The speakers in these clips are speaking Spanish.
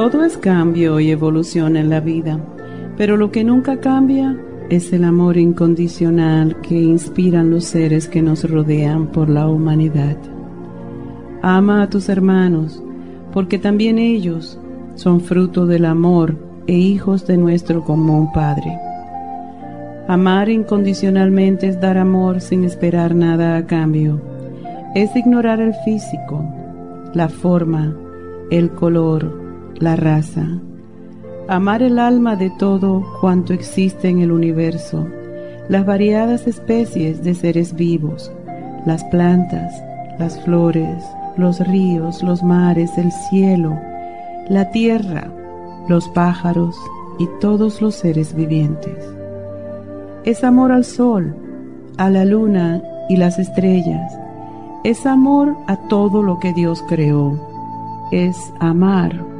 Todo es cambio y evolución en la vida, pero lo que nunca cambia es el amor incondicional que inspiran los seres que nos rodean por la humanidad. Ama a tus hermanos, porque también ellos son fruto del amor e hijos de nuestro común Padre. Amar incondicionalmente es dar amor sin esperar nada a cambio. Es ignorar el físico, la forma, el color, la raza, amar el alma de todo cuanto existe en el universo, las variadas especies de seres vivos, las plantas, las flores, los ríos, los mares, el cielo, la tierra, los pájaros y todos los seres vivientes. Es amor al sol, a la luna y las estrellas. Es amor a todo lo que Dios creó. Es amar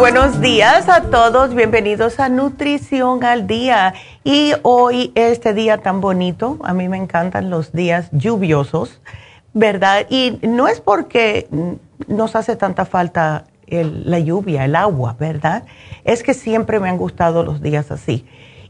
Buenos días a todos, bienvenidos a Nutrición al Día. Y hoy, este día tan bonito, a mí me encantan los días lluviosos, ¿verdad? Y no es porque nos hace tanta falta la lluvia, el agua, ¿verdad? Es que siempre me han gustado los días así.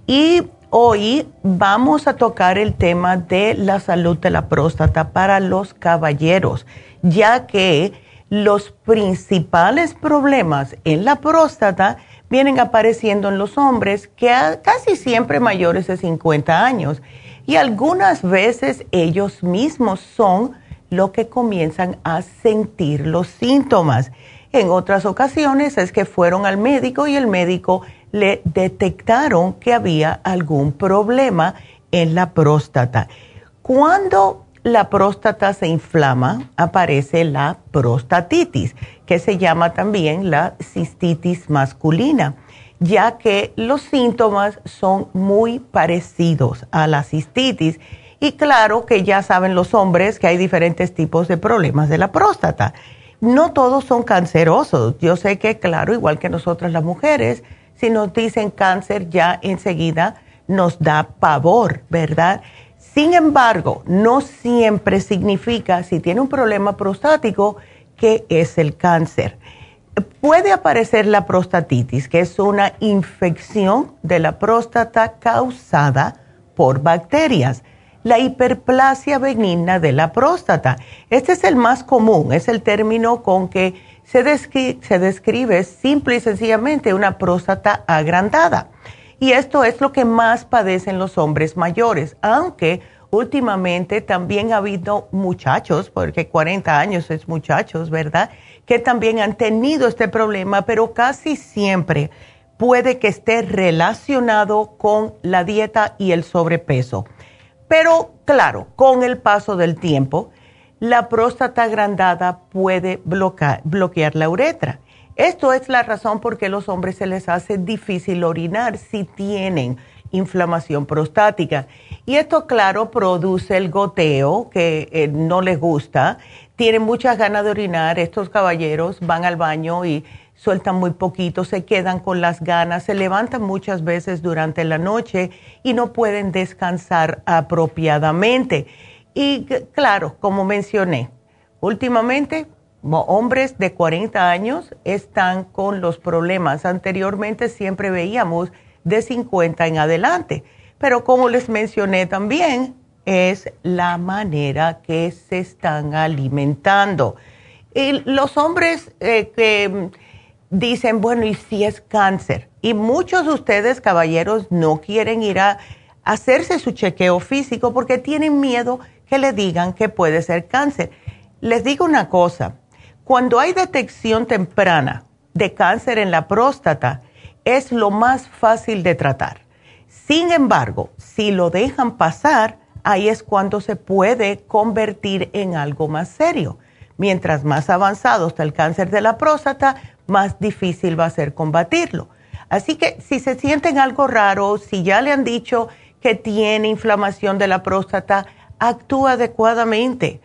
Y hoy vamos a tocar el tema de la salud de la próstata para los caballeros, ya que los principales problemas en la próstata vienen apareciendo en los hombres que casi siempre mayores de 50 años y algunas veces ellos mismos son lo que comienzan a sentir los síntomas. En otras ocasiones es que fueron al médico y el médico le detectaron que había algún problema en la próstata. Cuando la próstata se inflama, aparece la prostatitis, que se llama también la cistitis masculina, ya que los síntomas son muy parecidos a la cistitis. Y claro que ya saben los hombres que hay diferentes tipos de problemas de la próstata. No todos son cancerosos. Yo sé que, claro, igual que nosotras las mujeres, si nos dicen cáncer ya enseguida nos da pavor, ¿verdad? Sin embargo, no siempre significa, si tiene un problema prostático, que es el cáncer. Puede aparecer la prostatitis, que es una infección de la próstata causada por bacterias. La hiperplasia benigna de la próstata. Este es el más común, es el término con que se, se describe simple y sencillamente una próstata agrandada. Y esto es lo que más padecen los hombres mayores, aunque últimamente también ha habido muchachos, porque 40 años es muchachos, ¿verdad? Que también han tenido este problema, pero casi siempre puede que esté relacionado con la dieta y el sobrepeso. Pero claro, con el paso del tiempo, la próstata agrandada puede bloquear, bloquear la uretra esto es la razón por qué a los hombres se les hace difícil orinar si tienen inflamación prostática. Y esto, claro, produce el goteo que eh, no les gusta. Tienen muchas ganas de orinar. Estos caballeros van al baño y sueltan muy poquito, se quedan con las ganas, se levantan muchas veces durante la noche y no pueden descansar apropiadamente. Y claro, como mencioné, últimamente hombres de 40 años están con los problemas. Anteriormente siempre veíamos de 50 en adelante, pero como les mencioné también, es la manera que se están alimentando. Y los hombres eh, que dicen, bueno, ¿y si es cáncer? Y muchos de ustedes, caballeros, no quieren ir a hacerse su chequeo físico porque tienen miedo que le digan que puede ser cáncer. Les digo una cosa, cuando hay detección temprana de cáncer en la próstata, es lo más fácil de tratar. Sin embargo, si lo dejan pasar, ahí es cuando se puede convertir en algo más serio. Mientras más avanzado está el cáncer de la próstata, más difícil va a ser combatirlo. Así que si se sienten algo raro, si ya le han dicho que tiene inflamación de la próstata, actúa adecuadamente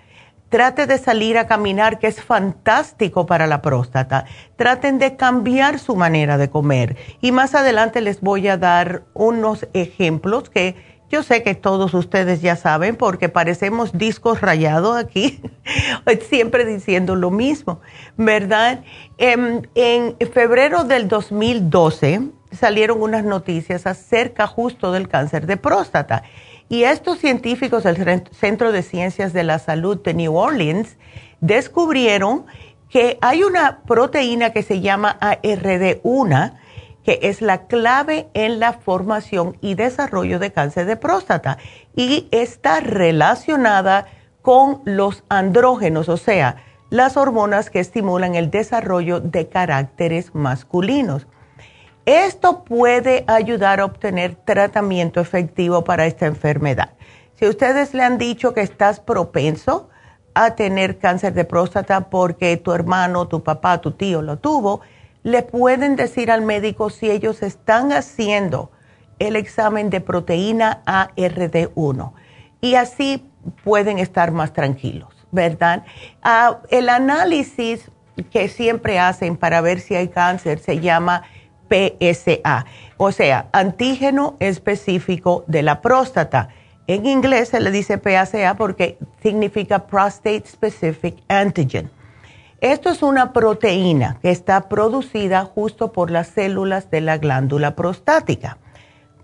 Trate de salir a caminar, que es fantástico para la próstata. Traten de cambiar su manera de comer. Y más adelante les voy a dar unos ejemplos que yo sé que todos ustedes ya saben porque parecemos discos rayados aquí, siempre diciendo lo mismo, ¿verdad? En, em, en, febrero del 2012 salieron unas noticias acerca justo del cáncer de próstata y estos científicos del Centro de Ciencias de la Salud de New Orleans descubrieron que hay una proteína que se llama ARD1, que es la clave en la formación y desarrollo de cáncer de próstata y está relacionada con los andrógenos, o sea, las hormonas que estimulan el desarrollo de caracteres masculinos. Esto puede ayudar a obtener tratamiento efectivo para esta enfermedad. Si ustedes le han dicho que estás propenso a tener cáncer de próstata porque tu hermano, tu papá, tu tío lo tuvo, le pueden decir al médico si ellos están haciendo el examen de proteína ARD1 y así pueden estar más tranquilos, ¿verdad? Ah, el análisis que siempre hacen para ver si hay cáncer se llama PSA, o sea, antígeno específico de la próstata. En inglés se le dice PSA porque significa Prostate Specific Antigen. Esto es una proteína que está producida justo por las células de la glándula prostática.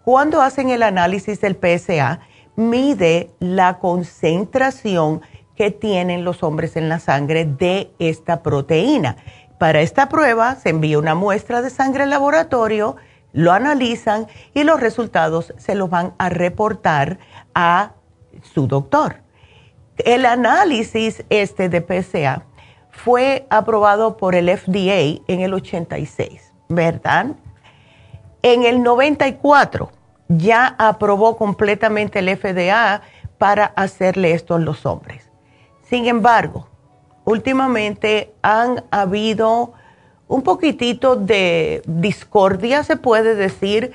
Cuando hacen el análisis del PSA, mide la concentración que tienen los hombres en la sangre de esta proteína. Para esta prueba se envía una muestra de sangre al laboratorio, lo analizan y los resultados se los van a reportar a su doctor. El análisis este de PSA fue aprobado por el FDA en el 86, ¿verdad? En el 94 ya aprobó completamente el FDA para hacerle esto a los hombres. Sin embargo, últimamente han habido un poquitito de discordia, se puede decir,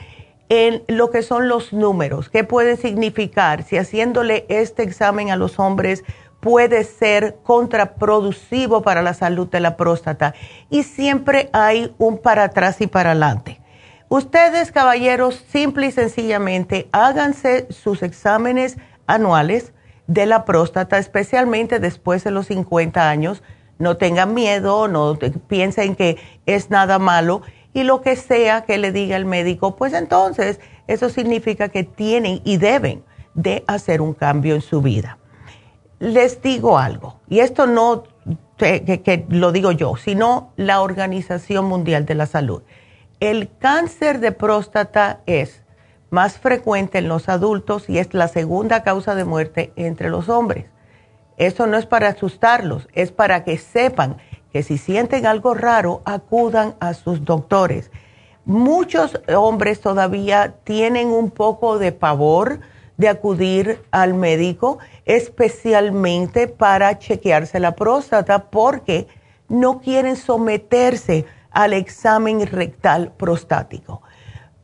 en lo que son los números. ¿Qué puede significar si haciéndole este examen a los hombres puede ser contraproductivo para la salud de la próstata? Y siempre hay un para atrás y para adelante. Ustedes, caballeros, simple y sencillamente háganse sus exámenes anuales de la próstata, especialmente después de los 50 años. No tengan miedo, no piensen que es nada malo y lo que sea que le diga el médico, pues entonces eso significa que tienen y deben de hacer un cambio en su vida. Les digo algo, y esto no que, que lo digo yo, sino la Organización Mundial de la Salud. El cáncer de próstata es más frecuente en los adultos y es la segunda causa de muerte entre los hombres. Eso no es para asustarlos, es para que sepan que si sienten algo raro, acudan a sus doctores. Muchos hombres todavía tienen un poco de pavor de acudir al médico, especialmente para chequearse la próstata, porque no quieren someterse al examen rectal prostático.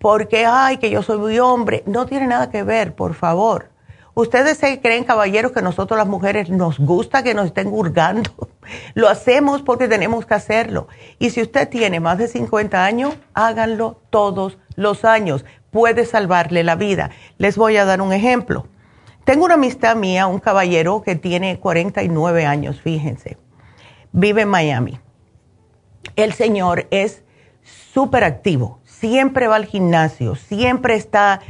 Porque, ay, que yo soy muy hombre, no tiene nada que ver, por favor. Ustedes se creen, caballeros, que nosotros las mujeres nos gusta que nos estén hurgando. Lo hacemos porque tenemos que hacerlo. Y si usted tiene más de 50 años, háganlo todos los años. Puede salvarle la vida. Les voy a dar un ejemplo. Tengo una amistad mía, un caballero que tiene 49 años, fíjense. Vive en Miami. El señor es súper activo. Siempre va al gimnasio. Siempre está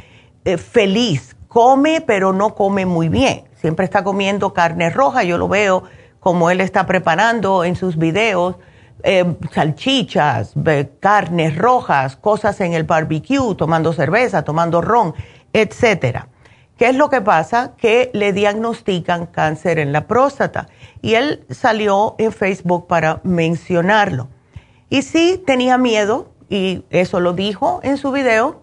eh, feliz come, pero no come muy bien. Siempre está comiendo carne roja, yo lo veo como él está preparando en sus videos, eh, salchichas, carnes rojas, cosas en el barbecue, tomando cerveza, tomando ron, etcétera. ¿Qué es lo que pasa? Que le diagnostican cáncer en la próstata y él salió en Facebook para mencionarlo. Y sí tenía miedo, y eso lo dijo en su video,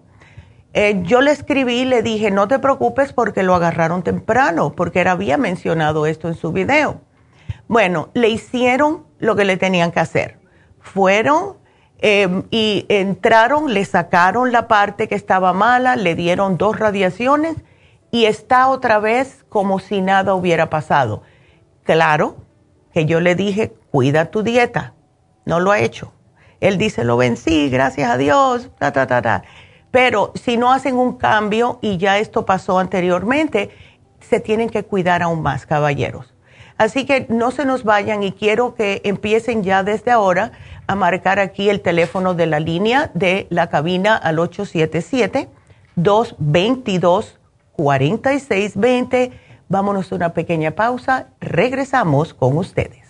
eh, yo le escribí le dije, no te preocupes porque lo agarraron temprano, porque él había mencionado esto en su video. Bueno, le hicieron lo que le tenían que hacer. Fueron em, y entraron, le sacaron la parte que estaba mala, le dieron dos radiaciones y está otra vez como si nada hubiera pasado. Claro que yo le dije, cuida tu dieta. No lo ha hecho. Él dice, lo vencí, gracias a Dios, ta, ta, ta, ta. Pero si no hacen un cambio, y ya esto pasó anteriormente, se tienen que cuidar aún más, caballeros. Así que no se nos vayan y quiero que empiecen ya desde ahora a marcar aquí el teléfono de la línea de la cabina al 877-222-4620. Vámonos a una pequeña pausa. Regresamos con ustedes.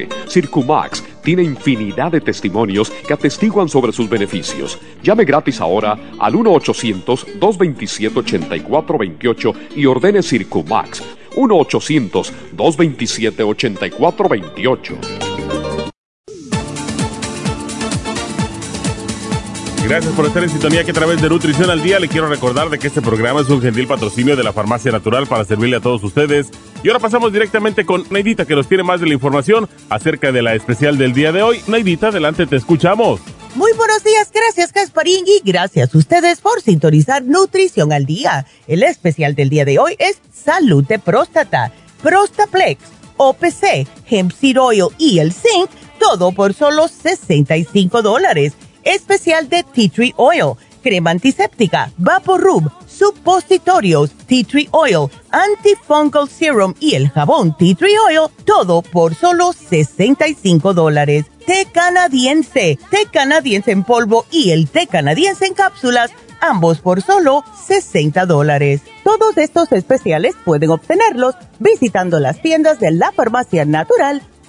Circumax tiene infinidad de testimonios que atestiguan sobre sus beneficios. Llame gratis ahora al 1-800-227-8428 y ordene Circumax. 1-800-227-8428. Gracias por estar en sintonía que a través de Nutrición al Día le quiero recordar de que este programa es un gentil patrocinio de la Farmacia Natural para servirle a todos ustedes. Y ahora pasamos directamente con Neidita que nos tiene más de la información acerca de la especial del día de hoy. Neidita, adelante, te escuchamos. Muy buenos días, gracias Gasparín y gracias a ustedes por sintonizar Nutrición al Día. El especial del día de hoy es Salud de Próstata, Prostaplex, OPC, Hemp Seed y el Zinc, todo por solo 65 dólares especial de Tea Tree Oil, crema antiséptica, Vaporub, supositorios, Tea Tree Oil, antifungal serum y el jabón Tea Tree Oil, todo por solo 65 dólares. Té canadiense, té canadiense en polvo y el té canadiense en cápsulas, ambos por solo 60 dólares. Todos estos especiales pueden obtenerlos visitando las tiendas de la farmacia natural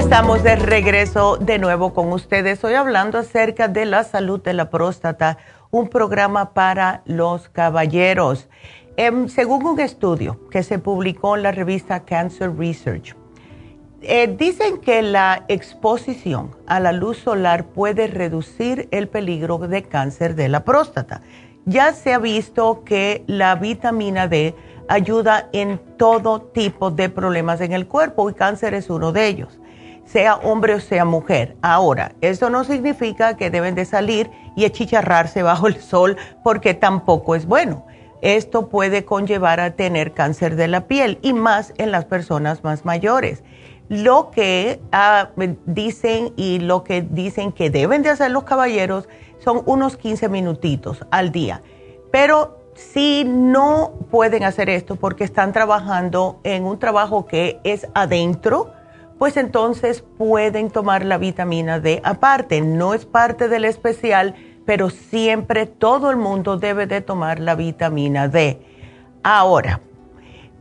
Estamos de regreso de nuevo con ustedes. Hoy hablando acerca de la salud de la próstata, un programa para los caballeros. Em, según un estudio que se publicó en la revista Cancer Research, eh, dicen que la exposición a la luz solar puede reducir el peligro de cáncer de la próstata. Ya se ha visto que la vitamina D ayuda en todo tipo de problemas en el cuerpo y cáncer es uno de ellos sea hombre o sea mujer. Ahora, eso no significa que deben de salir y achicharrarse bajo el sol porque tampoco es bueno. Esto puede conllevar a tener cáncer de la piel y más en las personas más mayores. Lo que ah, dicen y lo que dicen que deben de hacer los caballeros son unos 15 minutitos al día. Pero si no pueden hacer esto porque están trabajando en un trabajo que es adentro, pues entonces pueden tomar la vitamina D aparte. No es parte del especial, pero siempre todo el mundo debe de tomar la vitamina D. Ahora,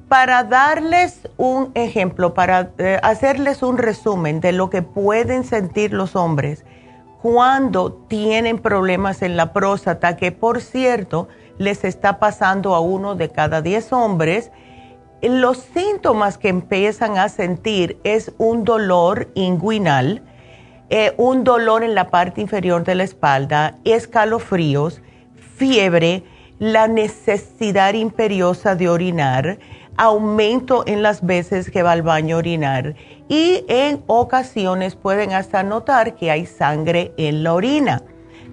para darles un ejemplo, para eh, hacerles un resumen de lo que pueden sentir los hombres cuando tienen problemas en la próstata, que por cierto les está pasando a uno de cada diez hombres, los síntomas que empiezan a sentir es un dolor inguinal, eh, un dolor en la parte inferior de la espalda, escalofríos, fiebre, la necesidad imperiosa de orinar, aumento en las veces que va al baño a orinar y en ocasiones pueden hasta notar que hay sangre en la orina.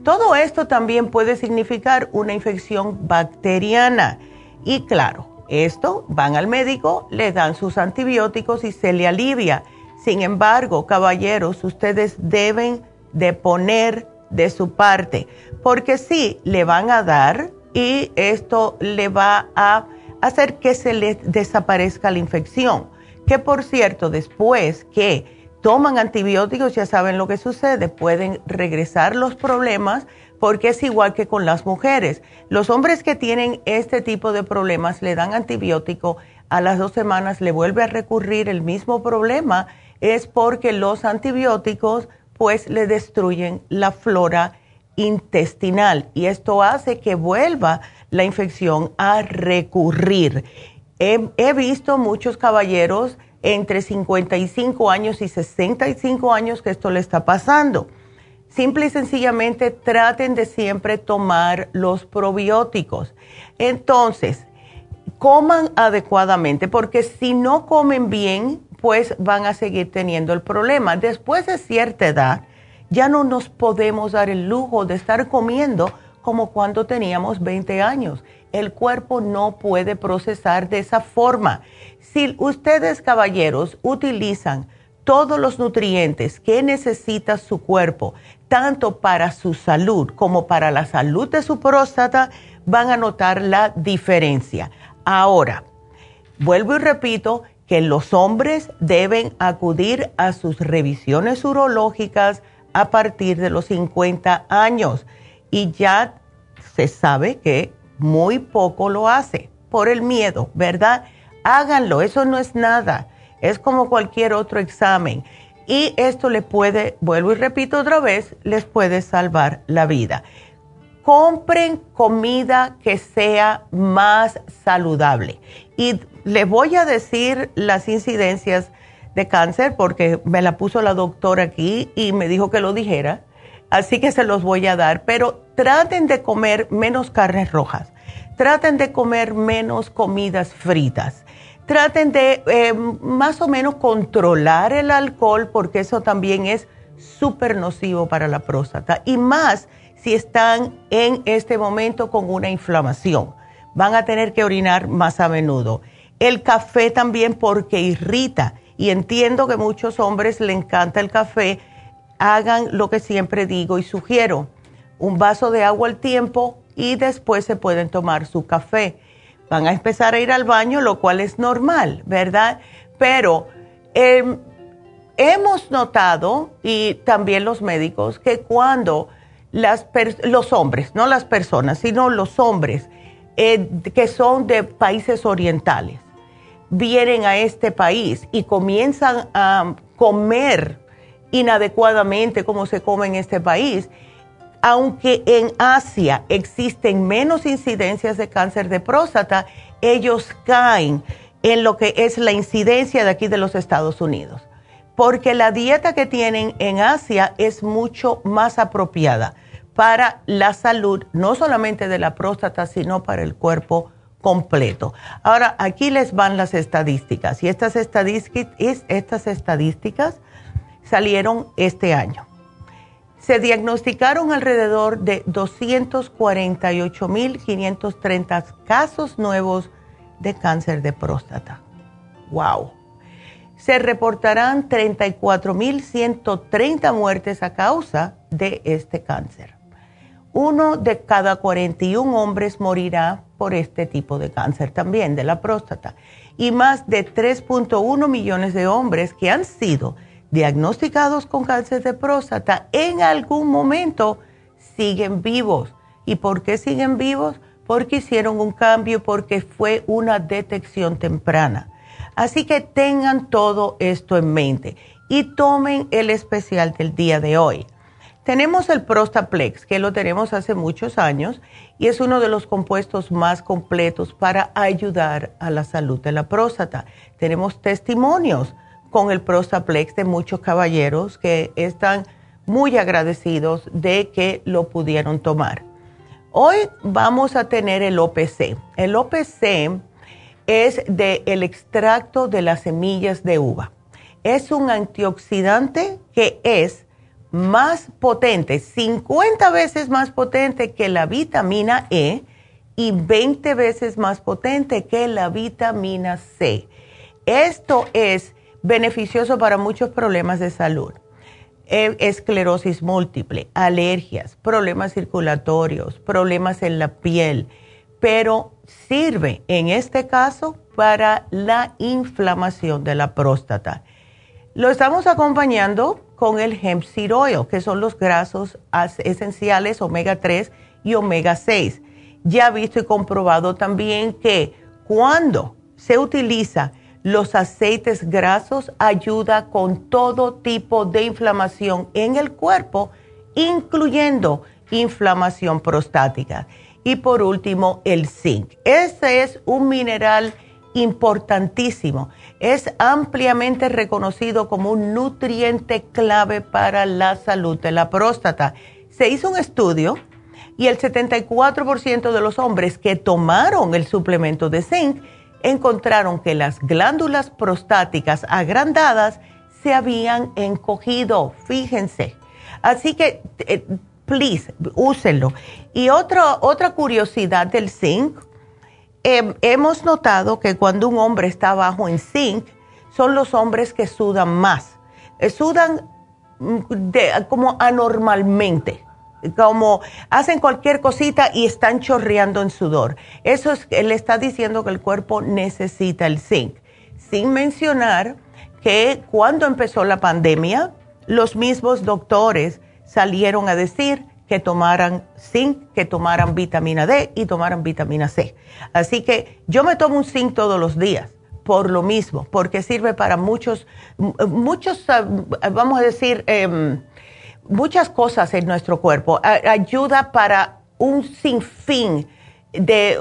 Todo esto también puede significar una infección bacteriana y claro, esto, van al médico, le dan sus antibióticos y se le alivia. Sin embargo, caballeros, ustedes deben de poner de su parte, porque sí, le van a dar y esto le va a hacer que se le desaparezca la infección. Que por cierto, después que toman antibióticos, ya saben lo que sucede, pueden regresar los problemas porque es igual que con las mujeres. Los hombres que tienen este tipo de problemas le dan antibiótico, a las dos semanas le vuelve a recurrir el mismo problema, es porque los antibióticos pues le destruyen la flora intestinal y esto hace que vuelva la infección a recurrir. He, he, visto muchos caballeros entre 55 años y 65 años que esto le está pasando simple y sencillamente traten de siempre tomar los probióticos. Entonces, coman adecuadamente, porque si no comen bien, pues van a seguir teniendo el problema. Después de cierta edad, ya no nos podemos dar el lujo de estar comiendo como cuando teníamos 20 años. El cuerpo no puede procesar de esa forma. Si ustedes, caballeros, utilizan todos los nutrientes que necesita su cuerpo, tanto para su salud como para la salud de su próstata, van a notar la diferencia. Ahora, vuelvo y repito que los hombres deben acudir a sus revisiones urológicas a partir de los 50 años y ya se sabe que muy poco lo hace por el miedo, ¿verdad? Háganlo, eso no es nada, es como cualquier otro examen. Y esto le puede, vuelvo y repito otra vez, les puede salvar la vida. Compren comida que sea más saludable. Y les voy a decir las incidencias de cáncer porque me la puso la doctora aquí y me dijo que lo dijera. Así que se los voy a dar. Pero traten de comer menos carnes rojas. Traten de comer menos comidas fritas traten de eh, más o menos controlar el alcohol porque eso también es súper nocivo para la próstata y más si están en este momento con una inflamación. Van a tener que orinar más a menudo. El café también porque irrita y entiendo que muchos hombres le encanta el café. Hagan lo que siempre digo y sugiero, un vaso de agua al tiempo y después se pueden tomar su café van a empezar a ir al baño, lo cual es normal, ¿verdad? Pero em, hemos notado, y también los médicos, que cuando los hombres, no las personas, sino los hombres eh, que son de países orientales, vienen a este país y comienzan a comer inadecuadamente como se come en este país, aunque en Asia existen menos incidencias de cáncer de próstata, ellos caen en lo que es la incidencia de aquí de los Estados Unidos, porque la dieta que tienen en Asia es mucho más apropiada para la salud, no solamente de la próstata, sino para el cuerpo completo. Ahora, aquí les van las estadísticas. Y estas estadísticas, salieron este año se diagnosticaron alrededor de 248.530 casos nuevos de cáncer de próstata. ¡Wow! Se reportarán 34.130 muertes a causa de este cáncer. Uno de cada 41 hombres morirá por este tipo de cáncer también de la próstata. Y más de 3.1 millones de hombres que han sido diagnosticados con cáncer de próstata en algún momento siguen vivos. ¿Y por qué siguen vivos? Porque hicieron un cambio, porque fue una detección temprana. Así que tengan todo esto en mente y tomen el especial del día de hoy. Tenemos el Prostaplex, que lo tenemos hace muchos años y es uno de los compuestos más completos para ayudar a la salud de la próstata. Tenemos testimonios con el Prostaplex de muchos caballeros que están muy agradecidos de que lo pudieron tomar. Hoy vamos a tener el OPC. El OPC es del el extracto de las semillas de uva. Es un antioxidante que es más potente, 50 veces más potente que la vitamina E y 20 veces más potente que la vitamina C. Esto es beneficioso para muchos problemas de salud. E, esclerosis múltiple, alergias, problemas circulatorios, problemas en la piel, pero sirve en este caso para la inflamación de la próstata. Lo estamos acompañando con el hemp seed oil, que son los grasos esenciales omega 3 y omega 6. Ya visto y comprobado también que cuando se utiliza los aceites grasos ayuda con todo tipo de inflamación en el cuerpo, incluyendo inflamación prostática. Y por último, el zinc. Este es un mineral importantísimo. Es ampliamente reconocido como un nutriente clave para la salud de la próstata. Se hizo un estudio y el 74% de los hombres que tomaron el suplemento de zinc encontraron que las glándulas prostáticas agrandadas se habían encogido, fíjense. Así que, eh, please, úsenlo. Y otra, otra curiosidad del zinc, em, hemos notado que cuando un hombre está bajo en zinc, son los hombres que sudan más. Eh, sudan mm, como anormalmente. Como hacen cualquier cosita y están chorreando en sudor. Eso es, le está diciendo que el cuerpo necesita el zinc. Sin mencionar que cuando empezó la pandemia, los mismos doctores salieron a decir que tomaran zinc, que tomaran vitamina D y tomaran vitamina C. Así que yo me tomo un zinc todos los días por lo mismo, porque sirve para muchos, muchos, ah, vamos a decir, em, muchas cosas en nuestro cuerpo. ayuda para un sinfín de,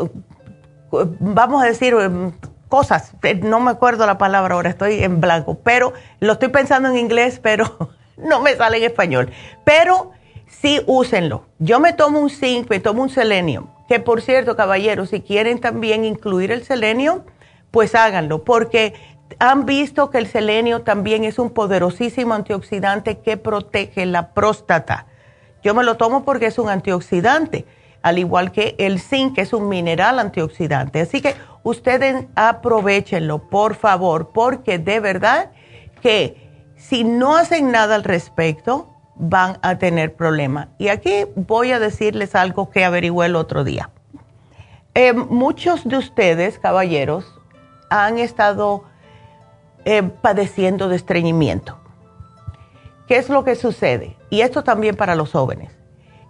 vamos a decir, em, cosas. No me acuerdo la palabra ahora, estoy en blanco, pero lo estoy pensando en inglés, pero no me sale en español. Pero sí úsenlo. Yo me tomo un zinc, me tomo un selenio, que por cierto, caballeros, si quieren también incluir el selenio, pues háganlo, porque han visto que el selenio también es un poderosísimo antioxidante que protege la próstata. Yo me lo tomo porque es un antioxidante, al igual que el zinc, que es un mineral antioxidante. Así que ustedes aprovechenlo, por favor, porque de verdad que si no hacen nada al respecto, van a tener problemas. Y aquí voy a decirles algo que averigüé el otro día. Eh, muchos de ustedes, caballeros, han estado eh, padeciendo de estreñimiento. ¿Qué es lo que sucede? Y esto también para los jóvenes.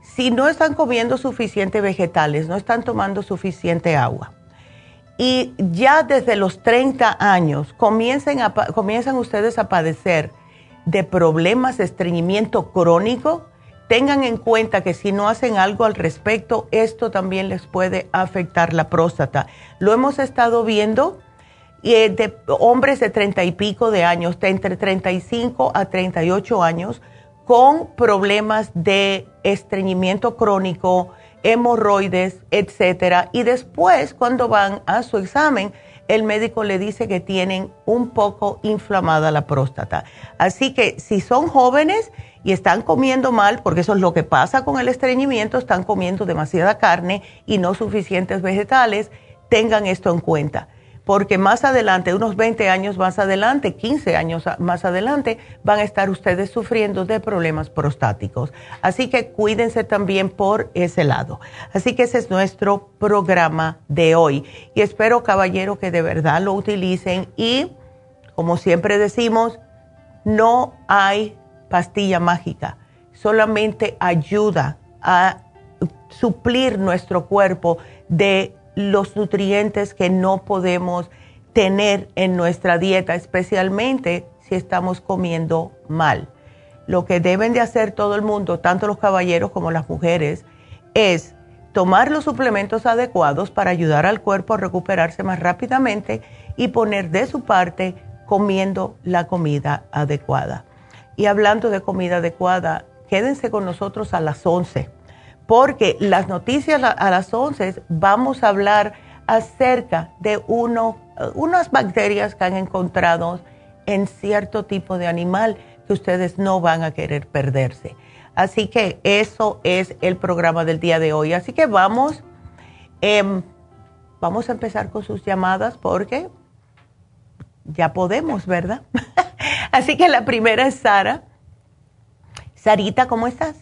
Si no están comiendo suficientes vegetales, no están tomando suficiente agua, y ya desde los 30 años comienzan ustedes a padecer de problemas de estreñimiento crónico, tengan en cuenta que si no hacen algo al respecto, esto también les puede afectar la próstata. Lo hemos estado viendo eh, de hombres de 30 y pico de años, de entre 35 a 38 años, con problemas de estreñimiento crónico, hemorroides, etcétera, y después cuando van a su examen el médico le dice que tienen un poco inflamada la próstata. Así que si son jóvenes y están comiendo mal, porque eso es lo que pasa con el estreñimiento, están comiendo demasiada carne y no suficientes vegetales, tengan esto en cuenta. Porque más adelante, unos 20 años más adelante, 15 años más adelante, van a estar ustedes sufriendo de problemas prostáticos. Así que cuídense también por ese lado. Así que ese es nuestro programa de hoy. Y espero, caballero, que de verdad lo utilicen y, como siempre decimos, no hay pastilla mágica, solamente ayuda a suplir nuestro cuerpo de los nutrientes que no podemos tener en nuestra dieta, especialmente si estamos comiendo mal. Lo que deben de hacer todo el mundo, tanto los caballeros como las mujeres, es tomar los suplementos adecuados para ayudar al cuerpo a recuperarse más rápidamente y poner de su parte comiendo la comida adecuada. Y hablando de comida adecuada, quédense con nosotros a las 11 porque las noticias a las 11 vamos a hablar acerca de uno, unas bacterias que han encontrado en cierto tipo de animal que ustedes no van a querer perderse. Así que eso es el programa del día de hoy. Así que vamos, em, vamos a empezar con sus llamadas porque ya podemos, ¿verdad? Así que la primera es Sara. Sarita, ¿cómo estás?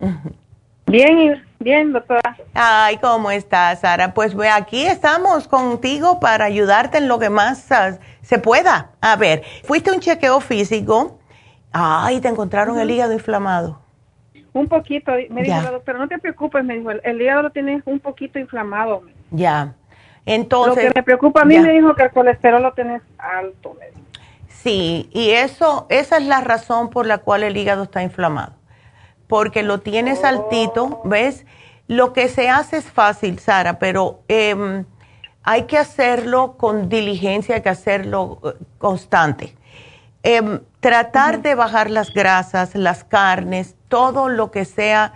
Bien, bien, doctora. Ay, ¿cómo estás, Sara? Pues aquí estamos contigo para ayudarte en lo que más ah, se pueda. A ver, fuiste a un chequeo físico. Ay, te encontraron el hígado inflamado. Un poquito, me dijo la doctora, no te preocupes, me dijo, el, hígado lo tienes un poquito inflamado. Ya. Entonces. Lo que me preocupa a mí me dijo que el colesterol lo tenés alto. Sí, y eso, esa es la razón por la cual el hígado está inflamado porque lo tienes altito, ¿ves? Lo que se hace es fácil, Sara, pero em, hay que hacerlo con diligencia, hay que hacerlo eh, constante. Em, tratar de bajar las grasas, las carnes, todo lo que sea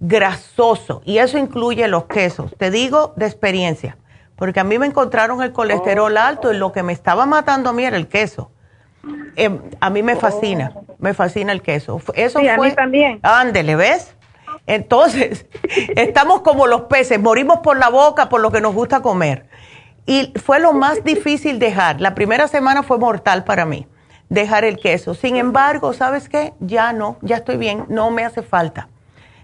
grasoso, y eso incluye los quesos. Te digo de experiencia, porque a mí me encontraron el colesterol alto y lo que me estaba matando a mí era el queso. Em, a mí me fascina, me fascina el queso. Eso sí, a mí también. Ándele, ¿ves? Entonces, estamos como los peces, morimos por la boca, por lo que nos gusta comer. Y fue lo más difícil dejar. La primera semana fue mortal para mí, dejar el queso. Sin embargo, ¿sabes qué? Ya no, ya estoy bien, no me hace falta.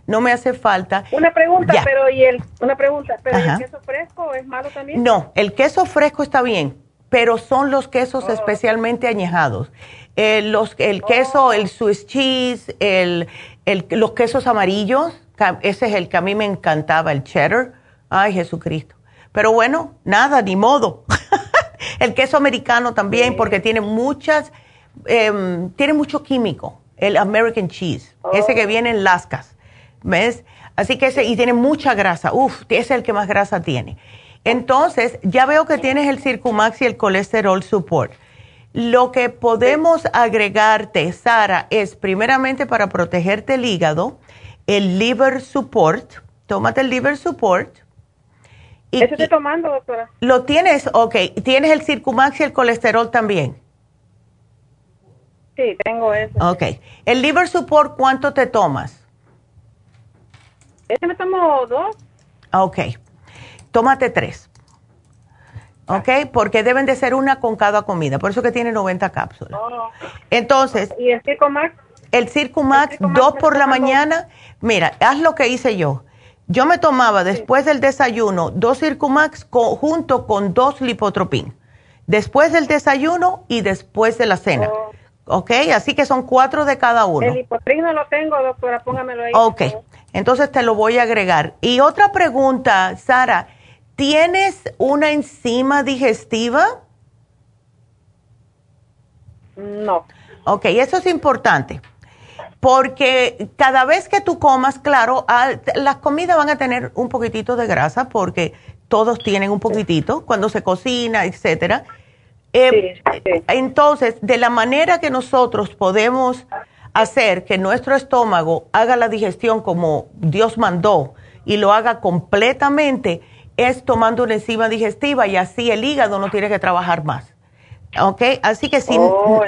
no me hace falta. Una pregunta, pero ¿y el, una pregunta, pero el queso fresco es malo también? No, el queso fresco está bien, pero son los quesos oh. especialmente añejados. Eh, los, el queso, oh. el Swiss cheese, el, el, los quesos amarillos, ese es el que a mí me encantaba, el cheddar. Ay, Jesucristo. Pero bueno, nada, ni modo. el queso americano también, porque tiene muchas, em, tiene mucho químico. El American cheese, ese que oh. viene en lascas. ¿Ves? Así que ese, y tiene mucha grasa. Uf, ese es el que más grasa tiene. Entonces, ya veo que tienes el Circumax y el colesterol support. Lo que podemos agregarte, Sara, es primeramente para protegerte el hígado, el liver support. Tómate el liver support y, Eso estoy tomando, doctora. ¿Lo tienes? Ok. ¿Tienes el Circumax y el colesterol también? Sí, tengo eso. Ok. ¿El liver support cuánto te tomas? Ese me tomo dos. Ok. Tómate tres. ¿Ok? Porque deben de ser una con cada comida. Por eso que tiene 90 cápsulas. Oh. Entonces. ¿Y el Circumax? El Circumax, dos por la mañana. Mira, haz lo que hice yo yo me tomaba después del desayuno dos Circumax junto con dos Lipotropin. Después del desayuno y después de la cena. Oh. ¿Ok? Así que son cuatro de cada uno. El Lipotropin no lo tengo, doctora, póngamelo ahí. Ok, entonces te lo voy a agregar. Y otra pregunta, Sara, ¿tienes una enzima digestiva? No. Ok, eso es importante porque cada vez que tú comas, claro, las comidas van a tener un poquitito de grasa porque todos tienen un poquitito cuando se cocina, etcétera. Eh, entonces, de la manera que nosotros podemos hacer que nuestro estómago haga la digestión como Dios mandó y lo haga completamente, es tomando una enzima digestiva y así el hígado no tiene que trabajar más. ¿Ok? Así que si... Oh,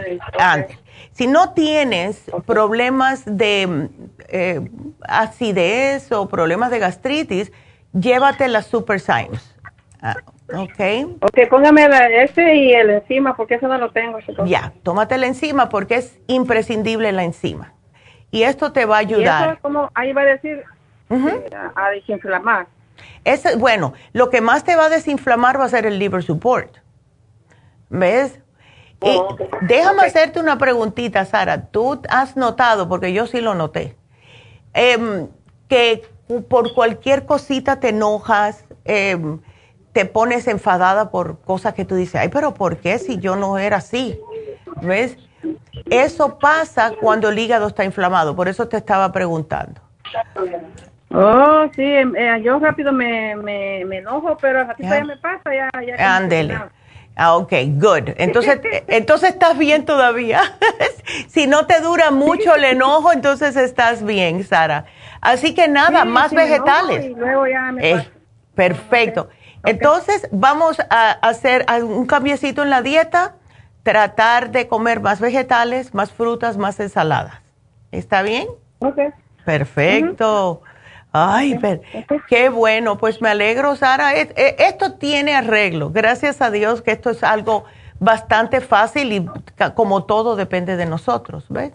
si no tienes problemas de eh, acidez o problemas de gastritis, llévate la Super Science. Ah, ok. Ok, póngame ese y el enzima, porque eso no lo tengo. Ya, tómate la enzima porque es imprescindible la enzima. Y esto te va a ayudar. ¿Y eso como, ahí va a decir, eh, a, desinflamar. Es, bueno, lo que más te va a desinflamar va a ser el liver support. ¿Ves? Y oh, déjame hacerte una preguntita, Sara. Tú has notado, porque yo sí lo noté, em, que por cualquier cosita te enojas, em, te pones enfadada por cosas que tú dices, ay, pero ¿por qué si yo no era así? ¿Ves? Eso pasa cuando el hígado está inflamado, por eso te estaba preguntando. Oh, sí, em, eh, yo rápido me, me, enojo, pero a ratito ya me pasa, ya. ya Ándele. Ah, ok, good. Entonces, entonces estás bien todavía. si no te dura mucho el enojo, entonces estás bien, Sara. Así que nada, más vegetales. Eh, perfecto. Entonces, vamos a hacer un cambiecito en la dieta, tratar de comer más vegetales, más frutas, más ensaladas. ¿Está bien? Ok. Perfecto. Ay, pero, qué bueno, pues me alegro, Sara. E, esto tiene arreglo. Gracias a Dios que esto es algo bastante fácil y como todo depende de nosotros, ¿ves?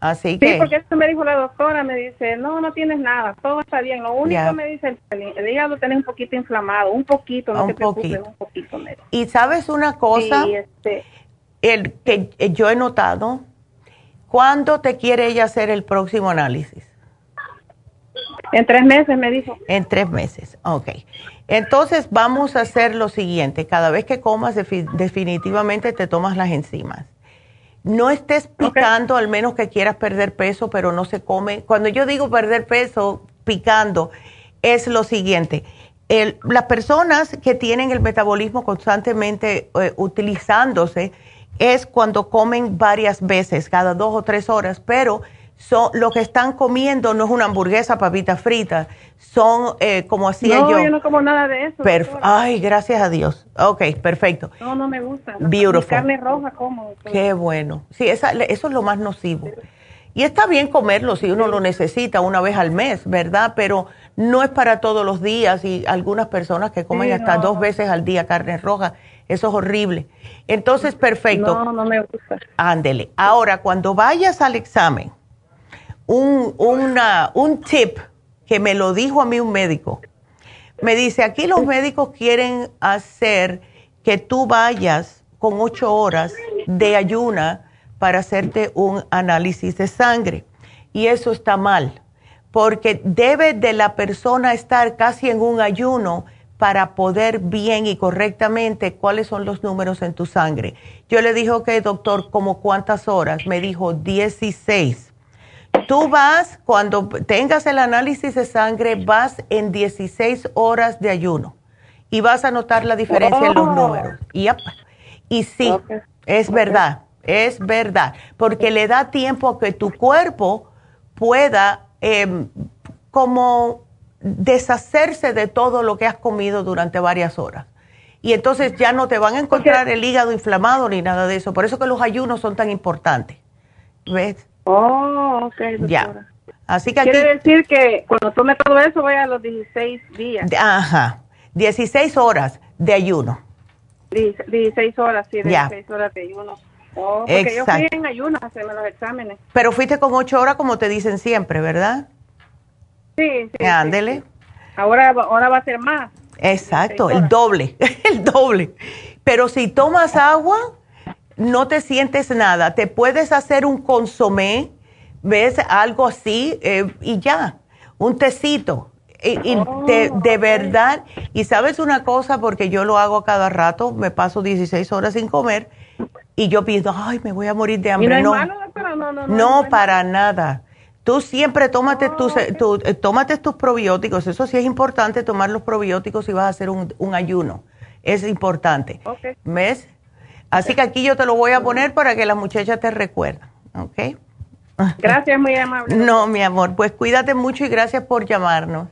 Así que. Sí, porque esto me dijo la doctora, me dice, no, no tienes nada, todo está bien. Lo único me dice, el, hígado tenés un poquito inflamado, un poquito, no un te preocupes, poquito. un poquito. Y sabes una cosa, este, el que yo he notado, ¿cuándo te quiere ella hacer el próximo análisis? En tres meses, me dijo. En tres meses, ok. Entonces vamos a hacer lo siguiente, cada vez que comas definitivamente te tomas las enzimas. No estés picando, al menos que quieras perder peso, pero no se come. Cuando yo digo perder peso picando, es lo siguiente. las personas que tienen el metabolismo constantemente eh, utilizándose es cuando comen varias veces, cada dos o tres horas, pero lo que están comiendo no es una hamburguesa, papita frita, son eh, como hacía yo. No, yo no como nada de eso. Ay, gracias a Dios. Ok, perfecto. No, no me gusta. Beautiful. carne roja como. Qué bueno. Sí, eso es lo más nocivo. Y está bien comerlo si uno lo necesita una vez al mes, ¿verdad? Pero no es para todos los días y algunas personas que comen hasta dos veces al día carne roja, eso es horrible. Entonces, perfecto. No, no me gusta. Ándele. Ahora, cuando vayas al examen, un, una, un tip que me lo dijo a mí un médico. Me dice, aquí los médicos quieren hacer que tú vayas con ocho horas de ayuna para hacerte un análisis de sangre. Y eso está mal, porque debe de la persona estar casi en un ayuno para poder bien y correctamente cuáles son los números en tu sangre. Yo le dije, ok, doctor, ¿como cuántas horas? Me dijo 16. Tú vas, cuando tengas el análisis de sangre, vas en 16 horas de ayuno y vas a notar la diferencia en los oh. números. Y sí, es verdad, es verdad, porque le da tiempo a que tu cuerpo pueda em, como deshacerse de todo lo que has comido durante varias horas. Y entonces ya no te van a encontrar el hígado inflamado ni nada de eso. Por eso que los ayunos son tan importantes. ¿Ves? Oh, ok. Ya. Así que Quiere decir que cuando tome todo eso voy a los 16 días. Ajá. 16 horas de ayuno. 16 horas, sí, 16 horas de ayuno. Oh, porque yo fui en ayuno a hacerme los exámenes. Pero fuiste con 8 horas como te dicen siempre, ¿verdad? Sí, sí. Ándele. Ahora, ahora va a ser más. Exacto, el doble, el doble. Pero si tomas agua, no te sientes nada. Te puedes hacer un consomé, ¿ves? Algo así eh, y ya, un tecito. Y, oh, de, verdad, y sabes una cosa, porque yo lo hago cada rato, me paso 16 horas sin comer y yo pienso, ay, me voy a morir de hambre. no, no, no, no, para nada. Tú siempre tómate, tus, eh, eh, tómate tus probióticos, eso sí es importante tomar los probióticos si vas a hacer un, ayuno, es importante. ¿Ves? Así que aquí yo te lo voy a poner para que la muchacha te recuerde, ¿ok? Gracias, muy amable. No, mi amor, pues cuídate mucho y gracias por llamarnos.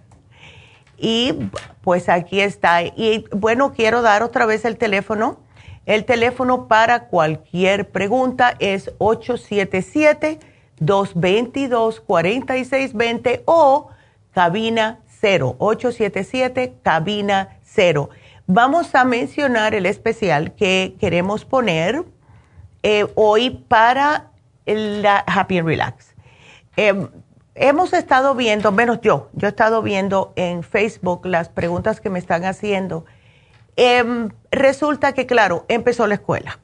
Y pues aquí está. Y bueno, quiero dar otra vez el teléfono. El teléfono para cualquier pregunta es 877 222-4620 o cabina 0, 877 cabina 0. Vamos a mencionar el especial que queremos poner eh, hoy para la Happy and Relax. Em, hemos estado viendo, menos yo, yo he estado viendo en Facebook las preguntas que me están haciendo. Em, resulta que, claro, empezó la escuela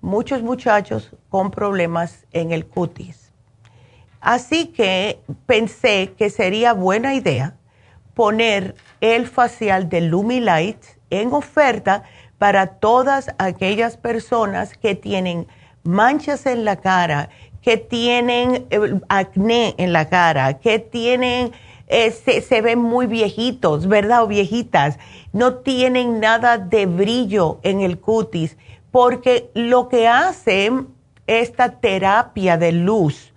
muchos muchachos con problemas en el cutis. Así que pensé que sería buena idea poner el facial de Lumilight en oferta para todas aquellas personas que tienen manchas en la cara, que tienen eh, acné en la cara, que tienen, eh, se, se, ven muy viejitos, ¿verdad? O viejitas, no tienen nada de brillo en el cutis porque lo que hace esta terapia de luz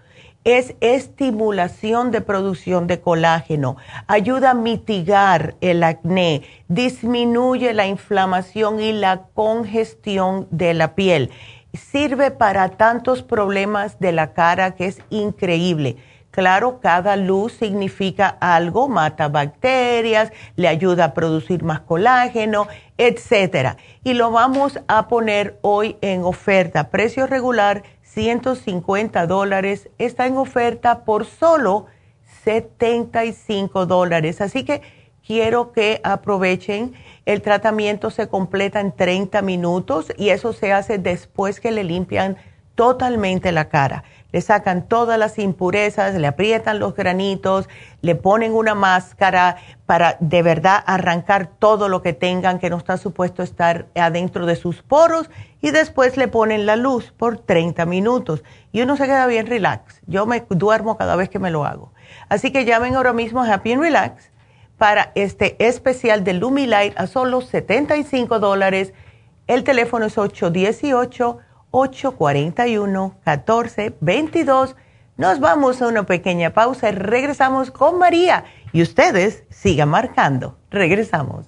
es estimulación de producción de colágeno, ayuda a mitigar el acné, disminuye la inflamación y la congestión de la piel. Sirve para tantos problemas de la cara que es increíble. Claro, cada luz significa algo, mata bacterias, le ayuda a producir más colágeno, etcétera. Y lo vamos a poner hoy en oferta. Precio regular, 150 dólares. Está en oferta por solo 75 dólares. Así que quiero que aprovechen. El tratamiento se completa en 30 minutos y eso se hace después que le limpian totalmente la cara le sacan todas las impurezas, le aprietan los granitos, le ponen una máscara para de verdad arrancar todo lo que tengan que no está supuesto estar adentro de sus poros y después le ponen la luz por 30 minutos y uno se queda bien relax. Yo me duermo cada vez que me lo hago. Así que llamen ahora mismo a Happy and Relax para este especial de Lumilight a solo 75 dólares. El teléfono es 818 841-1422. Nos vamos a una pequeña pausa y regresamos con María. Y ustedes sigan marcando. Regresamos.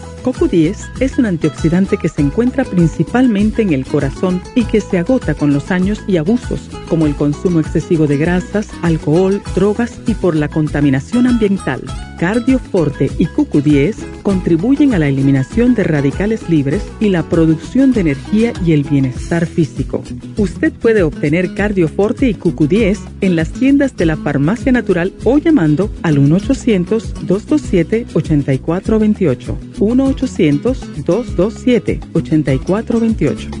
CoQ10 es un antioxidante que se encuentra principalmente en el corazón y que se agota con los años y abusos, como el consumo excesivo de grasas, alcohol, drogas y por la contaminación ambiental. Cardioforte y CoQ10 contribuyen a la eliminación de radicales libres y la producción de energía y el bienestar físico. Usted puede obtener Cardioforte y CoQ10 en las tiendas de la Farmacia Natural o llamando al 1-800-227-8428. 1-800-227-8428.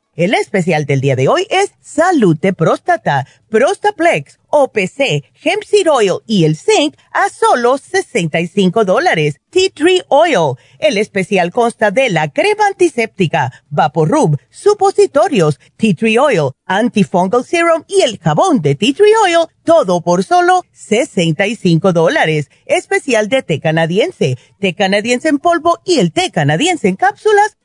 El especial del día de hoy es Salud de Próstata, Prostaplex, OPC, Hemp Seed Oil y el Zinc a solo 65 dólares. Tea Tree Oil. El especial consta de la crema antiséptica, Vaporub, supositorios, Tea Tree Oil, Antifungal Serum y el jabón de Tea Tree Oil, todo por solo 65 dólares. Especial de té canadiense, té canadiense en polvo y el té canadiense en cápsulas,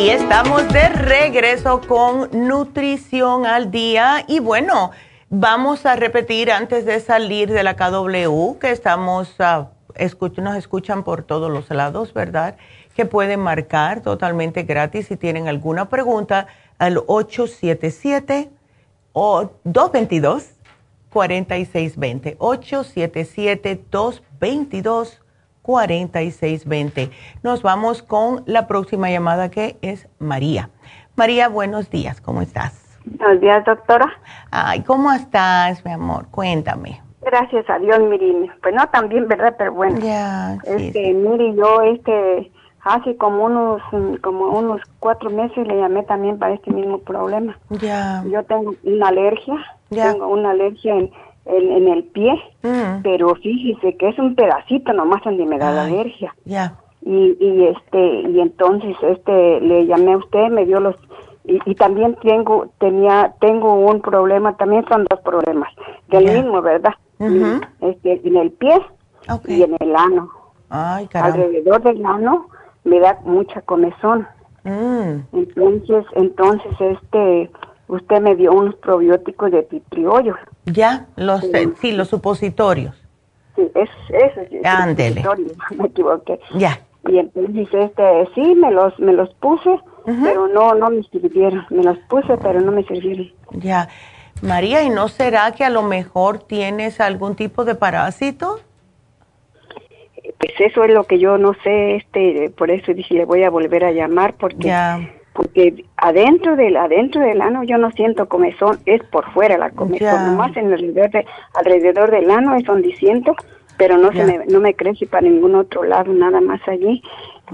Y estamos de regreso con Nutrición al Día. Y bueno, vamos a repetir antes de salir de la KW, que estamos, uh, nos escuchan por todos los lados, ¿verdad? Que pueden marcar totalmente gratis si tienen alguna pregunta al 877 o 222 4620 877 222 4620. Nos vamos con la próxima llamada que es María. María, buenos días, ¿cómo estás? Buenos días, doctora. Ay, ¿cómo estás, mi amor? Cuéntame. Gracias a Dios, Miri. Pues no también, ¿verdad? Pero bueno. Ya, sí, este, Miri, yo este hace como unos como unos cuatro meses le llamé también para este mismo problema. Ya. Yo tengo una alergia. Ya. Tengo una alergia en en, el pie, mm. pero fíjese que es un pedacito nomás donde me da la alergia. Ya. Y, y este y entonces este le llamé a usted, me dio los y, también tengo tenía tengo un problema, también son dos problemas del mismo, ¿verdad? Este en el pie y en el ano. Ay, Alrededor del ano me da mucha comezón. Mm. Entonces, entonces este usted me dio unos probióticos de titriollo. Ya, los, sí. los supositorios. Sí, eso es. Ándele. Me equivoqué. Ya. Y entonces, este, sí, me los, me los puse, pero no, no me sirvieron. Me los puse, pero no me sirvieron. Ya. María, ¿y no será que a lo mejor tienes algún tipo de parásito? Pues eso es lo que yo no sé, este, por eso dije, le voy a volver a llamar, porque... Ya porque adentro del adentro del ano yo no siento comezón, es por fuera la comezón, nomás en alrededor, de, alrededor del ano es donde siento, pero no se me, no me crece para ningún otro lado, nada más allí.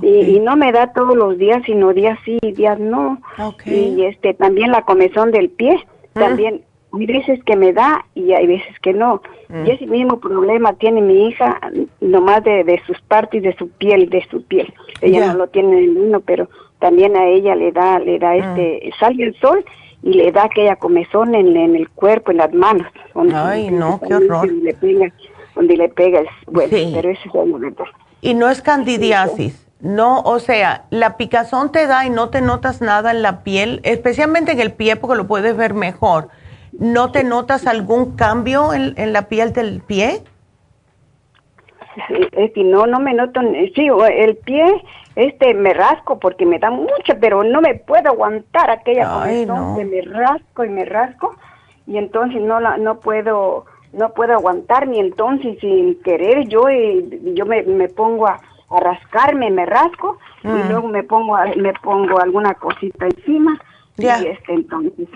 Y, no me da todos los días, sino días sí y días no. Y este también la comezón del pie, ah. también hay veces que me da y hay veces que no. Mm. Y ese mismo problema tiene mi hija, nomás de, de sus partes, de su piel, de su piel. Ella no lo tiene en uno, pero también a ella le da, le da ah. este, sale el sol y le da aquella comezón en, en el cuerpo, en las manos. Ay, no, qué horror. Donde le pega, donde le pega el, bueno, pero eso es la verdad. Y no es candidiasis. No, o sea, la picazón te da y no te notas nada en la piel, especialmente en el pie porque lo puedes ver mejor. ¿No te notas algún cambio en, en la piel del pie? Este, no, no me noto, sí, el pie, este, me rasco porque me da mucho, pero no me puedo aguantar aquella comezón que me rasco y me rasco, y entonces no la, no puedo, no puedo aguantar, ni entonces sin querer yo, eh, yo me, me pongo a, rascarme, me rasco, y mm. luego me pongo, me pongo alguna cosita encima. Y este, entonces,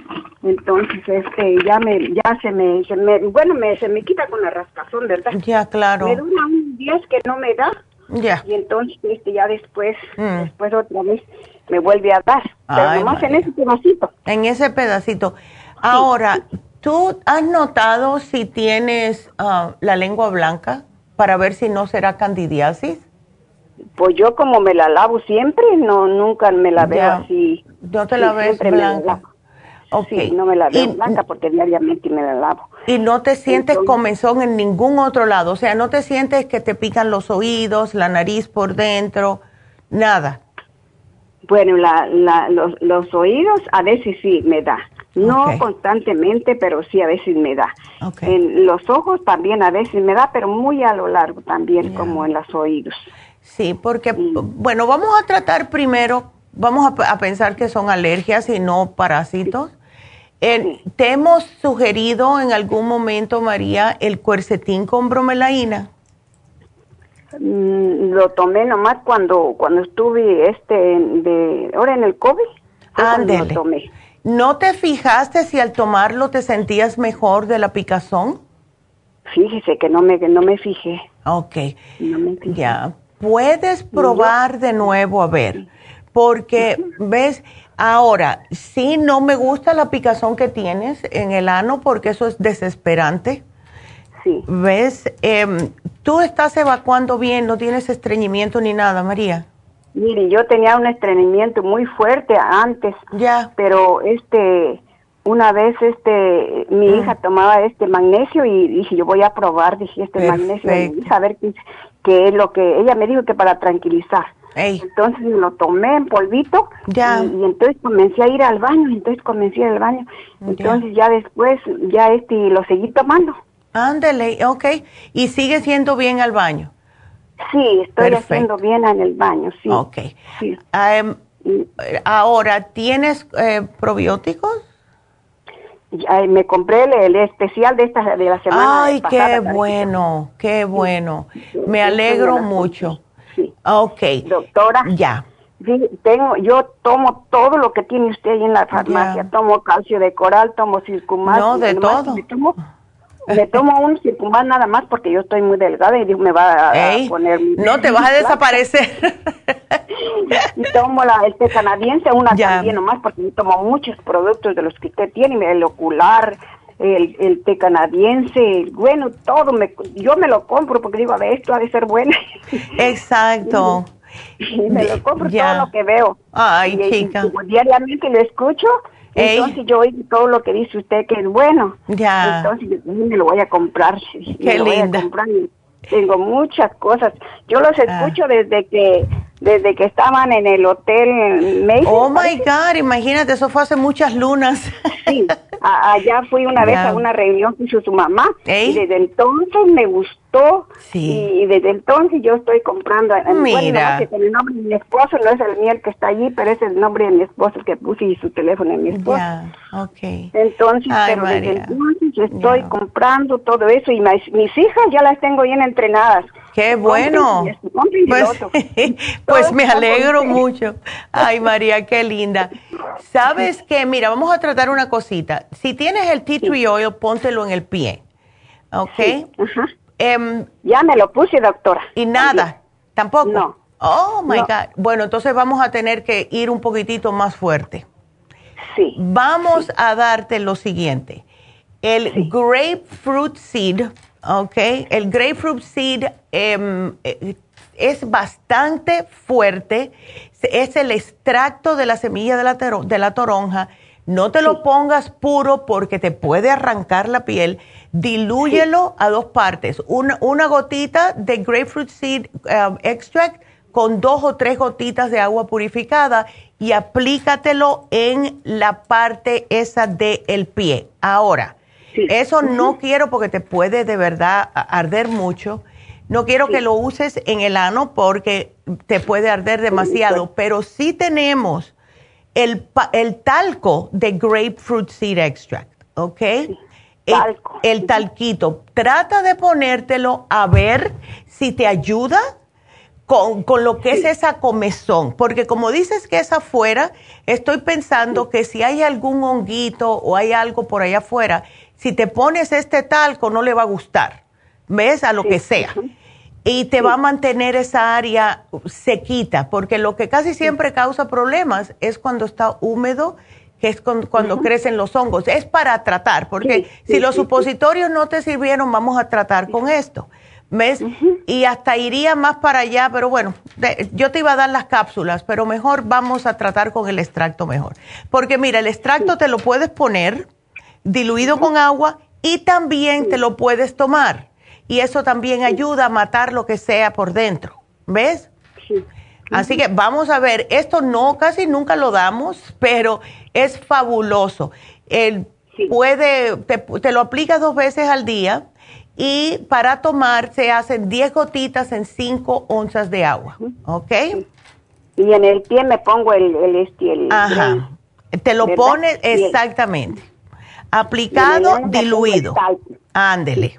entonces, este, ya me, ya se me, se me, bueno, me, se me quita con la rascazón, ¿verdad? Ya, claro. Me dura un día que no me da. Ya. Y entonces, este, ya después, mm. después otra vez me vuelve a dar. Pero nomás en ese pedacito. En ese pedacito. Ahora, ¿tú has notado si tienes ah, la lengua blanca para ver si no será candidiasis? Pues yo como me la lavo siempre, no nunca me la veo así. ¿No te la ves blanca? Sí, no me la veo blanca porque diariamente me la lavo. ¿Y no te sientes comezón en ningún otro lado? O sea, ¿no te sientes que te pican los oídos, la nariz por dentro? Nada. Bueno, la, la, los, los oídos a veces sí me da. No constantemente, pero sí a veces me da. En los ojos también a veces me da, pero muy a lo largo también, como en los oídos. Sí, porque, bueno, vamos a tratar primero, vamos a, pensar que son alergias y no parásitos. ¿Te hemos sugerido en algún momento, María, el cuercetín con bromelaína? Mm, lo tomé nomás cuando cuando estuve este de ahora en el COVID. Lo tomé. ¿No te fijaste si al tomarlo te sentías mejor de la picazón? Fíjese que no me no me fijé. Ok. No me fijé. Ya, puedes probar de nuevo a ver, porque ves, ahora, sí no me gusta la picazón que tienes en el ano porque eso es desesperante. Sí. ¿Ves? Em, ¿Tú estás evacuando bien? ¿No tienes estreñimiento ni nada, María? Mire, yo tenía un estreñimiento muy fuerte antes. Ya. Pero este, una vez este, mi ah. hija tomaba este magnesio y dije, yo voy a probar, dije, este magnesio, y saber qué, que es lo que ella me dijo que para tranquilizar. Entonces lo tomé en polvito ya. Y, entonces comencé a ir al baño, entonces comencé a ir al baño. Entonces ya, después, ya este, lo seguí tomando. Ándale, ok. ¿Y sigue siendo bien al baño? Sí, estoy haciendo bien en el baño, sí. Ok. ahora, ¿tienes eh, probióticos? me compré el, especial de esta de la semana. Ay, qué bueno, qué bueno. Me alegro mucho. Sí. Ok. Doctora. Ya. tengo, yo tomo todo lo que tiene usted ahí en la farmacia. Tomo calcio de coral, tomo circumax. No, de todo. Me tomo, un circumax nada más porque yo estoy muy delgada y me va a, poner... No, te vas a desaparecer. y tomo la, el té canadiense, una también nomás, porque yo tomo muchos productos de los que usted tiene, el ocular, el, el té canadiense, bueno, todo, me, yo me lo compro porque digo, a ver, esto ha de ser bueno. Exacto. me lo compro todo lo que veo. Ay, chica. diariamente lo escucho, entonces yo oigo todo lo que dice usted que es bueno. Ya. Entonces yo me lo voy a comprar. Qué linda. Tengo muchas cosas. Yo los ah. escucho desde que desde que estaban en el hotel Mason. Oh my God, imagínate, eso fue hace muchas lunas. Sí, allá fui una vez a una reunión con su, mamá y desde entonces me gustó y, desde entonces yo estoy comprando. Mira. el nombre de mi esposo no es el mío el que está allí, pero es el nombre de mi esposo que puse y su teléfono de mi esposo. Ya, okay. Entonces, pero desde entonces estoy comprando todo eso y mis hijas ya las tengo bien entrenadas Qué bueno. Pues, pues, me alegro mucho. Ay, María, qué linda. ¿Sabes qué? Mira, vamos a tratar una cosita. Si tienes el tea tree oil, póntelo en el pie. ¿Ok? Em, ya me lo puse, doctora. ¿Y nada? ¿Tampoco? No. Oh, my God. Bueno, entonces vamos a tener que ir un poquitito más fuerte. Sí. Vamos a darte lo siguiente. El grapefruit seed Ok, el grapefruit seed em, eh, es bastante fuerte, es el extracto de la semilla de la, de la toronja. No te lo pongas puro porque te puede arrancar la piel. Dilúyelo a dos partes. Una, una, gotita de grapefruit seed em, extract con dos o tres gotitas de agua purificada y aplícatelo en la parte esa del pie. Ahora, eso no quiero porque te puede de verdad arder mucho, No quiero que lo uses en el ano porque te puede arder demasiado, pero sí tenemos el, el talco de grapefruit seed extract, ¿ok? El, talquito. Trata de ponértelo a ver si te ayuda con, lo que es esa comezón, porque como dices que es afuera, estoy pensando que si hay algún honguito o hay algo por allá afuera, si te pones este talco no le va a gustar, ¿ves? A lo que sea. Y te va a mantener esa área sequita, porque lo que casi siempre causa problemas es cuando está húmedo que es cuando crecen los hongos. Es para tratar, porque si los supositorios no te sirvieron, vamos a tratar con esto. ¿Ves? Y hasta iría más para allá, pero bueno, yo te iba a dar las cápsulas, pero mejor vamos a tratar con el extracto mejor. Porque mira, el extracto te lo puedes poner diluido con agua y también te lo puedes tomar. Y eso también ayuda a matar lo que sea por dentro. ¿Ves? Sí. Así que vamos a ver, esto no, casi nunca lo damos, pero es fabuloso. El, puede, te, lo aplicas dos veces al día y para tomar se hacen 10 gotitas en 5 onzas de agua, ¿ok? Y en el pie me pongo el, el, este, Ajá. te lo pones exactamente. Aplicado, diluido. Ándele.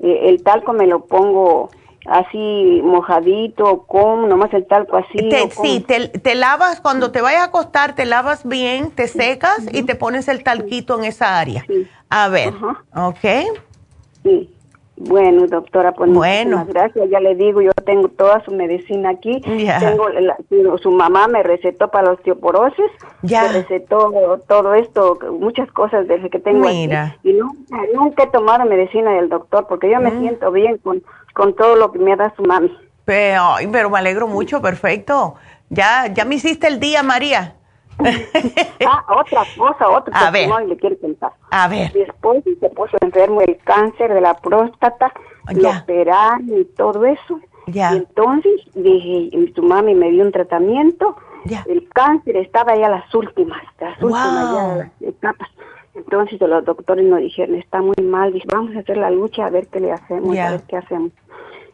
El talco me lo pongo así mojadito, con nomás el talco así. sí, te, lavas, cuando te vayas a acostar, te lavas bien, te secas y te pones el talquito en esa área. A ver, ¿ok? Sí. Bueno, doctora, pues bueno. gracias. Ya le digo, yo tengo toda su medicina aquí. Tengo su mamá me recetó para la osteoporosis. Ya. Me recetó todo esto, muchas cosas desde que tengo Mira. Y nunca, nunca he tomado medicina del doctor porque yo me mm. siento bien con con todo lo que me da su mami. Pero, pero me alegro mucho, perfecto. Ya, ya me hiciste el día, María. Ah, otra cosa, otra a ver. le quiero contar. A ver. Mi esposo se puso enfermo del cáncer de la próstata, lo operaron y todo eso. Ya. Y entonces dije, su mami me dio un tratamiento. Ya. El cáncer estaba ya las últimas, las últimas etapas. Entonces los doctores nos dijeron, está muy mal, Dice, vamos a hacer la lucha a ver qué le hacemos, a ver qué hacemos.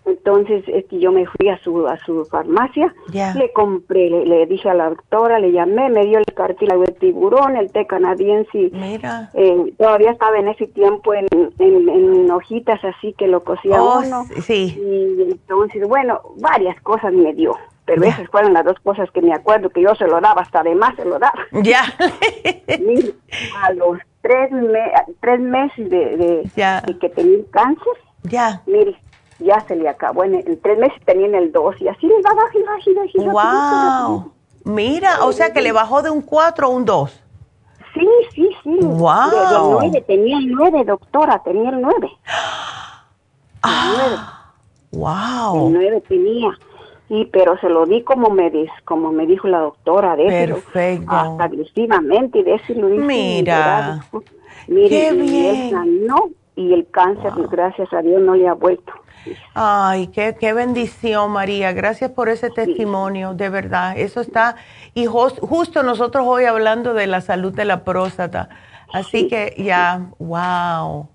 Entonces este, yo me fui a su a su farmacia, le compré, le, dije a la doctora, le llamé, me dio el cartílago de tiburón, el té canadiense. Mira. Eh, todavía estaba en ese tiempo en, en, hojitas así que lo cosía oh, uno. Sí. Y entonces, bueno, varias cosas me dio pero esas fueron las dos cosas que me acuerdo que yo se lo daba, hasta además se lo daba. Ya. a los tres, tres meses de, que tenía cáncer, ya. mire, ya se le acabó. En, tres meses tenía el dos y así le va bajando, y Wow. Mira, o sea que le bajó de un cuatro a un dos. Sí, sí, sí. Wow. De, nueve, tenía el nueve, doctora, tenía el nueve. Ah, Wow. El nueve tenía. Sí, pero se lo di como me, como me dijo la doctora, de Perfecto. hasta agresivamente, de lo Mira, Mire, qué bien. no y el cáncer, gracias a Dios, no le ha vuelto. Ay, qué, qué bendición, María. Gracias por ese testimonio, de verdad. Eso está, y justo nosotros hoy hablando de la salud de la próstata. Así que ya, wow.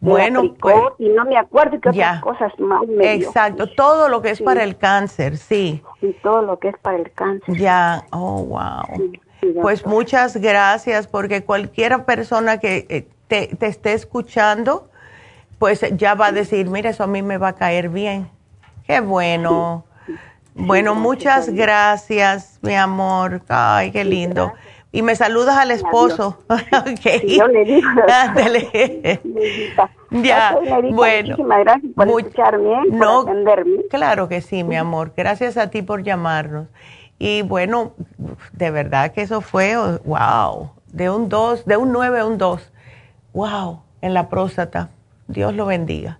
Bueno, pues, y no me acuerdo qué otras cosas más me Exacto, todo lo que es para el cáncer, sí. Y todo lo que es para el cáncer. Ya, oh, wow. pues muchas gracias, porque cualquier persona que eh, te, te, esté escuchando, pues ya va a decir, mira, eso a mí me va a caer bien. Qué bueno. bueno, muchas gracias, mi amor. Ay, qué lindo. Y me saludas al esposo. okay. yo le digo. ya, bueno. Muchísimas gracias por escucharme, por atenderme. Claro que sí, mi amor. Gracias a ti por llamarnos. Y bueno, de verdad que eso fue, wow, de un 2, de un 9 a un 2. Wow, en la próstata. Dios lo bendiga.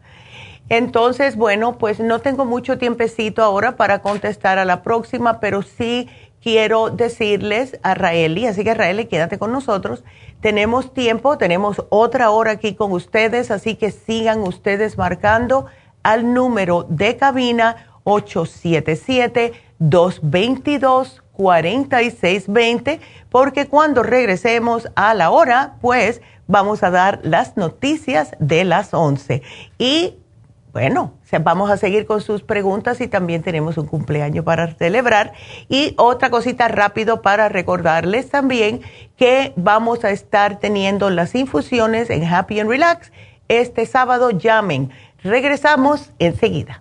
Entonces, bueno, pues no tengo mucho tiempecito ahora para contestar a la próxima, pero sí quiero decirles a Raeli, así que Raeli, quédate con nosotros. Tenemos tiempo, tenemos otra hora aquí con ustedes, así que sigan ustedes marcando al número de cabina 877-222-4620, porque cuando regresemos a la hora, pues vamos a dar las noticias de las 11. Y bueno, vamos a seguir con sus preguntas y también tenemos un cumpleaños para celebrar. Y otra cosita rápido para recordarles también que vamos a estar teniendo las infusiones en Happy and Relax este sábado. Llamen. Regresamos enseguida.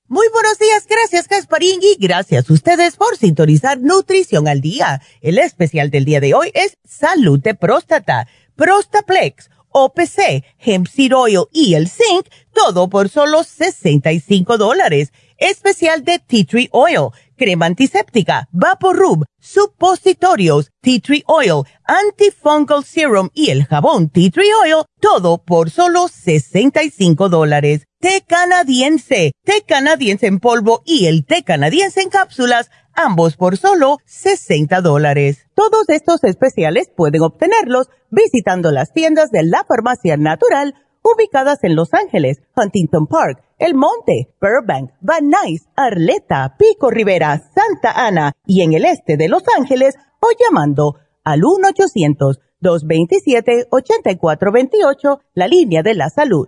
Muy buenos días, gracias Gasparín y gracias a ustedes por sintonizar Nutrición al Día. El especial del día de hoy es Salud de Próstata, Prostaplex, OPC, Hemp Seed Oil y el Zinc, todo por solo 65 dólares especial de Tea Tree Oil, crema antiséptica, Rub, supositorios, Tea Tree Oil, antifungal serum y el jabón Tea Tree Oil, todo por solo 65 dólares. Té canadiense, té canadiense en polvo y el té canadiense en cápsulas, ambos por solo 60 dólares. Todos estos especiales pueden obtenerlos visitando las tiendas de la farmacia natural ubicadas en Los Ángeles, Huntington Park, El Monte, Burbank, Van Nuys, Arleta, Pico Rivera, Santa Ana y en el este de Los Ángeles o llamando al 1-800-227-8428, la línea de la salud.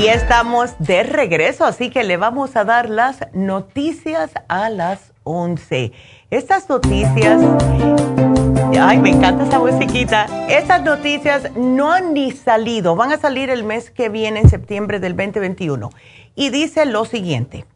Y estamos de regreso, así que le vamos a dar las noticias a las 11. Estas noticias, ay, me encanta esa musiquita. Estas noticias no han ni salido, van a salir el mes que viene, en septiembre del 2021. Y dice lo siguiente,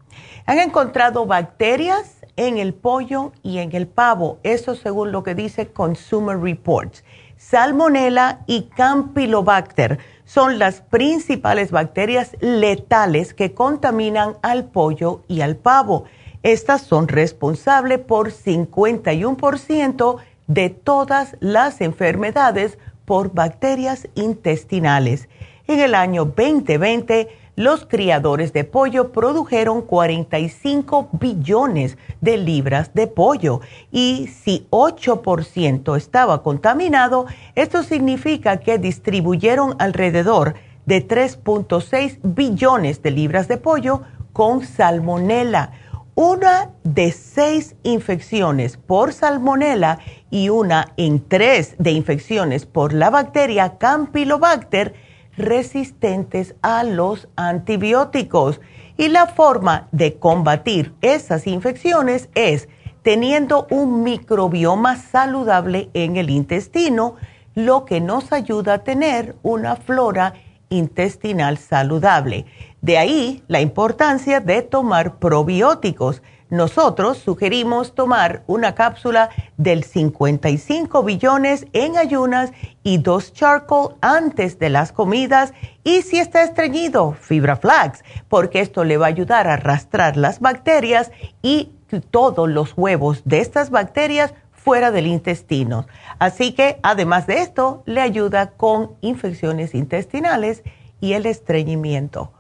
han encontrado bacterias en el pollo y en el pavo, eso según lo que dice Consumer Reports. Salmonella y Campylobacter son las principales bacterias letales que contaminan al pollo y al pavo. Estas son responsables por 51% de todas las enfermedades por bacterias intestinales. En el año 2020, los criadores de pollo produjeron 45 billones de libras de pollo y si 8% estaba contaminado, esto significa que distribuyeron alrededor de 3.6 billones de libras de pollo con salmonela. Una de seis infecciones por salmonela y una en tres de infecciones por la bacteria Campylobacter resistentes a los antibióticos. Y la forma de combatir esas infecciones es teniendo un microbioma saludable en el intestino, lo que nos ayuda a tener una flora intestinal saludable. De ahí la importancia de tomar probióticos. Nosotros sugerimos tomar una cápsula del 55 billones en ayunas y dos charcoal antes de las comidas y si está estreñido, fibra flax, porque esto le va a ayudar a arrastrar las bacterias y todos los huevos de estas bacterias fuera del intestino. Así que además de esto, le ayuda con infecciones intestinales y el estreñimiento.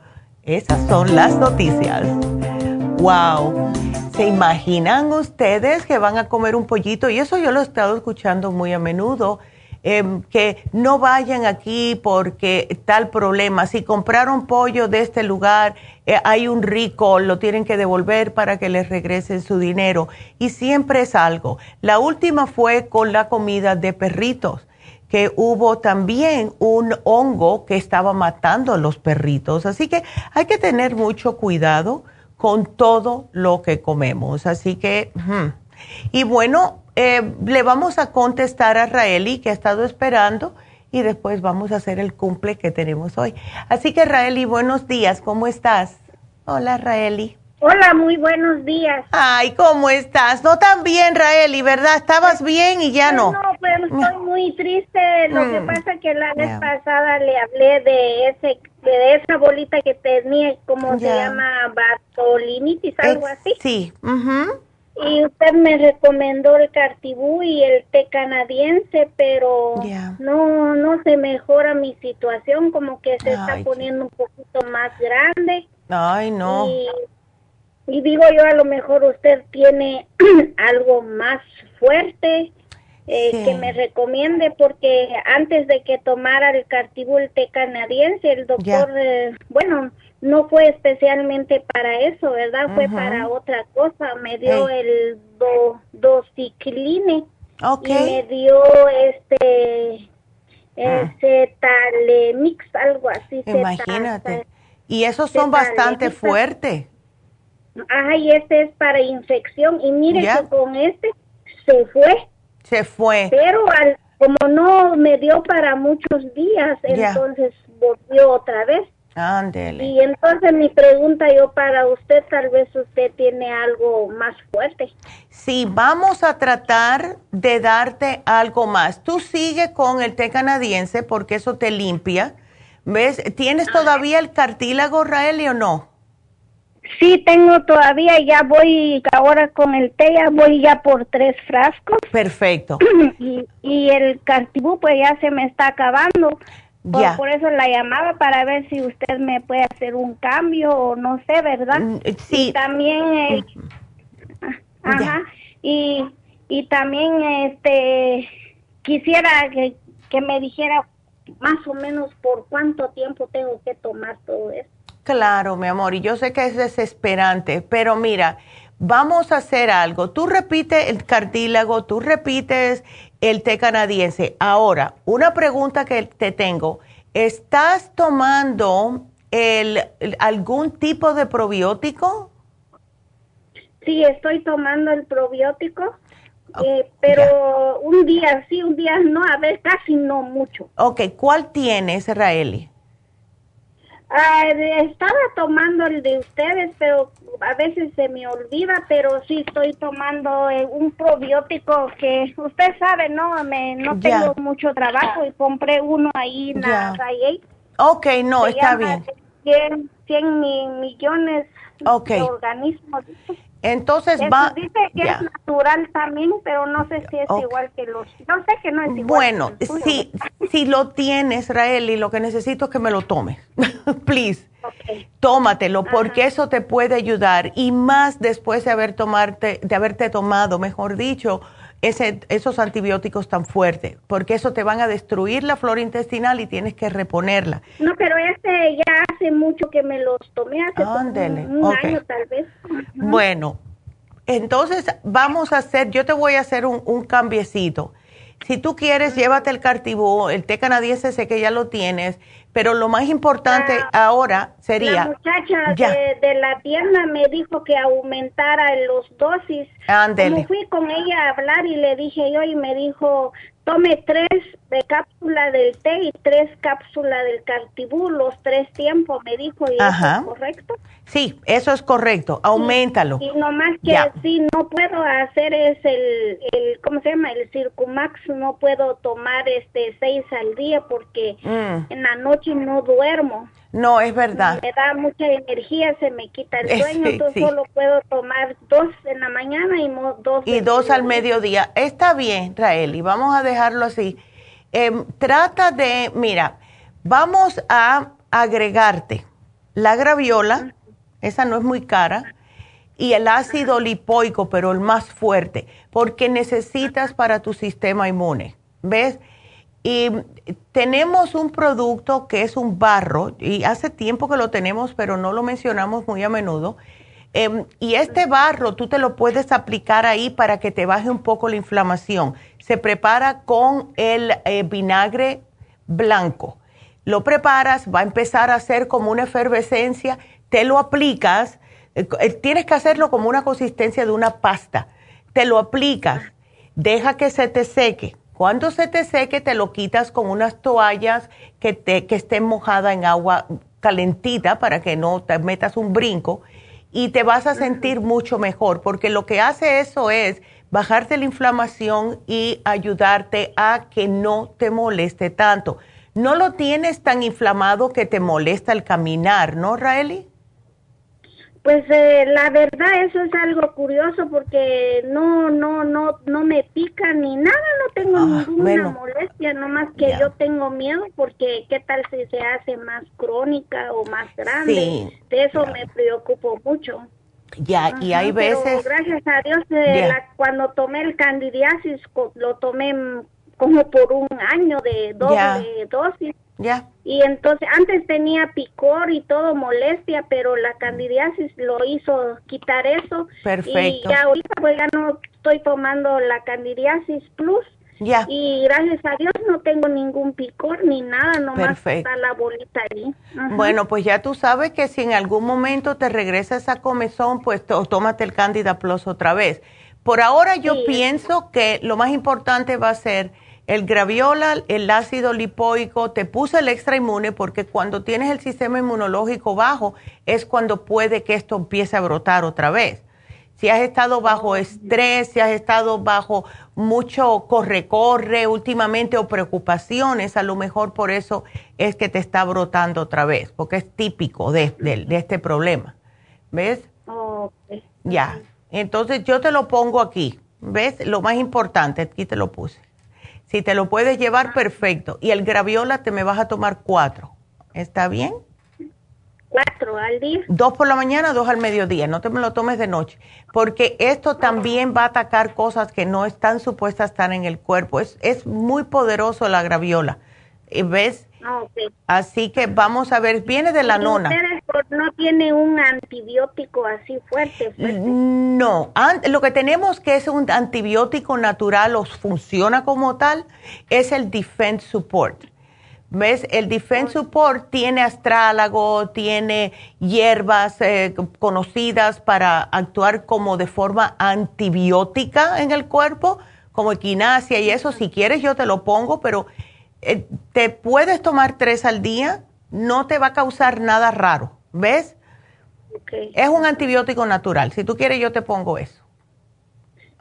Esas son las noticias. ¡Wow! ¿Se imaginan ustedes que van a comer un pollito? Y eso yo lo he estado escuchando muy a menudo. Em, que no vayan aquí porque tal problema. Si compraron pollo de este lugar, eh, hay un rico, lo tienen que devolver para que les regresen su dinero. Y siempre es algo. La última fue con la comida de perritos que hubo también un hongo que estaba matando a los perritos. Así que hay que tener mucho cuidado con todo lo que comemos. Así que, y bueno, eh, le vamos a contestar a Raeli que ha estado esperando y después vamos a hacer el cumple que tenemos hoy. Así que Raeli, buenos días, ¿cómo estás? Hola Raeli. Hola, muy buenos días. Ay, ¿cómo estás? No tan bien, Raeli, ¿verdad? Estabas bien y ya no. No, pero estoy muy triste. Lo que mm. pasa que la vez pasada le hablé de ese de esa bolita que tenía, como se llama? Bartolinitis, algo así. Sí. Y usted me recomendó el cartibú y el té canadiense, pero no no se mejora mi situación, como que se está poniendo un poquito más grande. Ay, no. Y digo yo, a lo mejor usted tiene algo más fuerte eh, que me recomiende, porque antes de que tomara el cartibul té canadiense, el doctor, eh, bueno, no fue especialmente para eso, ¿verdad? Fue para otra cosa. Me dio el do, dosicline y me dio este ese talemix, algo así. Imagínate. y esos son bastante fuertes. Ay, este es para infección. Y mire que con este se fue. Se fue. Pero al, como no me dio para muchos días, entonces volvió otra vez. Ándele. Y entonces mi pregunta yo para usted, tal vez usted tiene algo más fuerte. Sí, vamos a tratar de darte algo más. Tú sigue con el té canadiense porque eso te limpia. ¿Ves? ¿Tienes todavía el cartílago, Raeli, o no? Sí, tengo todavía, ya voy ahora con el té, ya voy ya por tres frascos. Perfecto. Y, y el cartibú pues ya se me está acabando. Por, por, eso la llamaba para ver si usted me puede hacer un cambio o no sé, ¿verdad? Mm, sí. Y también, eh, ajá, y, y también este quisiera que, que me dijera más o menos por cuánto tiempo tengo que tomar todo esto. Claro, mi amor, y yo sé que es desesperante, pero mira, vamos a hacer algo. Tú repites el cartílago, tú repites el té canadiense. Ahora, una pregunta que te tengo, ¿estás tomando el, algún tipo de probiótico? Sí, estoy tomando el probiótico, eh, pero un día sí, un día no, a ver, casi no mucho. Ok, ¿cuál tienes, Raeli? Ah, estaba tomando el de ustedes, pero a veces se me olvida, pero sí estoy tomando eh, un probiótico que usted sabe, ¿no? Me, no tengo mucho trabajo y compré uno ahí en la Ok, no, está bien. 100, 100 millones de organismos. Entonces va. Dice que es natural también, pero no sé si es igual que los. No sé que no es igual. Bueno, si, si lo tienes, Rael, y lo que necesito es que me lo tomes. Please. Tómatelo, porque eso te puede ayudar. Y más después de, haber tomarte, de haberte tomado, mejor dicho, ese, esos antibióticos tan fuertes, porque eso te van a destruir la flora intestinal y tienes que reponerla. No, pero este ya hace mucho que me los tomé, hace un, año tal vez. Bueno, entonces vamos a hacer, yo te voy a hacer un, un cambiecito. Si tú quieres, llévate el cartibú, el té canadiense sé que ya lo tienes, pero lo más importante ahora sería... La muchacha de, la tienda me dijo que aumentara los dosis. Ándele. fui con ella a hablar y le dije yo y me dijo, tome tres de cápsula del té y tres cápsulas del cartibú, los tres tiempos, me dijo, ¿y eso es correcto? Sí, eso es correcto, aumentalo. Y, nomás que así no puedo hacer es el, el, ¿cómo se llama? El Circumax, no puedo tomar este seis al día porque mm. en la noche no duermo. No, es verdad. Me da mucha energía, se me quita el sueño, entonces solo puedo tomar dos en la mañana y dos. Y dos al mediodía. Está bien, Raeli, vamos a dejarlo así. Em, trata de, mira, vamos a agregarte la graviola, esa no es muy cara, y el ácido lipoico, pero el más fuerte, porque necesitas para tu sistema inmune. ¿Ves? Y tenemos un producto que es un barro, y hace tiempo que lo tenemos, pero no lo mencionamos muy a menudo. Em, y este barro tú te lo puedes aplicar ahí para que te baje un poco la inflamación. Se prepara con el eh, vinagre blanco. Lo preparas, va a empezar a hacer como una efervescencia, te lo aplicas, eh, eh, tienes que hacerlo como una consistencia de una pasta. Te lo aplicas, deja que se te seque cuando se te seque, te lo quitas con unas toallas que, te, que estén mojadas en agua calentita para que no te metas un brinco y te vas a sentir mucho mejor, porque lo que hace eso es bajarte la inflamación y ayudarte a que no te moleste tanto. No lo tienes tan inflamado que te molesta el caminar, ¿no, Raeli? Pues eh, la verdad eso es algo curioso porque no no no no me pica ni nada, no tengo ah, ninguna molestia, nomás que yo tengo miedo porque qué tal si se hace más crónica o más grande. de eso me preocupo mucho. Ya, y hay veces... gracias a Dios, eh, cuando tomé el candidiasis, lo tomé como por un año de doble dosis ya. Y entonces, antes tenía picor y todo, molestia, pero la candidiasis lo hizo quitar eso. Perfecto. Y ya ahorita pues ya no estoy tomando la candidiasis plus. Ya. Y gracias a Dios no tengo ningún picor ni nada, nomás está la bolita ahí. Bueno, pues ya tú sabes que si en algún momento te regresa esa comezón, pues tómate el Candida Plus otra vez. Por ahora yo pienso que lo más importante va a ser el graviola, el ácido lipoico, te puse el extra inmune porque cuando tienes el sistema inmunológico bajo es cuando puede que esto empiece a brotar otra vez. Si has estado bajo oh, estrés, si has estado bajo mucho corre-corre últimamente o preocupaciones, a lo mejor por eso es que te está brotando otra vez, porque es típico de, este problema. ¿Ves? Ya. Entonces yo te lo pongo aquí. ¿Ves? Lo más importante, aquí te lo puse. Si te lo puedes llevar, perfecto. Y el graviola te me vas a tomar cuatro. ¿Está bien? Cuatro al día. Dos por la mañana, dos al mediodía. No te me lo tomes de noche. Porque esto también va a atacar cosas que no están supuestas a estar en el cuerpo. Es, es muy poderoso la graviola. ¿Ves? Ah, así que vamos a ver, viene de la nona. no tiene un antibiótico así fuerte, No, lo que tenemos que es un antibiótico natural o funciona como tal es el Defense Support. ¿Ves? El Defense Support tiene astrálago, tiene hierbas eh, conocidas para actuar como de forma antibiótica en el cuerpo, como equinacia y eso. Si quieres yo te lo pongo, pero eh, te puedes tomar tres al día, no te va a causar nada raro, ¿ves? Es un antibiótico natural. Si tú quieres, yo te pongo eso.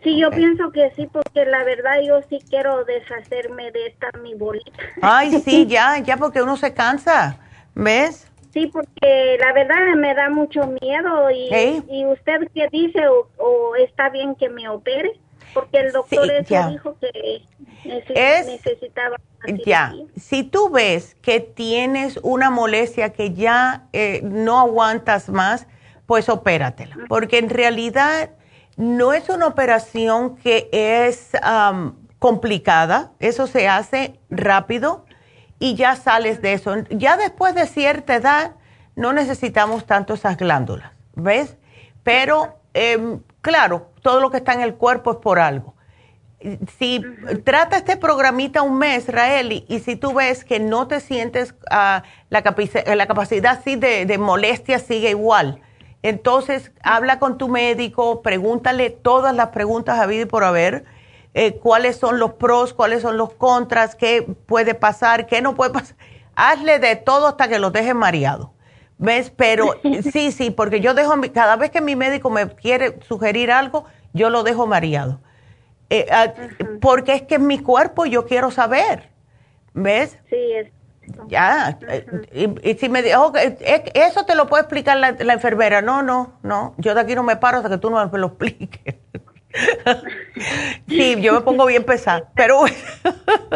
Sí, yo pienso que sí, porque la verdad yo sí quiero deshacerme de esta mi bolita. Ay, sí, ya, ya porque uno se cansa, ¿ves? Sí, porque la verdad me da mucho miedo y, y usted qué dice o, está bien que me opere porque el doctor dijo que necesitaba. Ya, si tú ves que tienes una molestia que ya eh, no aguantas más, pues opératela, porque en realidad no es una operación que es complicada, eso se hace rápido y ya sales de eso. Ya después de cierta edad no necesitamos tanto esas glándulas, ¿ves? Pero, em, claro, todo lo que está en el cuerpo es por algo. Si trata este programita un mes, Raeli, y si tú ves que no te sientes, uh, la, la, capacidad sí de, de molestia sigue igual, entonces habla con tu médico, pregúntale todas las preguntas a vida y por haber eh, cuáles son los pros, cuáles son los contras, qué puede pasar, qué no puede pasar. Hazle de todo hasta que lo dejes mareado. ¿Ves? Pero sí, sí, porque yo dejo, cada vez que mi médico me quiere sugerir algo, yo lo dejo mareado. Eh, ah, porque es que en mi cuerpo yo quiero saber. ¿Ves? Sí, es. Ya, eh, y, si me dijo, eso te lo puede explicar la, la, enfermera. No, no, no, yo de aquí no me paro hasta que tú no me lo expliques. sí, yo me pongo bien pesada, pero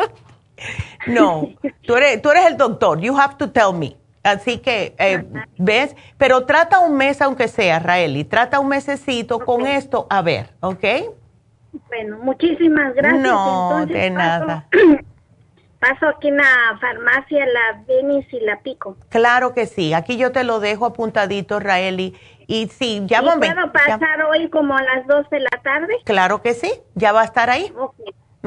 no, tú eres, tú eres el doctor, you have to tell me. Así que, eh, ¿ves? Pero trata un mes aunque sea, Raeli, trata un mesecito con esto, a ver, ¿ok? Bueno, muchísimas gracias. No, de nada. Paso aquí en la farmacia, la Venis y la Pico. Claro que sí, aquí yo te lo dejo apuntadito, Raeli, y sí, llámame. ¿Puedo pasar hoy como a las 2 de la tarde? Claro que sí, ya va a estar ahí.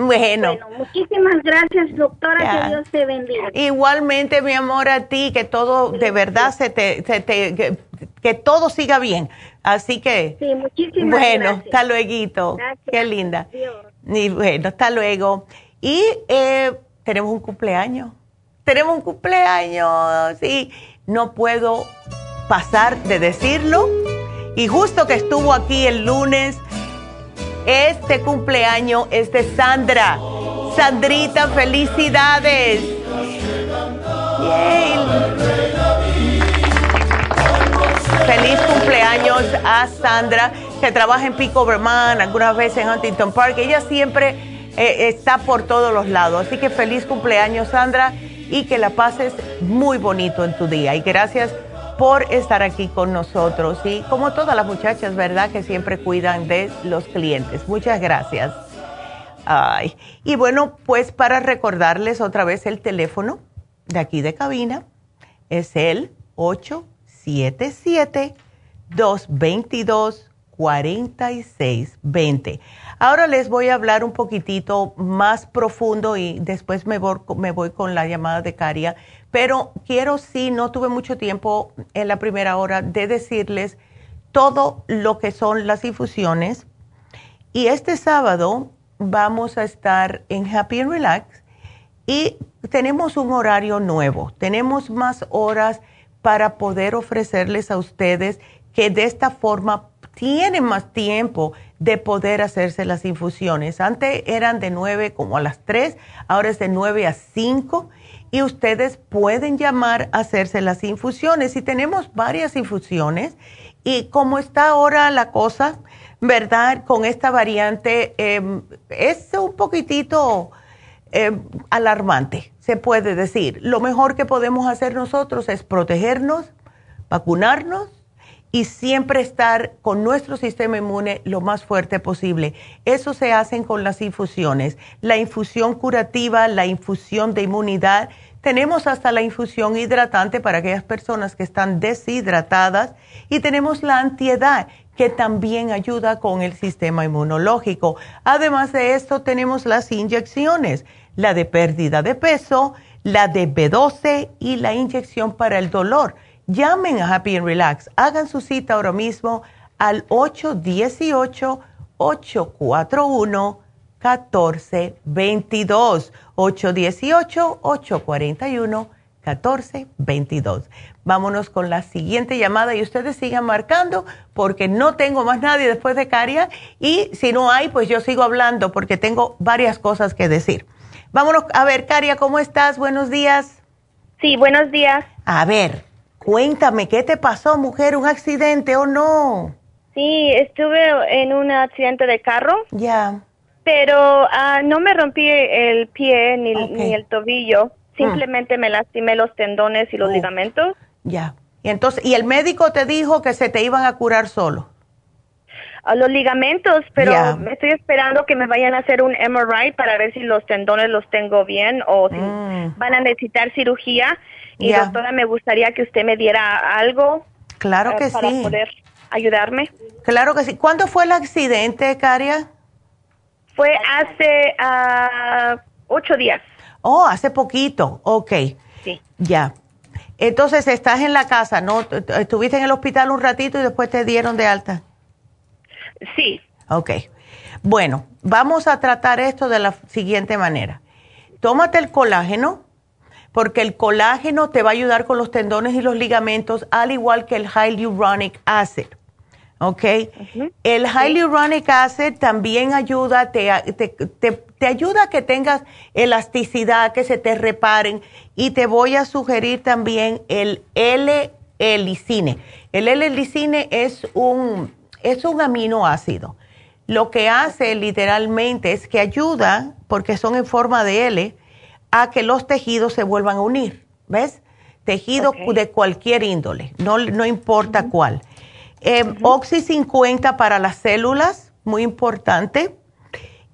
Bueno. bueno. muchísimas gracias, doctora. Que Dios te bendiga. Igualmente, mi amor, a ti, que todo de verdad se te, se te que, todo siga bien. Así que. Sí, muchísimas bueno, gracias. hasta luego. Qué linda. Y bueno, hasta luego. Y eh, tenemos un cumpleaños. Tenemos un cumpleaños. Sí, no puedo pasar de decirlo. Y justo que estuvo aquí el lunes, este cumpleaños es de Sandra. Sandrita, felicidades. Feliz cumpleaños a Sandra, que trabaja en Pico Vermont, algunas veces en Huntington Park. Ella siempre eh, está por todos los lados. Así que feliz cumpleaños, Sandra, y que la pases muy bonito en tu día. Y gracias por estar aquí con nosotros y como todas las muchachas, ¿verdad? Que siempre cuidan de los clientes. Muchas gracias. Ay. Y bueno, pues para recordarles otra vez el teléfono de aquí de cabina es el 877-222-4620. Ahora les voy a hablar un poquitito más profundo y después me voy, me voy con la llamada de Caria pero quiero, sí, no tuve mucho tiempo en la primera hora de decirles todo lo que son las infusiones. Y este sábado vamos a estar en Happy and Relax y tenemos un horario nuevo. Tenemos más horas para poder ofrecerles a ustedes que de esta forma tienen más tiempo de poder hacerse las infusiones. Antes eran de 9 como a las 3, ahora es de 9 a 5 y ustedes pueden llamar a hacerse las infusiones. Y tenemos varias infusiones y como está ahora la cosa, ¿verdad? Con esta variante em, es un poquitito em, alarmante, se puede decir. Lo mejor que podemos hacer nosotros es protegernos, vacunarnos y siempre estar con nuestro sistema inmune lo más fuerte posible. Eso se hace con las infusiones. La infusión curativa, la infusión de inmunidad. Tenemos hasta la infusión hidratante para aquellas personas que están deshidratadas y tenemos la antiedad que también ayuda con el sistema inmunológico. Además de esto, tenemos las inyecciones, la de pérdida de peso, la de B12 y la inyección para el dolor Llamen a Happy and Relax, hagan su cita ahora mismo al 818-841-1422. 818-841-1422. Vámonos con la siguiente llamada y ustedes sigan marcando porque no tengo más nadie después de Caria y si no hay, pues yo sigo hablando porque tengo varias cosas que decir. Vámonos a ver, Caria, ¿cómo estás? Buenos días. Sí, buenos días. A ver, Cuéntame, ¿qué te pasó, mujer? ¿Un accidente o no? Sí, estuve en un accidente de carro. Ya. Pero ah, no me rompí el pie ni, ni el tobillo. Simplemente me lastimé los tendones y los oh. ligamentos. Ya. Y entonces, ¿y el médico te dijo que se te iban a curar solo? A los ligamentos, pero estoy esperando que me vayan a hacer un MRI para ver si los tendones los tengo bien o si mm. van a necesitar cirugía. Y doctora, me gustaría que usted me diera algo. Claro que sí. Para poder ayudarme. Claro que sí. ¿Cuándo fue el accidente, Caria? Fue hace uh, ocho días. Oh, hace poquito. Ok. Sí. Ya. Entonces, estás en la casa, ¿no? Estuviste en el hospital un ratito y después te dieron de alta. Sí. Ok. Bueno, vamos a tratar esto de la siguiente manera. Tómate el colágeno, porque el colágeno te va a ayudar con los tendones y los ligamentos, al igual que el hyaluronic acid. ¿Ok? El hyaluronic acid también ayuda, te, te, ayuda a que tengas elasticidad, que se te reparen. Y te voy a sugerir también el L-Elicine. El L-Elicine es un es un aminoácido. Lo que hace literalmente es que ayuda, porque son en forma de L, a que los tejidos se vuelvan a unir. ¿Ves? Tejido de cualquier índole, no, no importa cuál. Eh, Oxy 50 para las células, muy importante.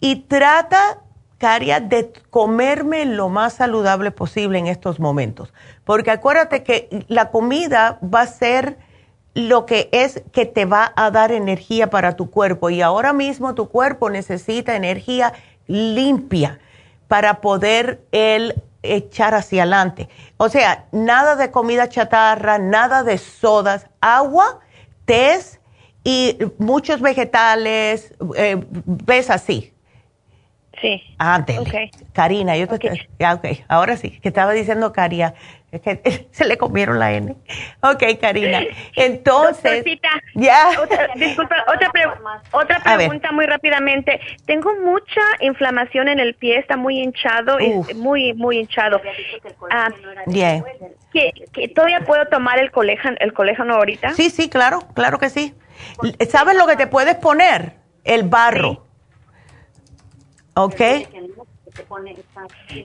Y trata, Caria, de comerme lo más saludable posible en estos momentos. Porque acuérdate que la comida va a ser lo que es que te va a dar energía para tu cuerpo. Y ahora mismo tu cuerpo necesita energía limpia para poder él echar hacia adelante. O sea, nada de comida chatarra, nada de sodas, agua, tés y muchos vegetales, eh, ves así. Sí. Antes. Okay. Karina, yo te... Okay. ok, ahora sí, que estaba diciendo Caria, es que se le comieron la N. Ok, Karina. Entonces... ya. Otra, disculpa, otra, otra pregunta muy rápidamente. Tengo mucha inflamación en el pie, está muy hinchado, y muy, muy hinchado. Ah, yeah. ¿que, que, todavía puedo tomar el colágeno, el colágeno ahorita? Sí, sí, claro, claro que sí. ¿Sabes lo que te puedes poner? El barro. ¿Ok?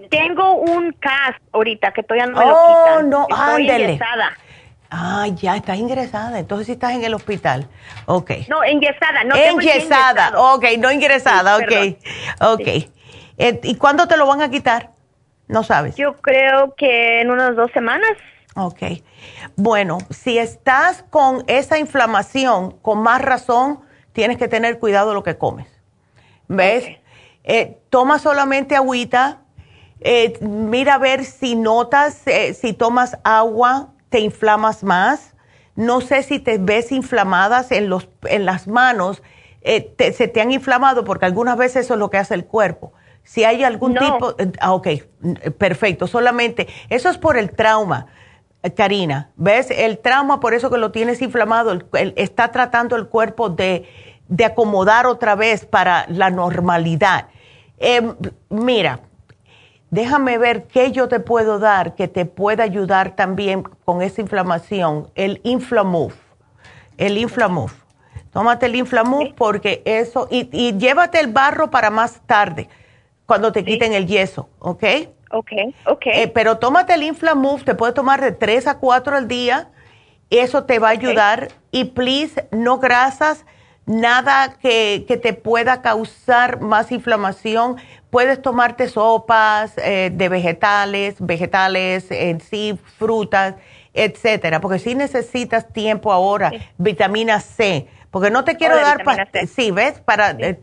Tengo un cast ahorita que todavía no me lo oh, quitan. no, Estoy ingresada. Ah, ya, estás ingresada. Entonces sí estás en el hospital. Ok. No, ingresada, no Ingresada, ok, no ingresada, ok. Ok. Eh, ¿Y cuándo te lo van a quitar? No sabes. Yo creo que en unas dos semanas. Ok. Bueno, si estás con esa inflamación, con más razón, tienes que tener cuidado lo que comes. ¿Ves? Eh, toma solamente agüita, eh, mira a ver si notas, eh, si tomas agua, te inflamas más. No sé si te ves inflamadas en, los, en las manos, se te han inflamado porque algunas veces eso es lo que hace el cuerpo. Si hay algún tipo, ah, ok, perfecto, solamente, eso es por el trauma. Karina, ¿ves? El trauma, por eso que lo tienes inflamado, está tratando el cuerpo de, de acomodar otra vez para la normalidad. Em, mira, déjame ver qué yo te puedo dar que te pueda ayudar también con esa inflamación. El Inflamuf. El Inflamuf. Tómate el Inflamuf porque eso, y, llévate el barro para más tarde, cuando te quiten el yeso, ¿ok? Ok, ok. Eh, pero tómate el Inflamuf, te puedes tomar de 3 a 4 al día, eso te va a ayudar. Y please, no grasas nada que, te pueda causar más inflamación. Puedes tomarte sopas eh, de vegetales, vegetales en sí, frutas, etcétera, porque si necesitas tiempo ahora, vitamina C, porque no te quiero dar pastillas. Sí, ¿ves? Para, eh,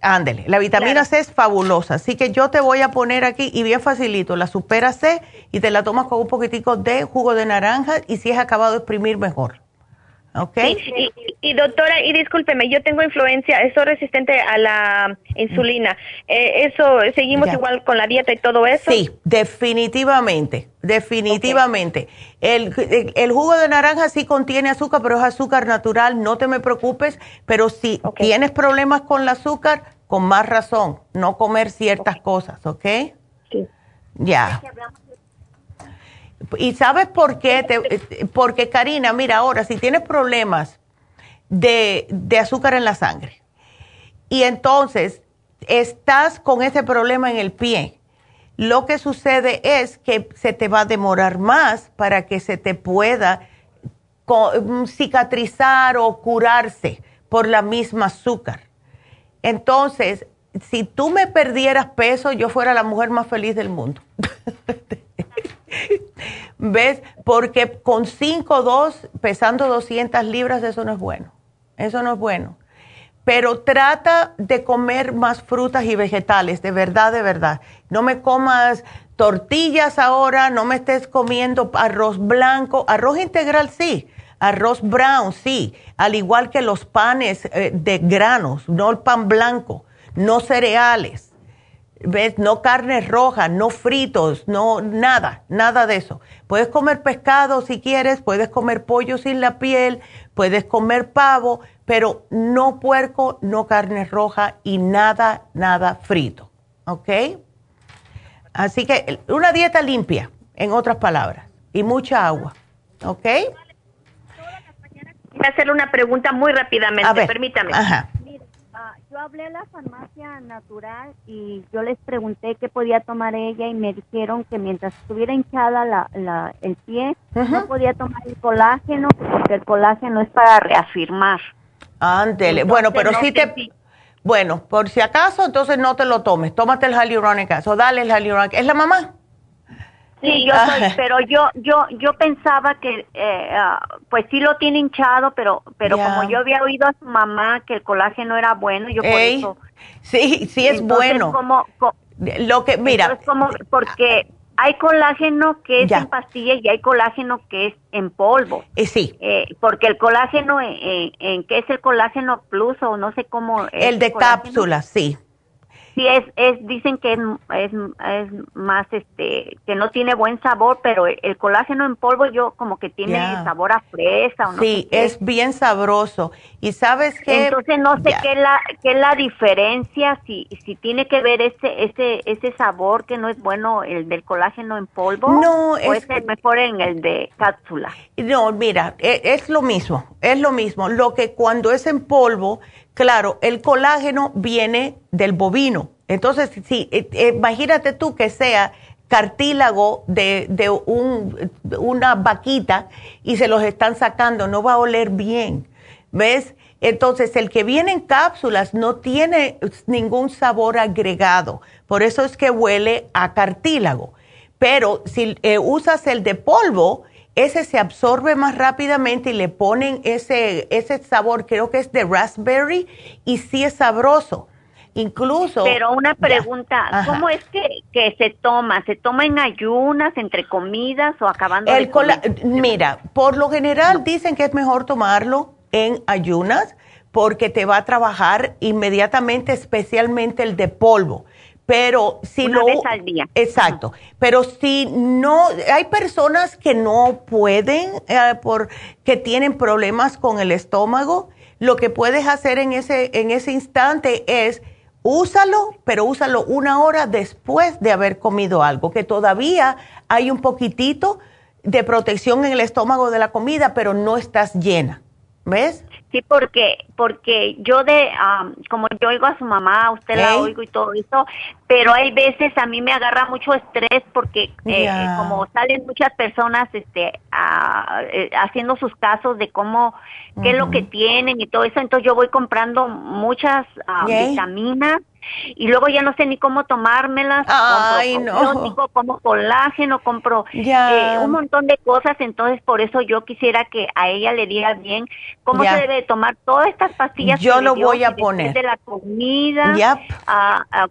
ándele, la vitamina C es fabulosa, así que yo te voy a poner aquí y bien facilito, la supera C y te la tomas con un poquitico de jugo de naranja y si es acabado de exprimir mejor. Okay. y, doctora, y discúlpeme, yo tengo influencia, soy resistente a la insulina. Eh, ¿Eso seguimos igual con la dieta y todo eso? Sí, definitivamente, definitivamente. El, el, jugo de naranja sí contiene azúcar, pero es azúcar natural, no te me preocupes, pero si tienes problemas con el azúcar, con más razón, no comer ciertas cosas, ¿ok? Sí. Ya. ¿Y sabes por qué? Te, porque Karina, mira, ahora, si tienes problemas de, de azúcar en la sangre y entonces estás con ese problema en el pie, lo que sucede es que se te va a demorar más para que se te pueda mm, cicatrizar o curarse por la misma azúcar. Entonces, si tú me perdieras peso, yo fuera la mujer más feliz del mundo. ¿Ves? Porque con 5 o 2, pesando 200 libras, eso no es bueno. Eso no es bueno pero trata de comer más frutas y vegetales, de verdad, de verdad. No me comas tortillas ahora, no me estés comiendo arroz blanco, arroz integral sí, arroz brown sí, al igual que los panes eh, de granos, no el pan blanco, no cereales. ¿Ves? No carne roja, no fritos, no nada, nada de eso. Puedes comer pescado si quieres, puedes comer pollo sin la piel, puedes comer pavo, pero no puerco, no carne roja y nada, nada frito. ¿Ok? Así que una dieta limpia, en otras palabras, y mucha agua. ¿Ok? Voy a hacerle una pregunta muy rápidamente, permítame. Ajá. Yo hablé a la farmacia natural y yo les pregunté qué podía tomar ella y me dijeron que mientras estuviera hinchada la, el pie, no podía tomar el colágeno porque el colágeno es para reafirmar. Ándele. Bueno, pero si te... Bueno, por si acaso, entonces no te lo tomes. Tómate el hyaluronic acid o dale el hyaluronic ¿Es la mamá? Sí, yo soy, pero yo yo yo pensaba que eh, ah, pues sí lo tiene hinchado, pero pero como yo había oído a su mamá que el colágeno era bueno, yo por eso Sí, sí es bueno. Como, lo que mira, como porque hay colágeno que es en pastillas y hay colágeno que es en polvo. Eh, sí. Eh, porque el colágeno, eh, en, ¿qué es el colágeno plus o no sé cómo? El de cápsulas, sí sí es, es dicen que es, es, más este que no tiene buen sabor pero el, colágeno en polvo yo como que tiene sabor a fresa o no sí es bien sabroso. Y sabes que entonces no sé qué es la qué es la diferencia si si tiene que ver ese ese ese sabor que no es bueno el del colágeno en polvo no o es, es mejor en el de cápsula. No mira es, es lo mismo es lo mismo. Lo que cuando es en polvo Claro, el colágeno viene del bovino. Entonces, sí, eh, eh, imagínate tú que sea cartílago de, de un, una vaquita y se los están sacando, no va a oler bien. ¿Ves? Entonces, el que viene en cápsulas no tiene ningún sabor agregado. Por eso es que huele a cartílago. Pero si eh, usas el de polvo, ese se absorbe más rápidamente y le ponen ese, ese sabor, creo que es de raspberry, y sí es sabroso. Incluso. Pero una pregunta, ¿cómo es que, que, se toma? ¿Se toma en ayunas, entre comidas o acabando el de Mira, por lo general dicen que es mejor tomarlo en ayunas porque te va a trabajar inmediatamente, especialmente el de polvo pero si Una vez al día. Exacto. Pero si no, hay personas que no pueden, eh, por, que tienen problemas con el estómago, lo que puedes hacer en ese, en ese instante es úsalo, pero úsalo una hora después de haber comido algo, que todavía hay un poquitito de protección en el estómago de la comida, pero no estás llena. ¿Ves? Sí, porque porque yo de como yo oigo a su mamá, usted la oigo y todo eso, pero hay veces a mí me agarra mucho estrés porque eh, como salen muchas personas este eh, haciendo sus casos de cómo qué es lo que tienen y todo eso, entonces yo voy comprando muchas vitaminas y luego ya no sé ni cómo tomármelas. Ay, no. Como colágeno, compro eh, un montón de cosas, entonces por eso yo quisiera que a ella le diera bien cómo se debe tomar todas estas pastillas. Yo lo voy a poner. De la comida,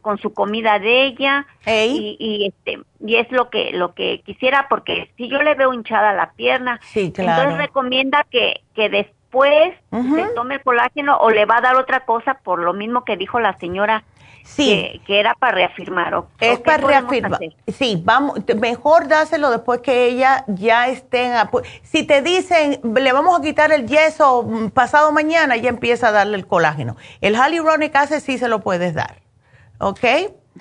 con su comida de ella. Y, y, este y es lo que lo que quisiera porque si yo le veo hinchada la pierna entonces recomienda que que después se tome el colágeno o le va a dar otra cosa por lo mismo que dijo la señora Sí. Que, era para reafirmar. es para reafirmar. Sí, vamos, mejor dáselo después que ella ya esté. Si te dicen, le vamos a quitar el yeso mm, pasado mañana, ya empieza a darle el colágeno. El hyaluronic acid sí se lo puedes dar. ¿Ok?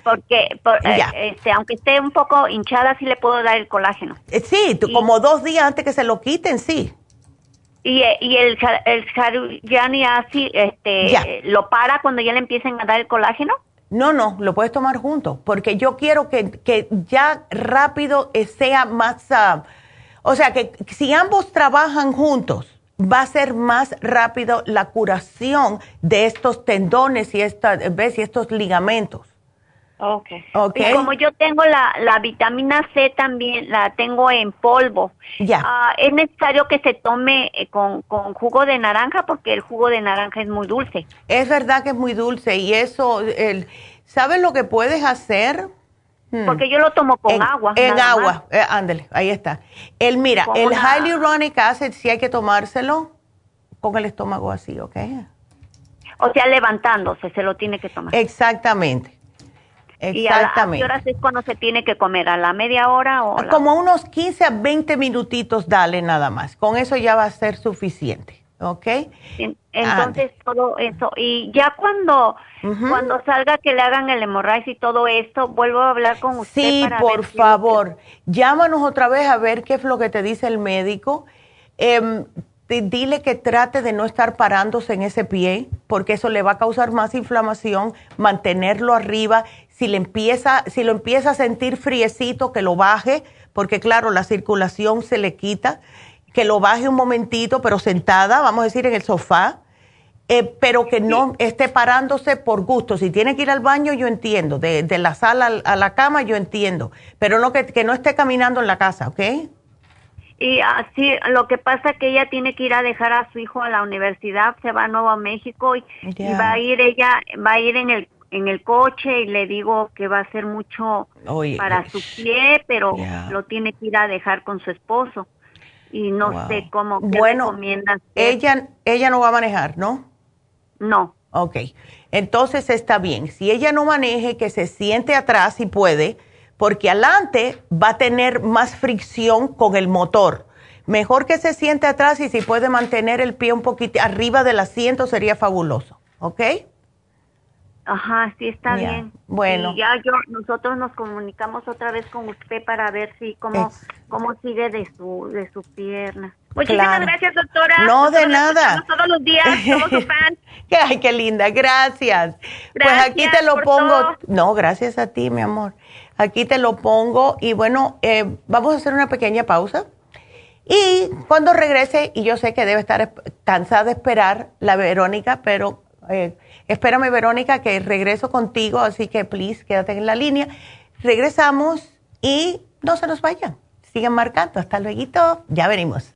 Porque, eh, este, aunque esté un poco hinchada, sí le puedo dar el colágeno. Eh, sí, como dos días antes que se lo quiten, sí. Y, y el, el así, este, ¿lo para cuando ya le empiecen a dar el colágeno? No, no, lo puedes tomar junto, porque yo quiero que, que ya rápido sea más, ah, o sea, que si ambos trabajan juntos, va a ser más rápido la curación de estos tendones y, esta, ¿ves? y estos ligamentos. Okay. Y como yo tengo la, la, vitamina C también, la tengo en polvo. Ya. Ah, es necesario que se tome eh, con, con, jugo de naranja porque el jugo de naranja es muy dulce. Es verdad que es muy dulce y eso, el, ¿sabes lo que puedes hacer? Hmm. Porque yo lo tomo con agua. En agua, eh, ándale, ahí está. El, mira, el hyaluronic acid sí hay que tomárselo con el estómago así, ¿ok? O sea, levantándose, se lo tiene que tomar. Exactamente. Exactamente. ¿Y a, qué horas es cuando se tiene que comer? ¿A la media hora o...? Como unos 15 a 20 minutitos, dale nada más. Con eso ya va a ser suficiente, ¿ok? Entonces, todo eso. Y ya cuando, cuando salga que le hagan el hemorragia y todo esto, vuelvo a hablar con usted. Sí, por favor. Llámanos otra vez a ver qué es lo que te dice el médico. Eh, dile que trate de no estar parándose en ese pie, porque eso le va a causar más inflamación, mantenerlo arriba. Si, le empieza, si lo empieza a sentir friecito, que lo baje, porque claro, la circulación se le quita, que lo baje un momentito, pero sentada, vamos a decir, en el sofá, eh, pero que no esté parándose por gusto. Si tiene que ir al baño, yo entiendo, de, la sala a la cama, yo entiendo, pero no que, que no esté caminando en la casa, ¿ok? Y así, lo que pasa es que ella tiene que ir a dejar a su hijo a la universidad, se va a Nuevo México y, va a ir ella, va a ir en el en el coche y le digo que va a ser mucho para su pie, pero lo tiene que ir a dejar con su esposo y no sé cómo qué bueno, Ella ella no va a manejar, ¿no? No. Ok. Entonces está bien. Si ella no maneje, que se siente atrás si puede porque adelante va a tener más fricción con el motor. Mejor que se siente atrás y si puede mantener el pie un poquito arriba del asiento sería fabuloso, ¿ok? Ajá, sí está bien. Bueno. Y ya yo, nosotros nos comunicamos otra vez con usted para ver si cómo, cómo sigue de su, de su pierna. Muchísimas gracias, doctora. No, de nada. Todos los días, somos su fan. Ay, qué linda, gracias. pues aquí te lo pongo. No, gracias a ti, mi amor. Aquí te lo pongo y bueno, eh, vamos a hacer una pequeña pausa. Y cuando regrese, y yo sé que debe estar cansada de esperar la Verónica, pero eh, espérame Verónica que regreso contigo, así que please quédate en la línea. Regresamos y no se nos vayan. Sigan marcando. Hasta luego. Ya venimos.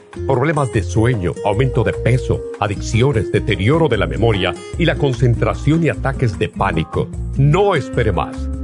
problemas de sueño, aumento de peso, adicciones, deterioro de la memoria y la concentración y ataques de pánico. No espere más.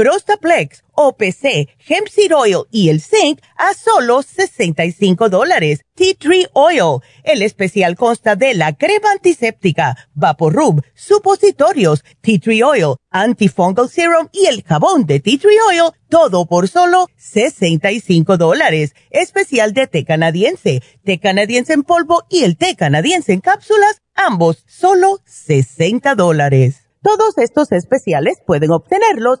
Prostaplex, OPC, Hemp Seed Oil y el Zinc a solo 65 dólares. Tea Tree Oil. El especial consta de la crema antiséptica, Vaporub, supositorios, Tea Tree Oil, Antifungal Serum y el jabón de Tea Tree Oil, todo por solo 65 dólares. Especial de té canadiense, té canadiense en polvo y el té canadiense en cápsulas, ambos solo 60 dólares. Todos estos especiales pueden obtenerlos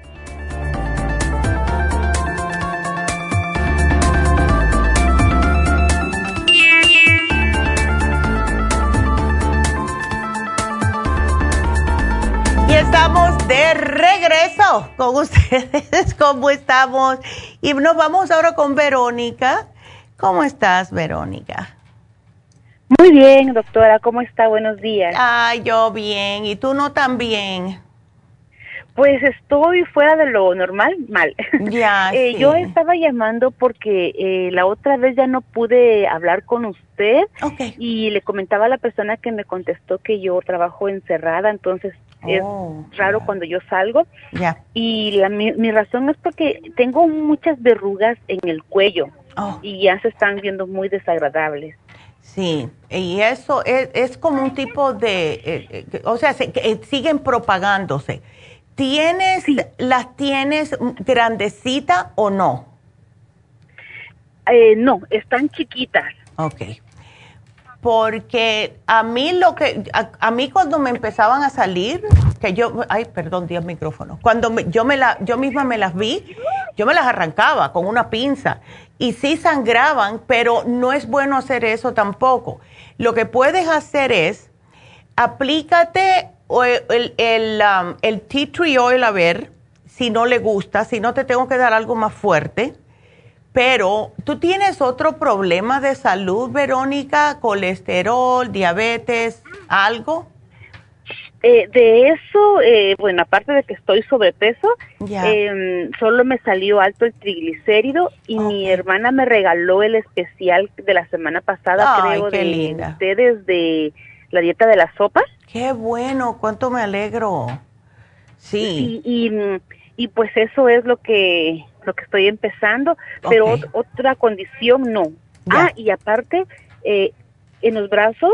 Estamos de regreso con ustedes. ¿Cómo estamos? Y nos vamos ahora con Verónica. ¿Cómo estás, Verónica? Muy bien, doctora. ¿Cómo está? Buenos días. Ah, yo bien. ¿Y tú no tan bien? Pues estoy fuera de lo normal, mal. Ya, eh, Yo estaba llamando porque eh, la otra vez ya no pude hablar con usted y le comentaba a la persona que me contestó que yo trabajo encerrada, entonces es Oh, raro cuando yo salgo. Ya. Y la, mi, mi razón es porque tengo muchas verrugas en el cuello Oh. y ya se están viendo muy desagradables. Sí, y eso es, es como un tipo de, eh, eh, o sea, se- que, eh, siguen propagándose. ¿Tienes, las tienes grandecita o no? Eh, no, están chiquitas. Ok. Porque a mí lo que, a, a mí cuando me empezaban a salir, que yo, ay, perdón, di el micrófono, cuando me- yo, me la, yo misma me las vi, yo me las arrancaba con una pinza y sí sangraban, pero no es bueno hacer eso tampoco. Lo que puedes hacer es, aplícate o el, el, el, um, el tea tree oil a ver si no le gusta, si no te tengo que dar algo más fuerte. Pero, ¿tú tienes otro problema de salud, Verónica? ¿Colesterol, diabetes, algo? Eh, de eso, eh, bueno, aparte de que estoy sobrepeso, Ya. eh, solo me salió alto el triglicérido y mi hermana me regaló el especial de la semana pasada, Ay, creo, de linda. ustedes de la dieta de las sopas. Qué bueno, cuánto me alegro. Sí. Y, y, y pues eso es lo que lo que estoy empezando, pero otra condición no. Ah, y aparte, eh, en los brazos,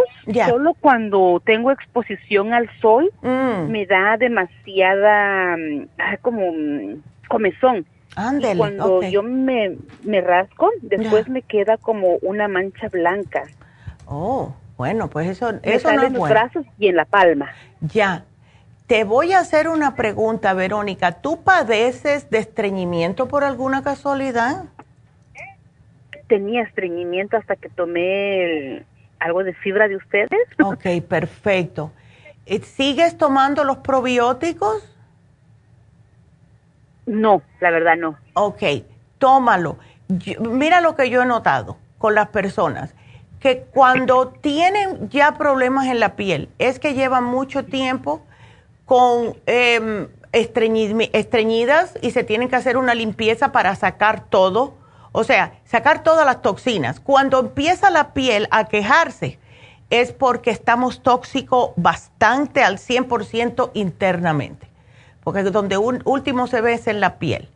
solo cuando tengo exposición al sol, Mm. me da demasiada, ah, como comezón. Ándele, y cuando yo me, me rasco, después me queda como una mancha blanca. Oh, bueno, pues eso, Me eso no es en los bueno. brazos y en la palma. Ya. Te voy a hacer una pregunta, Verónica. ¿Tú padeces de estreñimiento por alguna casualidad? Tenía estreñimiento hasta que tomé el- algo de fibra de ustedes. Ok, perfecto. Eh, ¿Sigues tomando los probióticos? No, la verdad no. Ok, tómalo. Yo- mira lo que yo he notado con las personas, que cuando tienen ya problemas en la piel, es que llevan mucho tiempo con estreñi- estreñidas y se tienen que hacer una limpieza para sacar todo, o sea, sacar todas las toxinas. Cuando empieza la piel a quejarse, es porque estamos tóxicos bastante al 100% internamente, porque donde un, último se ve es en la piel.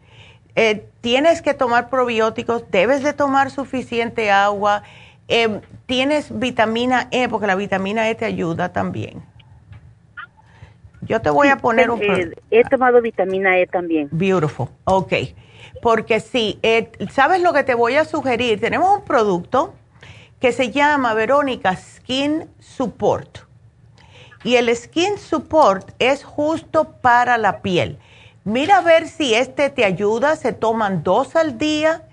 Eh, tienes que tomar probióticos, debes de tomar suficiente agua, eh, tienes vitamina E, porque la vitamina E te ayuda también. Yo te voy a poner un... Eh, he tomado vitamina E también. Beautiful, ok. Porque sí, eh, ¿sabes lo que te voy a sugerir? Tenemos un producto que se llama Verónica Skin Skin Support. Y el Skin Support es justo para la piel. Mira a ver si este te ayuda, se toman dos al día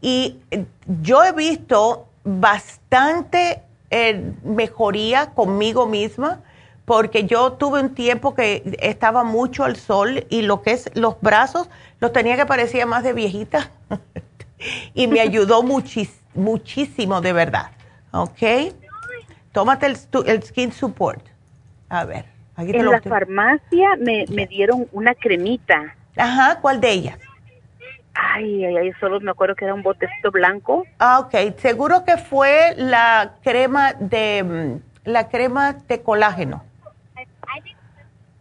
y eh, yo he visto bastante eh, mejoría conmigo misma porque yo tuve un tiempo que estaba mucho al sol y lo que es los brazos los tenía que parecía más de viejita y me ayudó muchísimo de verdad, ¿ok? Tómate el, Skin Support. A ver. Aquí en la farmacia me, me dieron una cremita. Ajá, ¿cuál de ellas? Ay, ay, ay, solo me acuerdo que era un botecito blanco. Ah, ok. Seguro que fue la crema de mm, la crema de colágeno.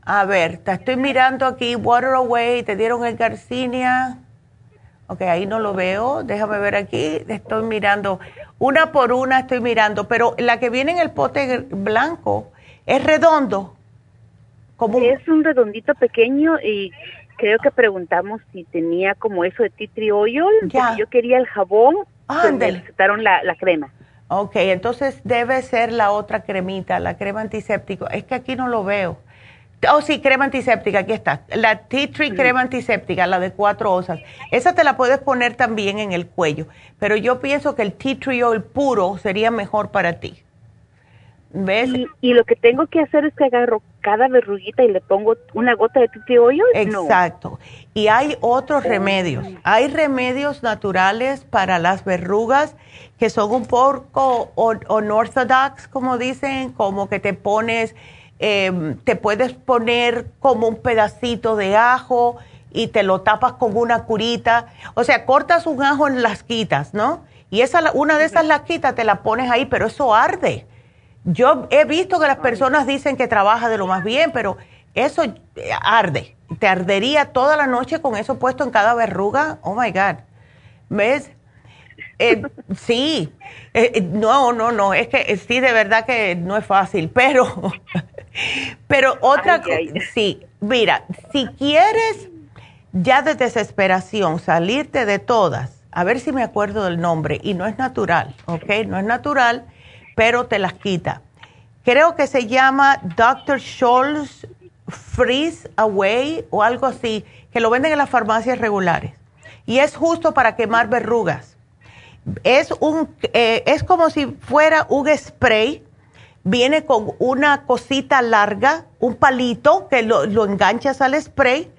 A ver, te estoy mirando aquí, Water Away, te dieron el Garcinia. Ok, ahí no lo veo. Déjame ver aquí. Estoy mirando. Una por una estoy mirando. Pero la que viene en el pote blanco es redondo. Como es un redondito pequeño y creo que preguntamos si tenía como eso de tea tree oil, yo quería el jabón, ah, me necesitaron la, la crema. Ok, entonces debe ser la otra cremita, la crema antiséptico. Es que aquí no lo veo. Oh, sí, crema antiséptica, aquí está. La tea tree crema antiséptica, la de cuatro osas. Esa te la puedes poner también en el cuello. Pero yo pienso que el tea tree oil puro sería mejor para ti. ¿Ves? Y, lo que tengo que hacer es que agarro cada verruguita y le pongo una gota de oil. Exacto. Y hay otros remedios. Hay remedios naturales para las verrugas que son un poco unorthodox, como dicen, como que te pones, em, te puedes poner como un pedacito de ajo y te lo tapas con una curita. O sea, cortas un ajo en las quitas, ¿no? Y esa, una de esas lasquitas te la pones ahí, pero eso arde. Yo he visto que las personas dicen que trabaja de lo más bien, pero eso eh, arde. Te ardería toda la noche con eso puesto en cada verruga. Oh my God. ¿Ves? Eh, sí. Eh, no, no, no. Es que sí, de verdad que no es fácil, pero. pero otra cosa. Sí. Mira, si quieres ya de desesperación salirte de todas, a ver si me acuerdo del nombre, y no es natural, ¿ok? No es natural pero te las quita. Creo que se llama Dr. Scholl's Freeze Away o algo así, que lo venden en las farmacias regulares. Y es justo para quemar verrugas. Es, un, eh, es como si fuera un spray. Viene con una cosita larga, un palito que lo, enganchas al spray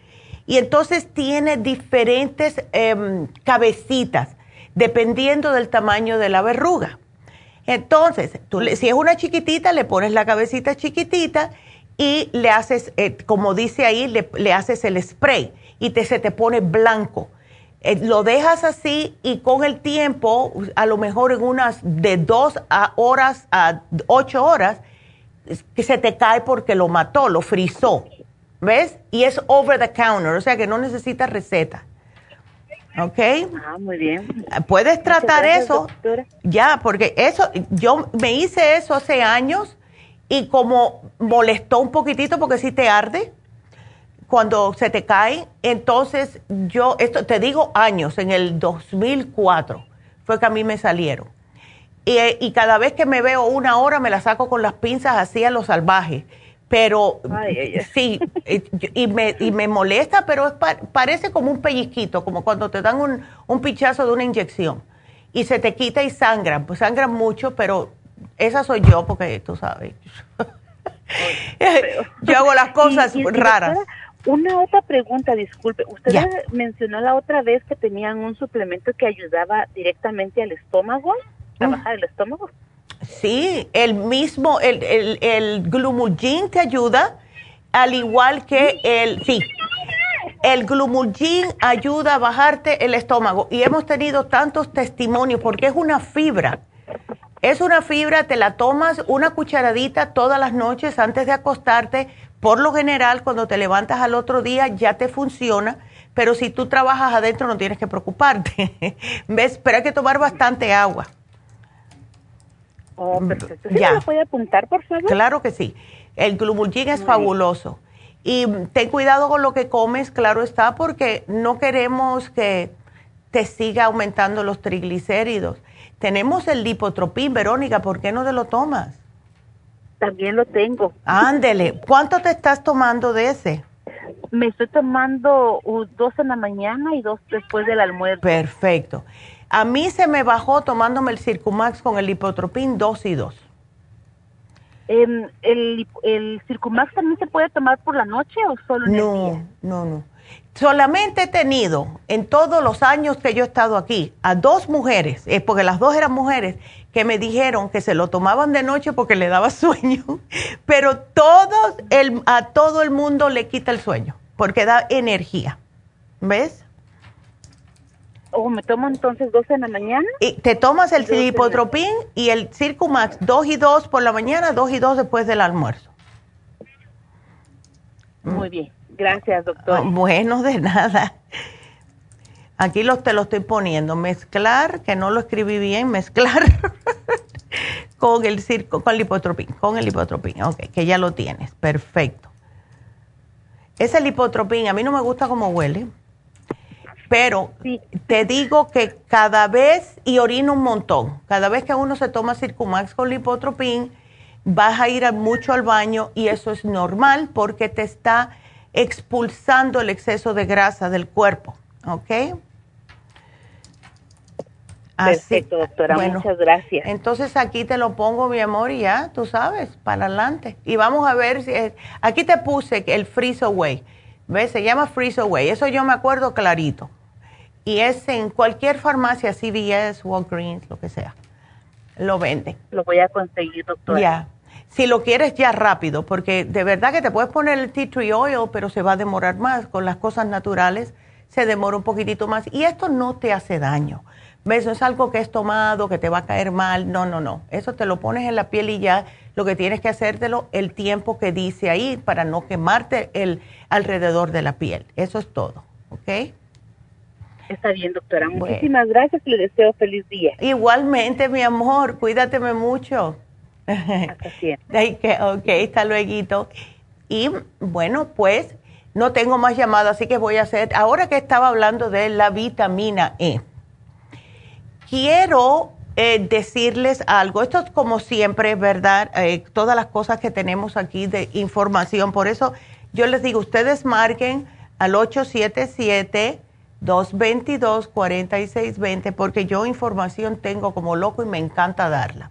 y entonces tiene diferentes em, cabecitas dependiendo del tamaño de la verruga. Entonces, tú si es una chiquitita, le pones la cabecita chiquitita y le haces, eh, como dice ahí, le, haces el spray y te, se te pone blanco. Eh, lo dejas así y con el tiempo, a lo mejor en unas de dos a horas a ocho horas, que se te cae porque lo mató, lo frizó. ¿Ves? Y es over the counter, o sea que no necesitas receta. ¿Ok? Ah, muy bien. Puedes tratar eso. Ya, porque eso, yo me hice eso hace años y como molestó un poquitito porque si te arde cuando se te cae, entonces yo, esto te digo años, en el 2004 fue que a mí me salieron. Y, y cada vez que me veo una hora me la saco con las pinzas así a lo salvaje pero sí, y me, y me molesta, pero parece como un pellizquito, como cuando te dan un, un pichazo de una inyección y se te quita y sangran, pues sangran mucho, pero esa soy yo porque tú sabes. yo hago las cosas raras. una otra pregunta, disculpe. Usted mencionó la otra vez que tenían un suplemento que ayudaba directamente al estómago, a mm. bajar el estómago. Sí, el mismo, el, el, el te ayuda, al igual que el, sí, el glumulgin ayuda a bajarte el estómago. Y hemos tenido tantos testimonios porque es una fibra. Es una fibra, te la tomas una cucharadita todas las noches antes de acostarte. Por lo general, cuando te levantas al otro día ya te funciona, pero si tú trabajas adentro no tienes que preocuparte. ¿Ves? Pero hay que tomar bastante agua. Oh, perfecto. ya. ¿Me puede apuntar, por favor? Claro que sí. El glumulgin es fabuloso. Y ten cuidado con lo que comes, claro está, porque no queremos que te siga aumentando los triglicéridos. Tenemos el lipotropín, Verónica, ¿por qué no te lo tomas? También lo tengo. Ándele. ¿Cuánto te estás tomando de ese? Me estoy tomando dos en la mañana y dos después del almuerzo. Perfecto. A mí se me bajó tomándome el Circumax con el Lipotropin dos y dos. Em, el, ¿El Circumax también se puede tomar por la noche o solo en no, el día? No, no, Solamente he tenido en todos los años que yo he estado aquí a dos mujeres, eh, porque las dos eran mujeres, que me dijeron que se lo tomaban de noche porque le daba sueño, pero todo el, a todo el mundo le quita el sueño porque da energía. ¿Ves? ¿O me tomo entonces dos en la mañana? Y te tomas el Cipotropin y el Circumax, dos y dos por la mañana, dos y dos después del almuerzo. Muy bien, gracias doctor. bueno, de nada. Aquí los, te lo estoy poniendo. Mezclar, que no lo escribí bien, mezclar con el circo, con el lipotropín, con el lipotropín, ok, que ya lo tienes, perfecto. Ese lipotropín, a mí no me gusta cómo huele, pero te digo que cada vez, y orino un montón, cada vez que uno se toma Circumax con lipotropín, vas a ir mucho al baño y eso es normal porque te está expulsando el exceso de grasa del cuerpo, ¿ok? Perfecto, doctora, muchas gracias. Entonces aquí te lo pongo, mi amor, y ya, tú sabes, para adelante. Y vamos a ver si. aquí te puse el Freeze Away. ¿Ves? Se llama Freeze Away. Eso yo me acuerdo clarito. Y es en cualquier farmacia, CVS, Walgreens, lo que sea. Lo vende. Lo voy a conseguir, doctora. Ya. Si lo quieres ya rápido, porque de verdad que te puedes poner el tea tree oil, pero se va a demorar más. Con las cosas naturales se demora un poquitito más. Y esto no te hace daño ¿Ves? No es algo que es tomado, que te va a caer mal. No, no, no. Eso te lo pones en la piel y ya lo que tienes que hacértelo el tiempo que dice ahí para no quemarte el alrededor de la piel. Eso es todo. ¿Ok? Está bien, doctora. Muchísimas gracias y le deseo feliz día. Igualmente, mi amor. Cuídateme mucho. Hasta siempre. ok, hasta luego. Y bueno, pues no tengo más llamadas, así que voy a hacer. Ahora que estaba hablando de la vitamina E quiero eh, decirles algo. Esto es como siempre, ¿verdad? Eh, todas las cosas que tenemos aquí de información. Por eso yo les digo, ustedes marquen al 877-222-4620 porque yo información tengo como loco y me encanta darla.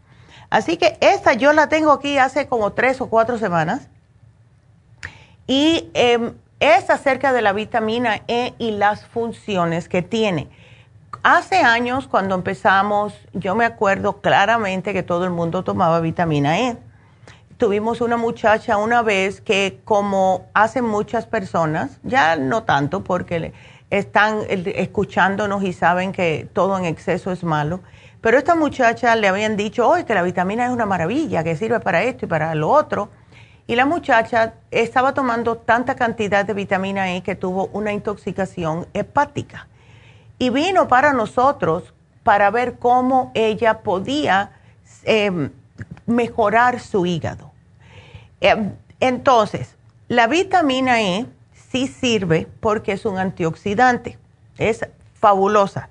Así que esta yo la tengo aquí hace como tres o cuatro semanas. Y em, es acerca de la vitamina E y las funciones que tiene. Hace años, cuando empezamos, yo me acuerdo claramente que todo el mundo tomaba vitamina E. Tuvimos una muchacha una vez que, como hacen muchas personas, ya no tanto porque están escuchándonos y saben que todo en exceso es malo, pero esta muchacha le habían dicho hoy que la vitamina es una maravilla, que sirve para esto y para lo otro. Y la muchacha estaba tomando tanta cantidad de vitamina E que tuvo una intoxicación hepática y vino para nosotros para ver cómo ella podía em, mejorar su hígado. Em, entonces, la vitamina E sí sirve porque es un antioxidante, es fabulosa.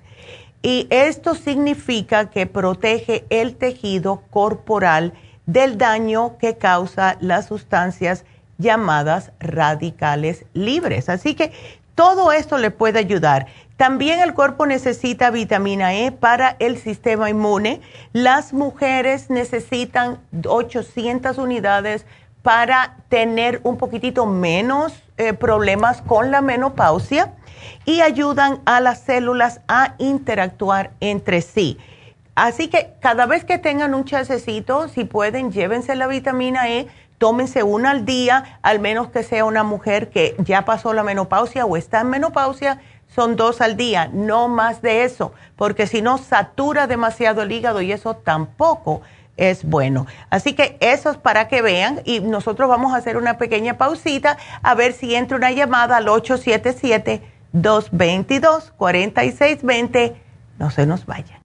Y esto significa que protege el tejido corporal del daño que causa las sustancias llamadas radicales libres. Así que todo esto le puede ayudar. También el cuerpo necesita vitamina E para el sistema inmune. Las mujeres necesitan 800 unidades para tener un poquitito menos eh, problemas con la menopausia y ayudan a las células a interactuar entre sí. Así que cada vez que tengan un chasecito, si pueden, llévense la vitamina E, tómense una al día, al menos que sea una mujer que ya pasó la menopausia o está en menopausia son dos al día, no más de eso, porque si no satura demasiado el hígado y eso tampoco es bueno. Así que eso es para que vean y nosotros vamos a hacer una pequeña pausita a ver si entra una llamada al 877-222-4620. No se nos vayan.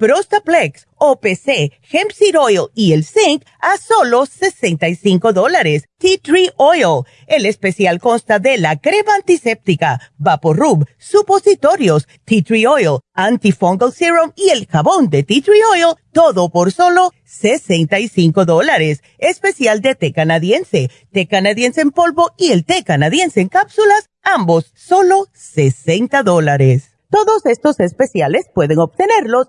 Prostaplex, OPC, Hemp Seed Oil y el Zinc a solo 65 dólares. Tea Tree Oil. El especial consta de la crema antiséptica, Vaporub, supositorios, Tea Tree Oil, Antifungal Serum y el jabón de Tea Tree Oil, todo por solo 65 dólares. Especial de té canadiense, té canadiense en polvo y el té canadiense en cápsulas, ambos solo 60 dólares. Todos estos especiales pueden obtenerlos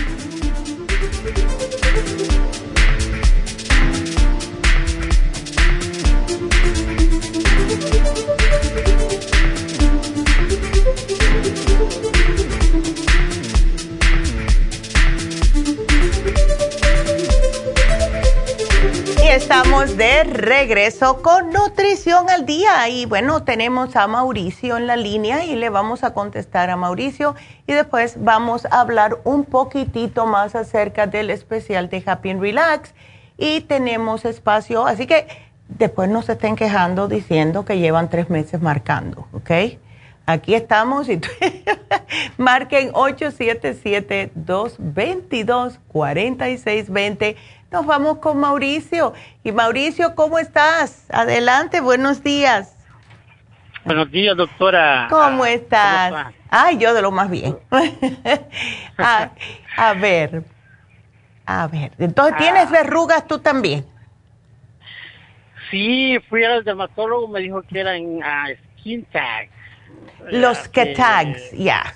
Estamos de regreso con Nutrición al Día. Y bueno, tenemos a Mauricio en la línea y le vamos a contestar a Mauricio. Y después vamos a hablar un poquitito más acerca del especial de Happy and Relax. Y tenemos espacio, así que después no se estén quejando diciendo que llevan tres meses marcando, ¿ok? Aquí estamos y marquen 877-222-4620 nos vamos con Mauricio. Y Mauricio, ¿cómo estás? Adelante, buenos días. Buenos días, doctora. ¿Cómo estás? Ay, yo de lo más bien. a, ver, a ver. Entonces, ¿tienes ah. verrugas tú también? Sí, fui al dermatólogo, me dijo que eran uh, skin tags. Los que tags, ya.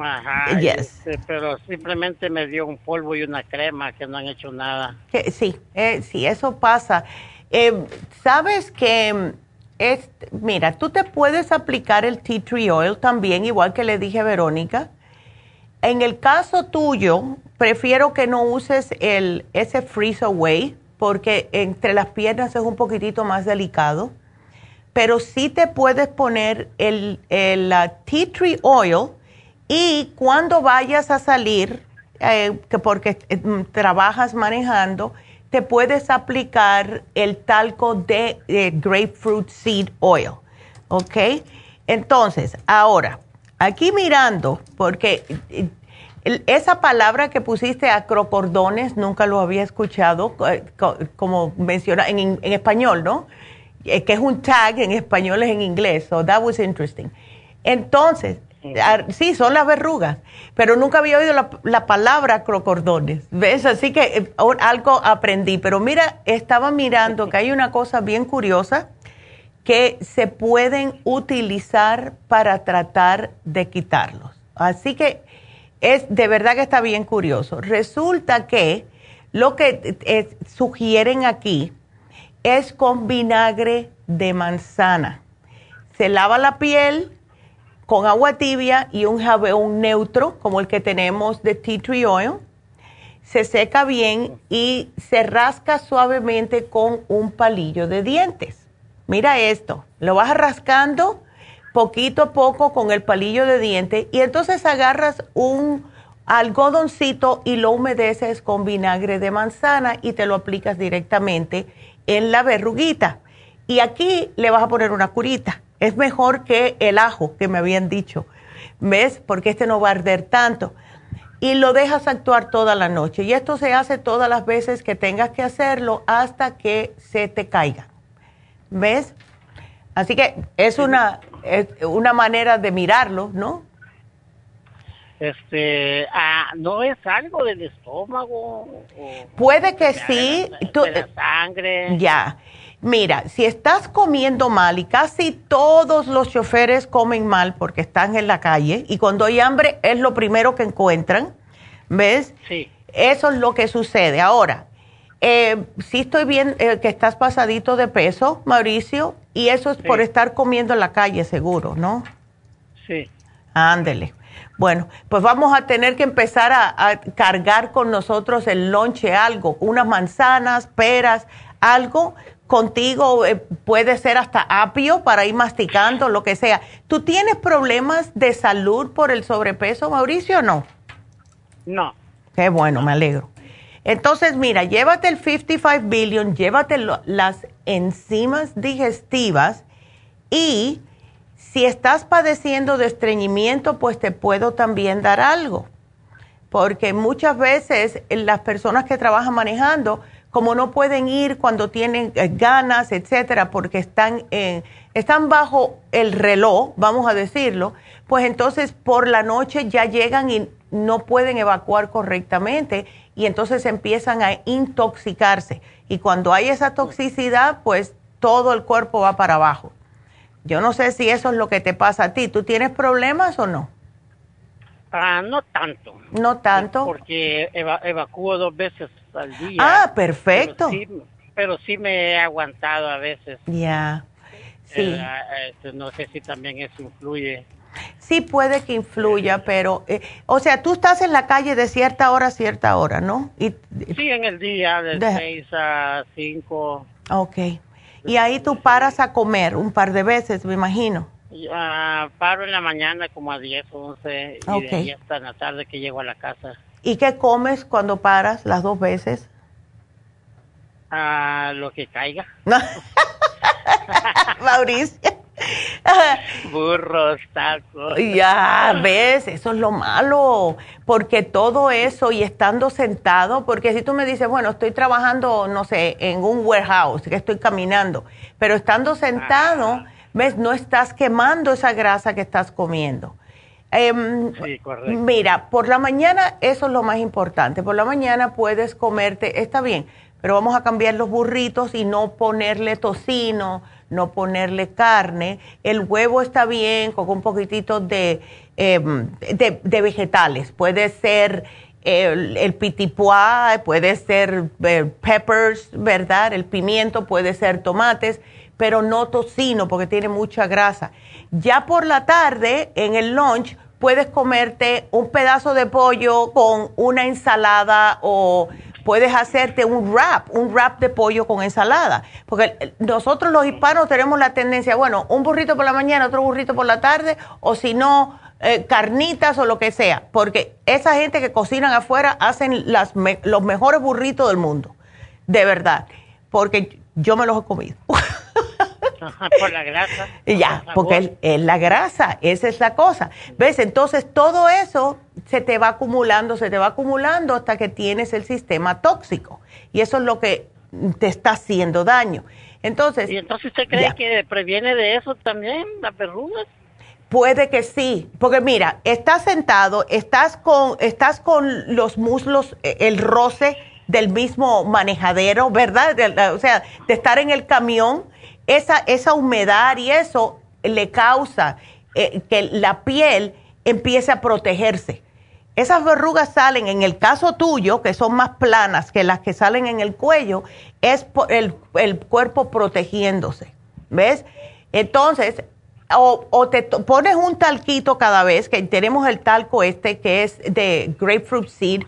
Ajá. Este, pero simplemente me dio un polvo y una crema que no han hecho nada. sí, eh, sí, eso pasa. Eh, Sabes que, es, mira, tú te puedes aplicar el tea tree oil también, igual que le dije a Verónica. En el caso tuyo, prefiero que no uses el, ese freeze away, porque entre las piernas es un poquitito más delicado. Pero sí te puedes poner el, el tea tree oil y cuando vayas a salir, eh, que porque eh, mm, trabajas manejando, te puedes aplicar el talco de, grapefruit seed oil. ¿Ok? Entonces, ahora, aquí mirando, porque eh, esa palabra que pusiste acrocordones, nunca lo había escuchado, como menciona en, en español, ¿no? que es un tag en español, es en inglés. So that was interesting. Entonces, Sí, son las verrugas, pero nunca había oído la, palabra crocordones, ¿ves? Así que eh, algo aprendí, pero mira, estaba mirando que hay una cosa bien curiosa que se pueden utilizar para tratar de quitarlos. Así que es de verdad que está bien curioso. Resulta que lo que eh, sugieren aquí es con vinagre de manzana. Se lava la piel, con agua tibia y un jabón neutro, como el que tenemos de tea tree oil. se seca bien y se rasca suavemente con un palillo de dientes. Mira esto, lo vas rascando poquito a poco con el palillo de dientes y entonces agarras un algodoncito y lo humedeces con vinagre de manzana y te lo aplicas directamente en la verruguita. Y aquí le vas a poner una curita. Es mejor que el ajo que me habían dicho. ¿Ves? Porque este no va a arder tanto. Y lo dejas actuar toda la noche. Y esto se hace todas las veces que tengas que hacerlo hasta que se te caiga. ¿Ves? Así que es una, es una manera de mirarlo, ¿no? Este, ah, ¿no es algo del estómago? Puede que sí. De la sangre. Ya. Mira, si estás comiendo mal y casi todos los choferes comen mal porque están en la calle y cuando hay hambre es lo primero que encuentran, ¿ves? Sí. Eso es lo que sucede. Ahora, eh, sí estoy bien eh, que estás pasadito de peso, Mauricio, y eso es por estar comiendo en la calle, seguro, ¿no? Sí. Ándele. Bueno, pues vamos a tener que empezar a, cargar con nosotros el lonche, algo, unas manzanas, peras, algo contigo, eh, puede ser hasta apio para ir masticando, lo que sea. ¿Tú tienes problemas de salud por el sobrepeso, Mauricio, o no? No. Qué bueno, me alegro. Entonces, mira, llévate el 55 billion, llévate las enzimas digestivas y si estás padeciendo de estreñimiento, pues te puedo también dar algo. Porque muchas veces las personas que trabajan manejando, como no pueden ir cuando tienen eh, ganas, etcétera, porque están, están bajo el reloj, vamos a decirlo, pues entonces por la noche ya llegan y no pueden evacuar correctamente y entonces empiezan a intoxicarse. Y cuando hay esa toxicidad, pues todo el cuerpo va para abajo. Yo no sé si eso es lo que te pasa a ti. ¿Tú tienes problemas o no? Ah, no tanto. No tanto. Porque evacúo dos veces al día. Ah, perfecto. Pero sí, me he aguantado a veces. Ya. Sí. Eh, este, no sé si también eso influye. Sí puede que influya, pero, eh, o sea, tú estás en la calle de cierta hora a cierta hora, ¿no? Y, sí, en el día, de, de 6 a 5. Ok. Y ahí tú paras a comer un par de veces, me imagino. Uh, paro en la mañana como a 10, 11 y de ahí hasta la tarde que llego a la casa. ¿Y qué comes cuando paras las dos veces? Uh, lo que caiga. Mauricio. Burros, tacos. Ya, ves, eso es lo malo, porque todo eso y estando sentado, porque si tú me dices, bueno, estoy trabajando, no sé, en un warehouse, que estoy caminando, pero estando sentado, ves, no estás quemando esa grasa que estás comiendo. Em, sí, correcto. Mira, por la mañana eso es lo más importante. Por la mañana puedes comerte, está bien, pero vamos a cambiar los burritos y no ponerle tocino, no ponerle carne. El huevo está bien con un poquitito de, em, de, vegetales. Puede ser el, el pitipuá, puede ser eh, peppers, ¿verdad? El pimiento, puede ser tomates, pero no tocino porque tiene mucha grasa. Ya por la tarde, en el lunch, puedes comerte un pedazo de pollo con una ensalada o puedes hacerte un wrap, un wrap de pollo con ensalada. Porque nosotros los hispanos tenemos la tendencia, bueno, un burrito por la mañana, otro burrito por la tarde, o si no, eh, carnitas o lo que sea. Porque esa gente que cocinan afuera hacen las los mejores burritos del mundo. De verdad. Porque yo me los he comido. por la grasa. Ya, porque es, la grasa, esa es la cosa. ¿Ves? Entonces todo eso se te va acumulando, se te va acumulando hasta que tienes el sistema tóxico. Y eso es lo que te está haciendo daño. Entonces. ¿Y entonces usted cree que previene de eso también, las verrugas? Puede que sí, porque mira, estás sentado, estás con, estás con los muslos, eh, el roce del mismo manejadero, ¿verdad? o sea, de estar en el camión esa, esa humedad y eso le causa eh, que la piel empiece a protegerse. Esas verrugas salen, en el caso tuyo, que son más planas que las que salen en el cuello, es el, el cuerpo protegiéndose. ¿Ves? Entonces, o, o, te pones un talquito cada vez, que tenemos el talco este que es de grapefruit seed,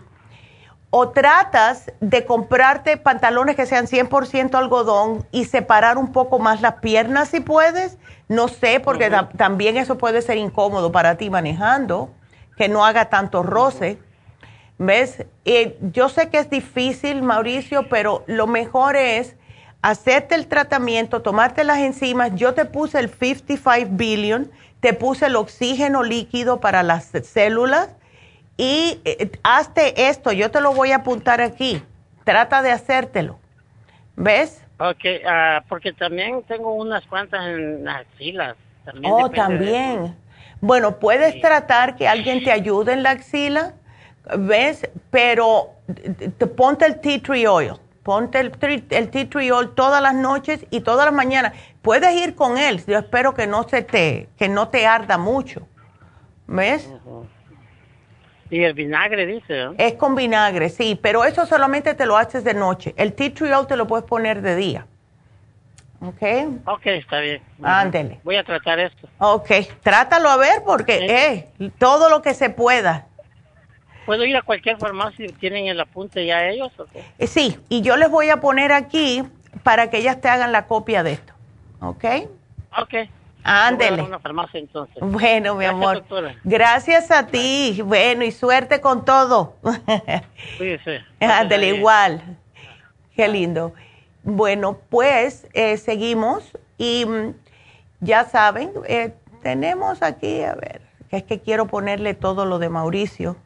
o tratas de comprarte pantalones que sean 100% algodón y separar un poco más las piernas si puedes. No sé, porque también eso puede ser incómodo para ti manejando, que no haga tanto roce. ¿Ves? yo sé que es difícil, Mauricio, pero lo mejor es hacerte el tratamiento, tomarte las enzimas. Yo te puse el 55 billion, te puse el oxígeno líquido para las células y eh, hazte esto, yo te lo voy a apuntar aquí. Trata de hacértelo. ¿Ves? Ok, ah, porque también tengo unas cuantas en las axilas. También oh, también. Bueno, puedes tratar que alguien te ayude en la axila, ¿ves? Pero te, ponte el tea tree oil. Ponte el, el tea tree oil todas las noches y todas las mañanas. Puedes ir con él. Yo espero que no se te, que no te arda mucho. ¿Ves? Y el vinagre, dice. Es con vinagre, sí, pero eso solamente te lo haces de noche. El tea tree te lo puedes poner de día. ¿Ok? Ok, está bien. Ándele. Voy a tratar esto. Ok, trátalo a ver porque eh, todo lo que se pueda. ¿Puedo ir a cualquier farmacia y tienen el apunte ya ellos? ¿o eh, sí, y yo les voy a poner aquí para que ellas te hagan la copia de esto. ¿Ok? Ok. Ándele. Bueno, mi amor. Gracias a ti. Bueno, y suerte con todo. Sí, sí. Ándele, igual. Qué lindo. Bueno, pues eh, seguimos y mm, ya saben, eh, tenemos aquí, a ver, que es que quiero ponerle todo lo de Mauricio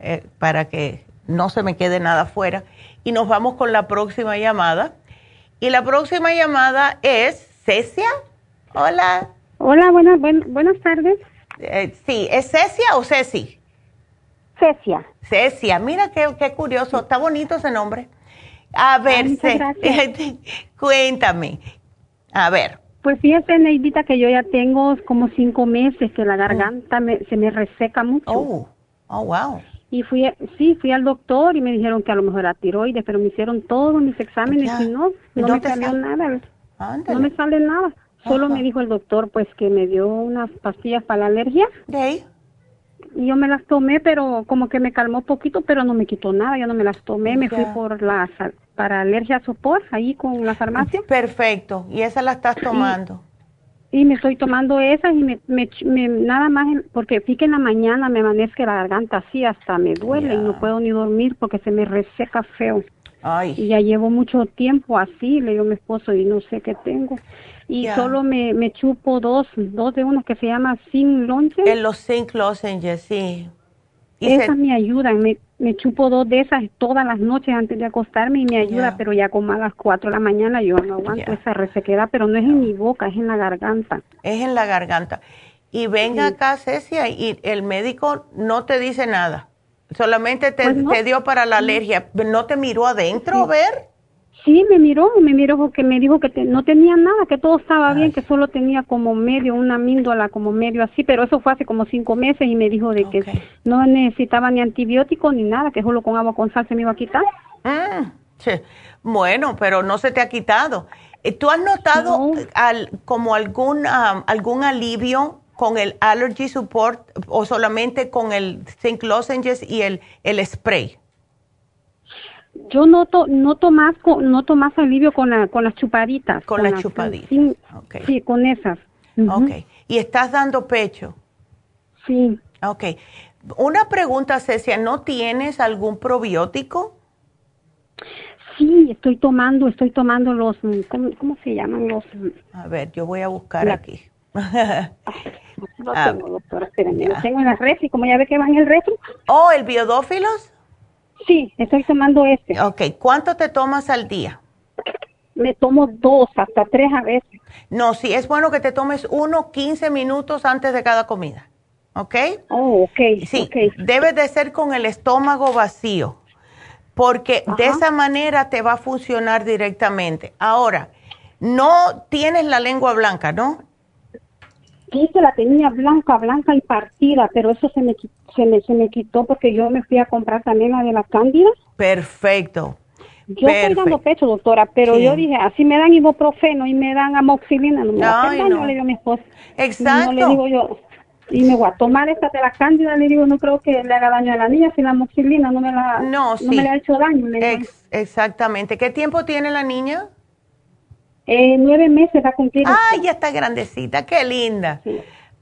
eh, para que no se me quede nada fuera. Y nos vamos con la próxima llamada. Y la próxima llamada es Cecia. Hola. Hola, buenas, buenas tardes. Eh, sí, ¿es Cecia o Ceci? Cecia. Cecia, mira qué, qué curioso, está bonito ese nombre. A ver, cuéntame. A ver. Pues fíjese, Neidita, que yo ya tengo como cinco meses que la garganta se me reseca mucho. Oh, oh, wow. Y fui, sí, fui al doctor y me dijeron que a lo mejor era tiroides, pero me hicieron todos mis exámenes y no, no, me salió nada. No me sale nada. Solo me dijo el doctor pues que me dio unas pastillas para la alergia. ¿De Y yo me las tomé, pero como que me calmó poquito, pero no me quitó nada. Yo no me las tomé, me fui por la para alergia sopor ahí con la farmacia. Perfecto. ¿Y esa la estás tomando? Y, me estoy tomando esas y me, me, nada más porque fíjate en la mañana me amanezca la garganta así hasta me duele y no puedo ni dormir porque se me reseca feo. Ay. Y ya llevo mucho tiempo así, le digo a mi esposo y no sé qué tengo y solo me, me chupo dos, dos de unos que se llama Zinc Lozenges. En los Zinc Lozenges, sí. Y esas me ayudan, me, me chupo dos de esas todas las noches antes de acostarme y me ayuda, pero ya como a las cuatro de la mañana yo no aguanto esa resequedad, pero no es en mi boca, es en la garganta. Es en la garganta. Y venga acá, Cecia, y el médico no te dice nada, solamente te, pues te dio para la alergia, ¿no te miró adentro a ver? Sí, me miró, me miró porque me dijo que no tenía nada, que todo estaba bien, que solo tenía como medio, una míndola como medio así, pero eso fue hace como cinco meses y me dijo de que no necesitaba ni antibiótico ni nada, que solo con agua con sal se me iba a quitar. Ah, bueno, pero no se te ha quitado. Eh, ¿Tú has notado al, como algún, algún alivio con el Allergy Support o solamente con el Zinc Lozenges y el, el spray? Yo noto, noto más, noto más alivio con, la, con las chupaditas. Con, las chupaditas. Sí, con esas. Ok. ¿Y estás dando pecho? Sí. Ok. Una pregunta, Cecia, ¿no tienes algún probiótico? Sí, estoy tomando, estoy tomando los, ¿cómo, se llaman los? A ver, yo voy a buscar aquí. no tengo, doctora, espérenme, lo tengo en la refri, como ya ve que va en el refri. Oh, ¿el biodófilos? Sí, estoy tomando este. Ok, ¿cuánto te tomas al día? Me tomo dos, hasta tres a veces. No, sí, es bueno que te tomes uno 15 minutos antes de cada comida. ¿Ok? Oh, ok. Sí, debe de ser con el estómago vacío, porque de esa manera te va a funcionar directamente. Ahora, no tienes la lengua blanca, ¿no? Sí, que la tenía blanca, blanca y partida, pero eso se me, se me, se me quitó porque yo me fui a comprar también la de las cándidas. Perfecto. Yo estoy dando pecho, doctora, pero yo dije, así me dan ibuprofeno y me dan amoxilina, no me no. le digo a mi esposa. Exacto. No le digo yo. y me voy a tomar esta de la cándida, le digo, no creo que le haga daño a la niña, si la moxilina no me la no, no me le ha hecho daño. exactamente. ¿Qué tiempo tiene la niña? Eh, nueve meses va a cumplir. Ay, ya está grandecita, qué linda.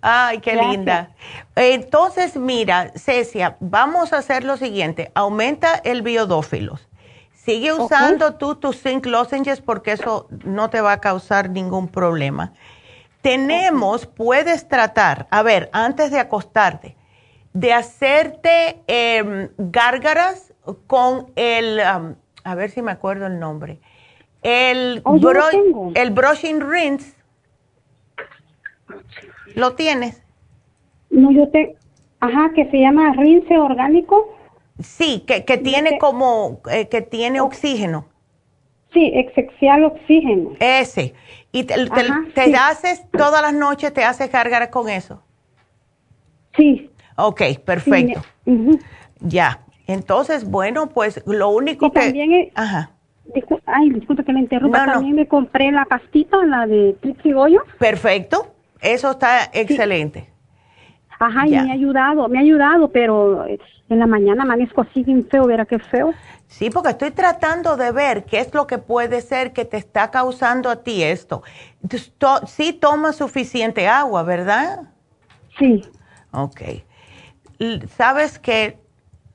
Ay, qué linda. Entonces, mira, Cecia, vamos a hacer lo siguiente. Aumenta el biodófilos. Sigue usando tú tus zinc lozenges porque eso no te va a causar ningún problema. Tenemos, puedes tratar, a ver, antes de acostarte, de hacerte em, gárgaras con el, a ver si me acuerdo el nombre, el, oh, el brushing rinse. ¿Lo tienes? No, yo te, ajá, que se llama rinse orgánico. Sí, que, que tiene como, eh, que tiene oxígeno. Sí, exexial oxígeno. Ese. ¿Y te, haces todas las noches, te haces cargar con eso? Sí. Ok, perfecto. Ya. Entonces, bueno, pues lo único que... También Ajá. Ay, disculpe que me interrumpa. también me compré la pastita, la de Trixie Perfecto. Eso está excelente. Ajá, y me ha ayudado, me ha ayudado, pero en la mañana amanezco así bien feo, verá qué feo. Sí, porque estoy tratando de ver qué es lo que puede ser que te está causando a ti esto. sí tomas suficiente agua, ¿verdad? Sí. Ok. Sabes que,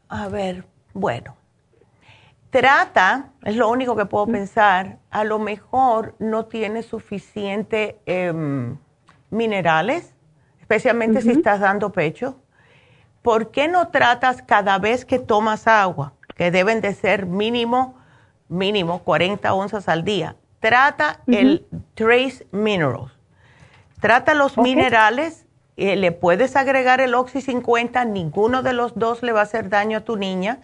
a ver, bueno, trata, es lo único que puedo pensar, a lo mejor no tienes suficiente em, minerales, especialmente si estás dando pecho. ¿Por qué no tratas cada vez que tomas agua? que deben de ser mínimo, mínimo 40 onzas al día. Trata el Trace Minerals. Trata los minerales, eh, le puedes agregar el Oxy 50, ninguno de los dos le va a hacer daño a tu niña.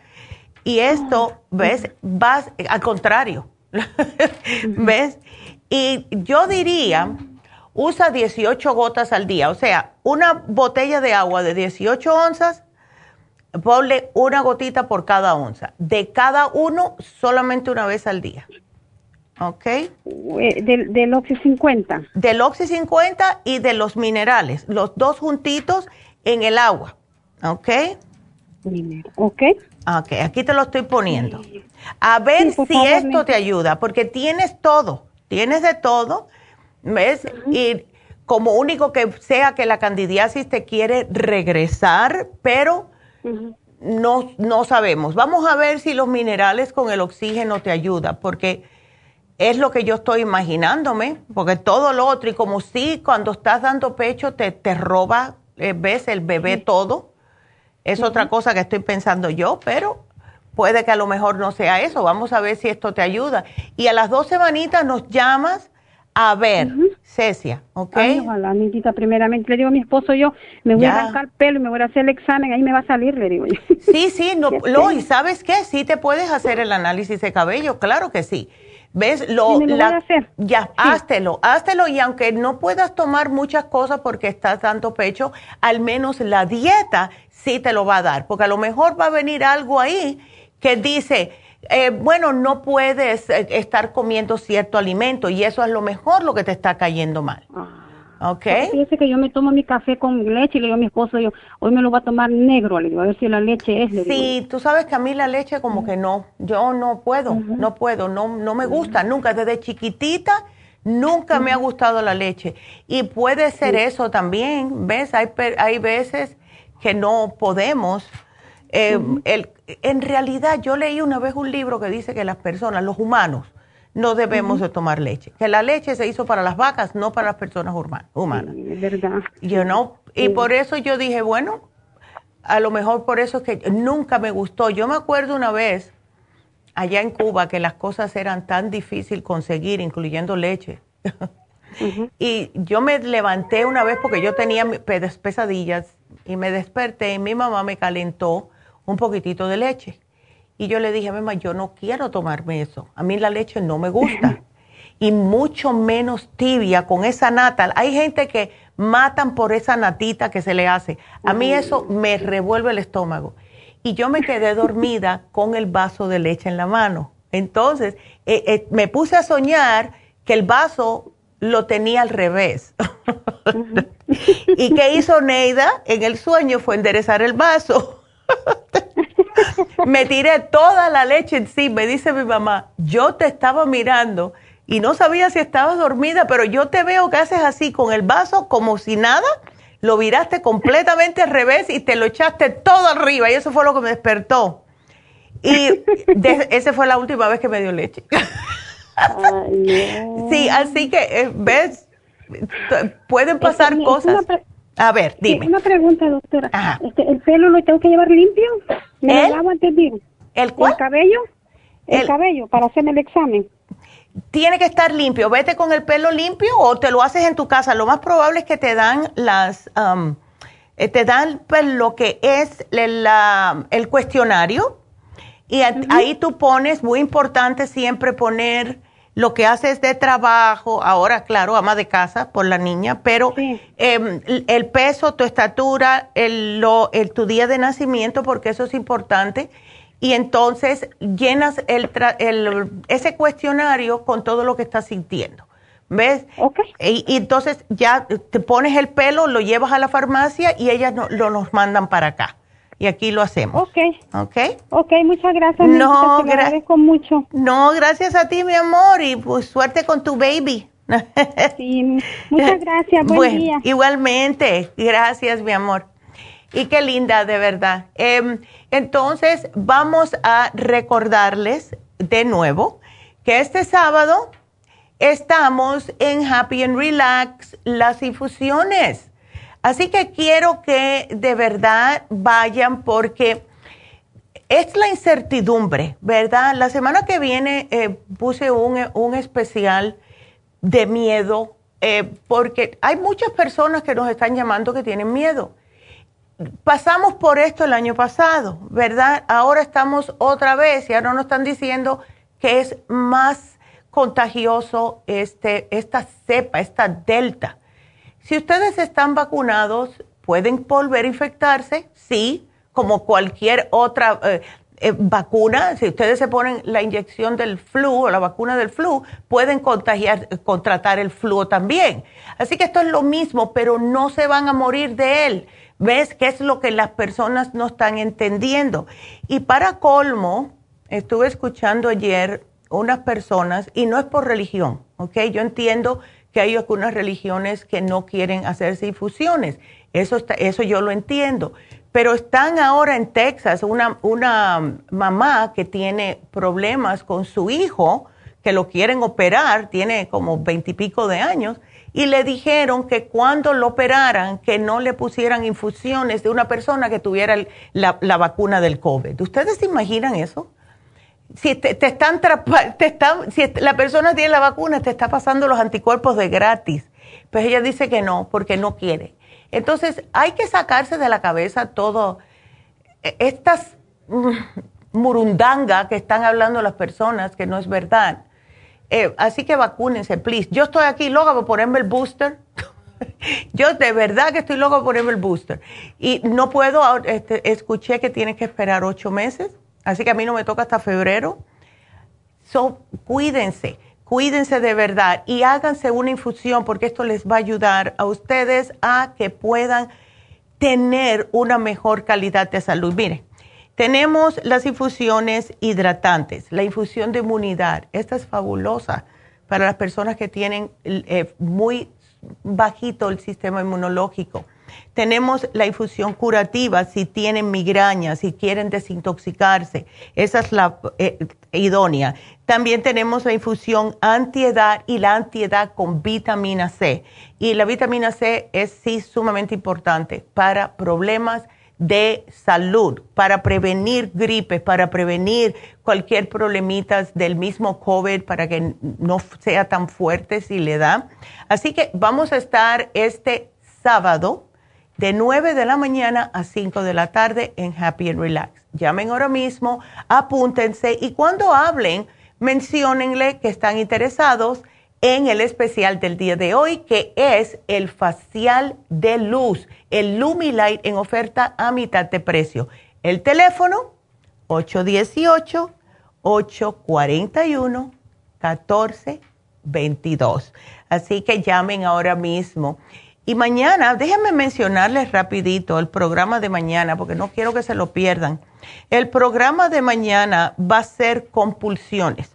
Y esto, ¿ves? Vas al contrario. ¿Ves? Y yo diría, usa 18 gotas al día, o sea, una botella de agua de 18 onzas ponle una gotita por cada onza. De cada uno, solamente una vez al día. ¿Ok? Eh, del, del Oxy 50. Del Oxy 50 y de los minerales. Los dos juntitos en el agua. ¿Ok? Ok. Ok, aquí te lo estoy poniendo. A ver si esto te ayuda, porque tienes todo. Tienes de todo. ¿Ves? Y como único que sea que la candidiasis te quiere regresar, pero no, no sabemos. Vamos a ver si los minerales con el oxígeno te ayudan, porque es lo que yo estoy imaginándome, porque todo lo otro, y como si cuando estás dando pecho te, te roba, eh, ves el bebé todo, es otra cosa que estoy pensando yo, pero puede que a lo mejor no sea eso. Vamos a ver si esto te ayuda. Y a las dos semanitas nos llamas a ver, Cecia, ¿ok? Ay, ojalá, niñita, primeramente. Le digo a mi esposo yo, me voy a arrancar pelo y me voy a hacer el examen, ahí me va a salir, le digo yo. Sí, sí, no, lo, y ¿sabes qué? Sí te puedes hacer el análisis de cabello, claro que sí. ¿Ves? Lo, lo la, voy a hacer. Ya, sí. háztelo, háztelo y aunque no puedas tomar muchas cosas porque estás dando pecho, al menos la dieta sí te lo va a dar, porque a lo mejor va a venir algo ahí que dice eh, bueno, no puedes eh, estar comiendo cierto alimento y eso es lo mejor lo que te está cayendo mal. Ah. ¿Ok? Fíjese que yo me tomo mi café con leche y le digo a mi esposo, yo, hoy me lo va a tomar negro, le digo, a ver si la leche es. sí, tú sabes que a mí la leche como que no, yo no puedo, no puedo, no, no me gusta, nunca, desde chiquitita nunca me ha gustado la leche. Y puede ser eso también, ¿ves? Hay, hay veces que no podemos eh, el, en realidad yo leí una vez un libro que dice que las personas, los humanos, no debemos de tomar leche. Que la leche se hizo para las vacas, no para las personas humanas. es verdad. You know? Y por eso yo dije, bueno, a lo mejor por eso es que nunca me gustó. Yo me acuerdo una vez allá en Cuba que las cosas eran tan difíciles conseguir, incluyendo leche. Y yo me levanté una vez porque yo tenía pesadillas y me desperté y mi mamá me calentó un poquitito de leche. Y yo le dije a mi mamá, yo no quiero tomarme eso. A mí la leche no me gusta. y mucho menos tibia con esa nata. Hay gente que matan por esa natita que se le hace. A mí eso me revuelve el estómago. Y yo me quedé dormida con el vaso de leche en la mano. Entonces, eh, eh, me puse a soñar que el vaso lo tenía al revés. ¿Y qué hizo Neida en el sueño? Fue enderezar el vaso. me tiré toda la leche encima. Me dice mi mamá, yo te estaba mirando y no sabía si estabas dormida, pero yo te veo que haces así con el vaso como si nada, lo viraste completamente al revés y te lo echaste todo arriba y eso fue lo que me despertó. Y esa fue la última vez que me dio leche. Sí, así que, eh, ¿ves? Pueden pasar cosas. A ver, dime. Una pregunta, doctora. Este, ¿El pelo lo tengo que llevar limpio? ¿Me lo lavo antes de ¿El cuál? ¿El cabello? El, cabello, para hacerme el examen. Tiene que estar limpio. Vete con el pelo limpio o te lo haces en tu casa. Lo más probable es que te dan las... Um, eh, te dan pues, lo que es el, el cuestionario y ahí tú pones, muy importante siempre poner lo que haces de trabajo, ahora claro, ama de casa por la niña, pero em, el peso, tu estatura, el, lo, el, tu día de nacimiento, porque eso es importante, y entonces llenas el, el, ese cuestionario con todo lo que estás sintiendo. ¿Ves? Y, entonces ya te pones el pelo, lo llevas a la farmacia y ellas lo, nos mandan para acá y aquí lo hacemos. Ok. Ok. Ok, muchas gracias. No, gracias. mucho. No, gracias a ti, mi amor, y pues suerte con tu baby. sí, muchas gracias. Buen día. Igualmente, gracias, mi amor. Y qué linda, de verdad. Em, entonces, vamos a recordarles de nuevo que este sábado estamos en Happy and Relax, las infusiones. Así que quiero que de verdad vayan porque es la incertidumbre, ¿verdad? La semana que viene eh, puse un, especial de miedo eh, porque hay muchas personas que nos están llamando que tienen miedo. Pasamos por esto el año pasado, ¿verdad? Ahora estamos otra vez y ahora nos están diciendo que es más contagioso este, esta cepa, esta delta. Si ustedes están vacunados, ¿pueden volver a infectarse? Sí, como cualquier otra eh, eh, vacuna. Si ustedes se ponen la inyección del flu o la vacuna del flu, pueden contagiar, contratar el flu también. Así que esto es lo mismo, pero no se van a morir de él. ¿Ves qué es lo que las personas no están entendiendo? Y para colmo, estuve escuchando ayer unas personas, y no es por religión, ¿ok? Yo entiendo que hay algunas religiones que no quieren hacerse infusiones. Eso, eso yo lo entiendo. Pero están ahora en Texas una, una mamá que tiene problemas con su hijo, que lo quieren operar, tiene como veintipico de años, y le dijeron que cuando lo operaran, que no le pusieran infusiones de una persona que tuviera la, la vacuna del COVID. ¿Ustedes se imaginan eso? Si te, están, te están, si la persona tiene la vacuna, te está pasando los anticuerpos de gratis. Pues ella dice que no, porque no quiere. Entonces, hay que sacarse de la cabeza todo, e, estas mm, murundanga que están hablando las personas, que no es verdad. Eh, así que vacúnense, please. Yo estoy aquí loca por ponerme el booster. Yo de verdad que estoy loca por ponerme el booster. Y no puedo, este, escuché que tienes que esperar ocho meses Así que a mí no me toca hasta febrero. So, cuídense, cuídense de verdad y háganse una infusión porque esto les va a ayudar a ustedes a que puedan tener una mejor calidad de salud. Miren, tenemos las infusiones hidratantes, la infusión de inmunidad. Esta es fabulosa para las personas que tienen eh, muy bajito el sistema inmunológico tenemos la infusión curativa si tienen migraña, si quieren desintoxicarse. Esa es la eh, idónea. También tenemos la infusión antiedad y la antiedad con vitamina C. Y la vitamina C es sí sumamente importante para problemas de salud, para prevenir gripes, para prevenir cualquier problemita del mismo COVID, para que no sea tan fuerte si le da. Así que vamos a estar este sábado de 9 de la mañana a 5 de la tarde en Happy and Relax. Llamen ahora mismo, apúntense y cuando hablen, menciónenle que están interesados en el especial del día de hoy, que es el facial de luz, el Lumilight en oferta a mitad de precio. El teléfono 818-841-1422. Así que llamen ahora mismo. Y mañana, déjenme mencionarles rapidito el programa de mañana, porque no quiero que se lo pierdan. El programa de mañana va a ser compulsiones.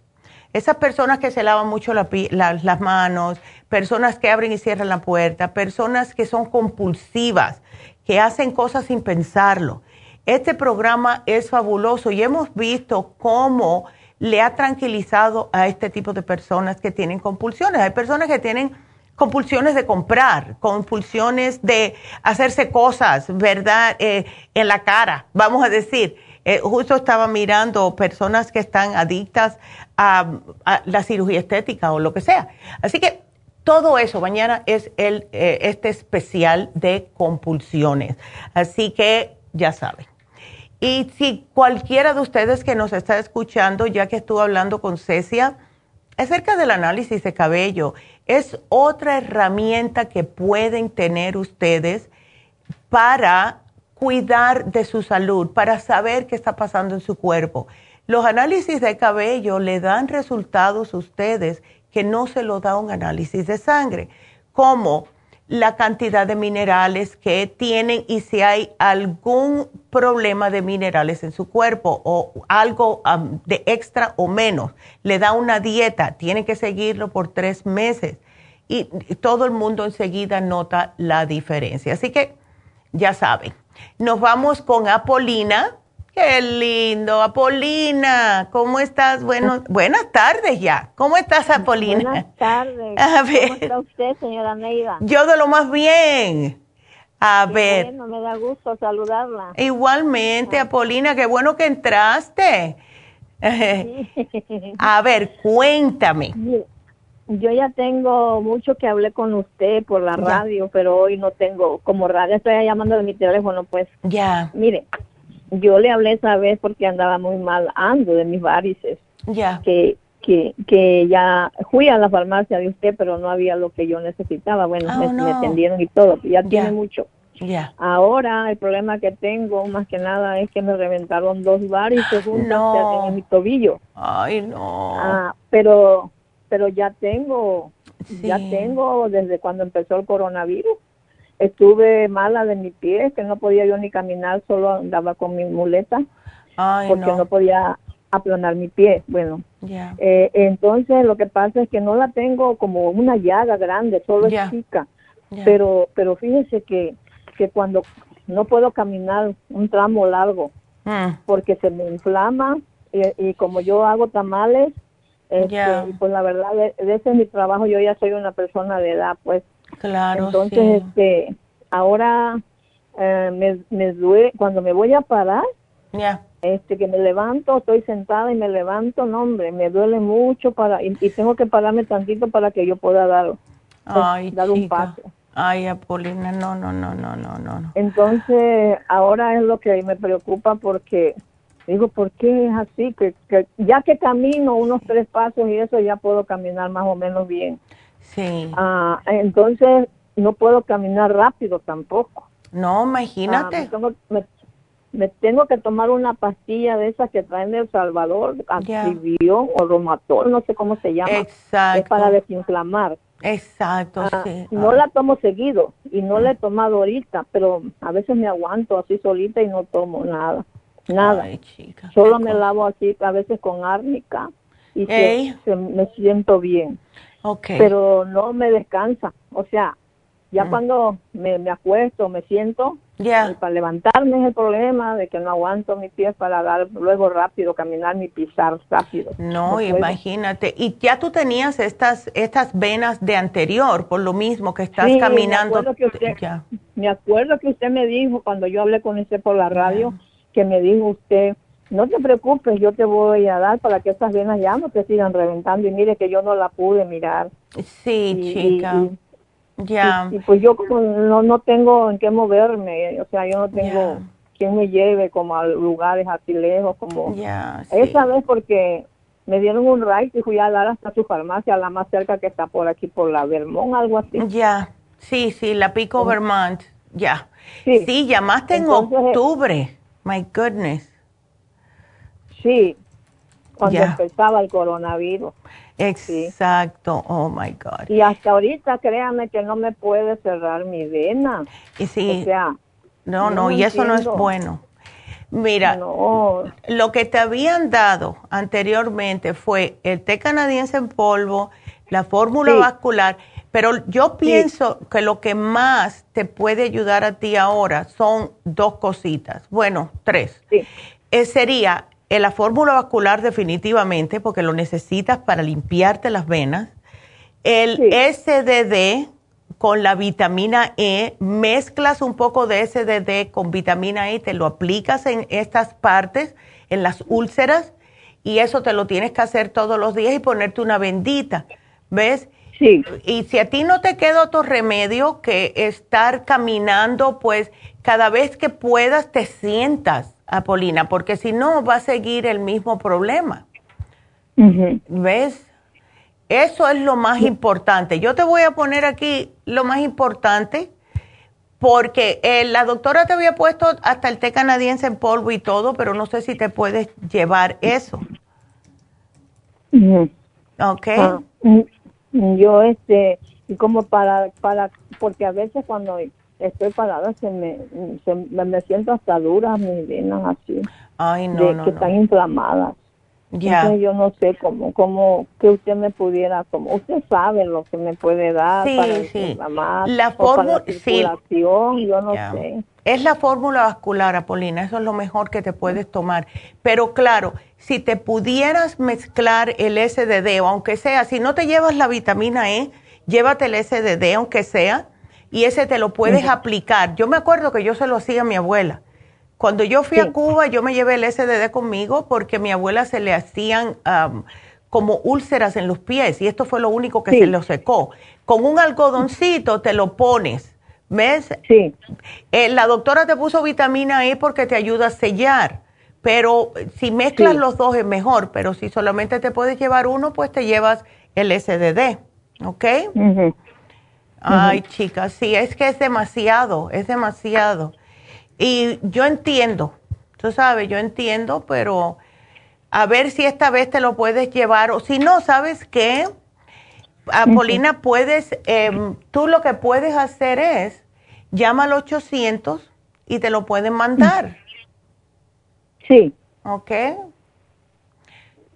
Esas personas que se lavan mucho las manos, personas que abren y cierran la puerta, personas que son compulsivas, que hacen cosas sin pensarlo. Este programa es fabuloso y hemos visto cómo le ha tranquilizado a este tipo de personas que tienen compulsiones. Hay personas que tienen compulsiones de comprar, compulsiones de hacerse cosas, ¿verdad? Eh, en la cara, vamos a decir. Eh, justo estaba mirando personas que están adictas a, la cirugía estética o lo que sea. Así que todo eso mañana es el, eh, este especial de compulsiones. Así que ya saben. Y si cualquiera de ustedes que nos está escuchando, ya que estuvo hablando con Cecia, acerca del análisis de cabello, es otra herramienta que pueden tener ustedes para cuidar de su salud, para saber qué está pasando en su cuerpo. Los análisis de cabello le dan resultados a ustedes que no se lo da un análisis de sangre, como la cantidad de minerales que tienen y si hay algún problema de minerales en su cuerpo o algo de extra o menos. Le da una dieta, tiene que seguirlo por tres meses y, todo el mundo enseguida nota la diferencia. Así que ya saben, nos vamos con Apolina Qué lindo, Apolina. ¿Cómo estás? Bueno, buenas tardes ya. ¿Cómo estás, Apolina? Buenas tardes. A ver. ¿Cómo está usted, señora Neida? Yo de lo más bien. A ver. Bueno, me da gusto saludarla. Igualmente. Apolina, qué bueno que entraste. A ver, cuéntame. Yo ya tengo mucho que hablé con usted por la radio, pero hoy no tengo como radio, estoy llamando de mi teléfono, pues. Ya. Mire, yo le hablé esa vez porque andaba muy mal ando de mis varices. Ya. Que, que, que ya fui a la farmacia de usted, pero no había lo que yo necesitaba. Bueno, oh, me, atendieron y todo, ya tiene mucho. Ya. Ahora el problema que tengo más que nada es que me reventaron dos varices juntas en mi tobillo. Ay, no. Ah, pero pero ya tengo ya tengo desde cuando empezó el coronavirus estuve mala de mi pie, que no podía yo ni caminar, solo andaba con mi muleta, porque no. podía aplanar mi pie. Bueno, eh, entonces lo que pasa es que no la tengo como una llaga grande, solo es chica. Pero, pero fíjese que, que cuando no puedo caminar un tramo largo, mm. porque se me inflama y, como yo hago tamales, este, pues la verdad, ese es mi trabajo, yo ya soy una persona de edad, pues Claro. Entonces, este, ahora eh, me, me duele, cuando me voy a parar, este, que me levanto, estoy sentada y me levanto, no hombre, me duele mucho para, y, tengo que pararme tantito para que yo pueda dar, Ay, dar un paso. Ay, Apolina, no, no, no, no, no, no. Entonces, ahora es lo que me preocupa porque digo, ¿por qué es así? Que, que ya que camino unos tres pasos y eso ya puedo caminar más o menos bien. Sí. Ah, entonces no puedo caminar rápido tampoco. No, imagínate. Ah, me, tengo, que tomar una pastilla de esas que traen de El Salvador, antibión o romatol, no sé cómo se llama. Exacto. Es para desinflamar. Exacto, ah, sí. No la tomo seguido y no la he tomado ahorita, pero a veces me aguanto así solita y no tomo nada. Nada. Solo me lavo así, a veces con árnica y me siento bien. Pero no me descansa. O sea, ya mm. cuando me, me, acuesto, me siento, para levantarme es el problema de que no aguanto mis pies para dar luego rápido, caminar ni pisar rápido. No, imagínate. Y ya tú tenías estas estas venas de anterior, por lo mismo que estás caminando. Me acuerdo que, usted, me acuerdo que usted me dijo cuando yo hablé con usted por la radio, que me dijo usted no te preocupes, yo te voy a dar para que esas venas ya no te sigan reventando. Y mire que yo no la pude mirar. Sí, chica. ya. Y, pues yo como no, no tengo en qué moverme, o sea, yo no tengo quien me lleve como a lugares así lejos, como esa vez porque me dieron un ride y fui a dar hasta su farmacia, la más cerca que está por aquí, por la Vermont, algo así. Ya, sí, sí, la Pico Vermont, ya. Sí. llamaste en octubre, my goodness. Sí. cuando empezaba el coronavirus. Exacto, oh my God. Y hasta ahorita créanme que no me puede cerrar mi vena. Y sí. no, no, y eso no es bueno. Mira, lo que te habían dado anteriormente fue el té canadiense en polvo, la fórmula vascular, pero yo pienso que lo que más te puede ayudar a ti ahora son dos cositas, bueno, tres. Eh, sería eh, la fórmula vascular definitivamente, porque lo necesitas para limpiarte las venas, el SDD con la vitamina E, mezclas un poco de SDD con vitamina E, te lo aplicas en estas partes, en las úlceras, y eso te lo tienes que hacer todos los días y ponerte una bendita, ¿ves? Sí. Y si a ti no te queda otro remedio que estar caminando, pues cada vez que puedas te sientas, Apolina, porque si no va a seguir el mismo problema. ¿Ves? Eso es lo más importante. Yo te voy a poner aquí lo más importante porque eh, la doctora te había puesto hasta el té canadiense en polvo y todo, pero no sé si te puedes llevar eso. ¿Ok? Ah, mm, yo, este, como para, para, porque a veces cuando estoy parada se me, se, me siento hasta dura mis venas así. Ay, no, no, que están inflamadas. Ya. yo no sé cómo, cómo, que usted me pudiera, como usted sabe lo que me puede dar sí, para sí. La fórmula, sí. yo no sé. Es la fórmula vascular, Apolina, eso es lo mejor que te puedes tomar. Pero claro, si te pudieras mezclar el SDD, o aunque sea, si no te llevas la vitamina E, llévate el SDD, aunque sea, y ese te lo puedes aplicar. Yo me acuerdo que yo se lo hacía a mi abuela. Cuando yo fui a Cuba, yo me llevé el SDD conmigo porque a mi abuela se le hacían como úlceras en los pies y esto fue lo único que se lo secó. Con un algodoncito te lo pones, ¿ves? Sí. Eh, la doctora te puso vitamina E porque te ayuda a sellar, pero si mezclas los dos es mejor, pero si solamente te puedes llevar uno, pues te llevas el SDD, ¿ok? Ay, chicas, sí, es que es demasiado, es demasiado. Y yo entiendo, tú sabes, yo entiendo, pero a ver si esta vez te lo puedes llevar o si no, ¿sabes qué? Apolina, puedes, em, tú lo que puedes hacer es, llama al 800 y te lo pueden mandar. Sí. ¿Ok?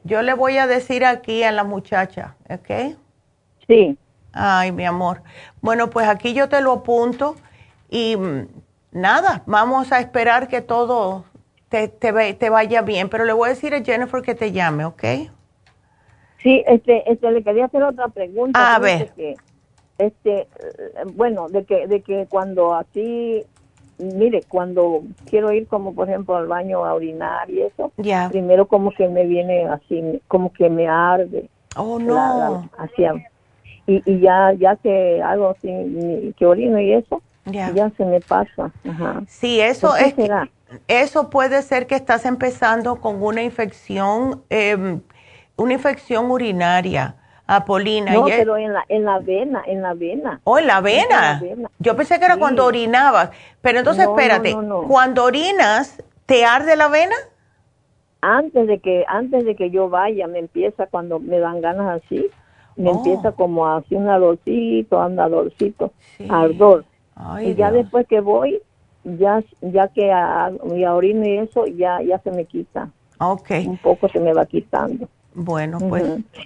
Yo le voy a decir aquí a la muchacha, ¿ok? Sí. Ay, mi amor. Bueno, pues aquí yo te lo apunto y mm, nada, vamos a esperar que todo te, te, vaya bien, pero le voy a decir a Jennifer que te llame, ¿ok? Sí, este, este, le quería hacer otra pregunta. A ver. este, bueno, de que, de que cuando así, mire, cuando quiero ir como por ejemplo al baño a orinar y eso, primero como que me viene así, como que me arde. Oh, no. Y, y ya, ya que hago así, que orino y eso, ya se me pasa. Sí, eso es. Eso puede ser que estás empezando con una infección, em, una infección urinaria. Apolina. No, pero en la, en la vena, en la vena. Oh, en la vena. Yo pensé que era cuando orinabas. Pero entonces, espérate, cuando orinas, ¿te arde la vena? Antes de que, antes de que yo vaya, me empieza cuando me dan ganas así, me oh. empieza como así un ardorcito, andadorcito, ardor y ya después que voy, ya ya que a, mi orino y eso, ya ya se me quita. Okay. Un poco se me va quitando. Bueno, pues.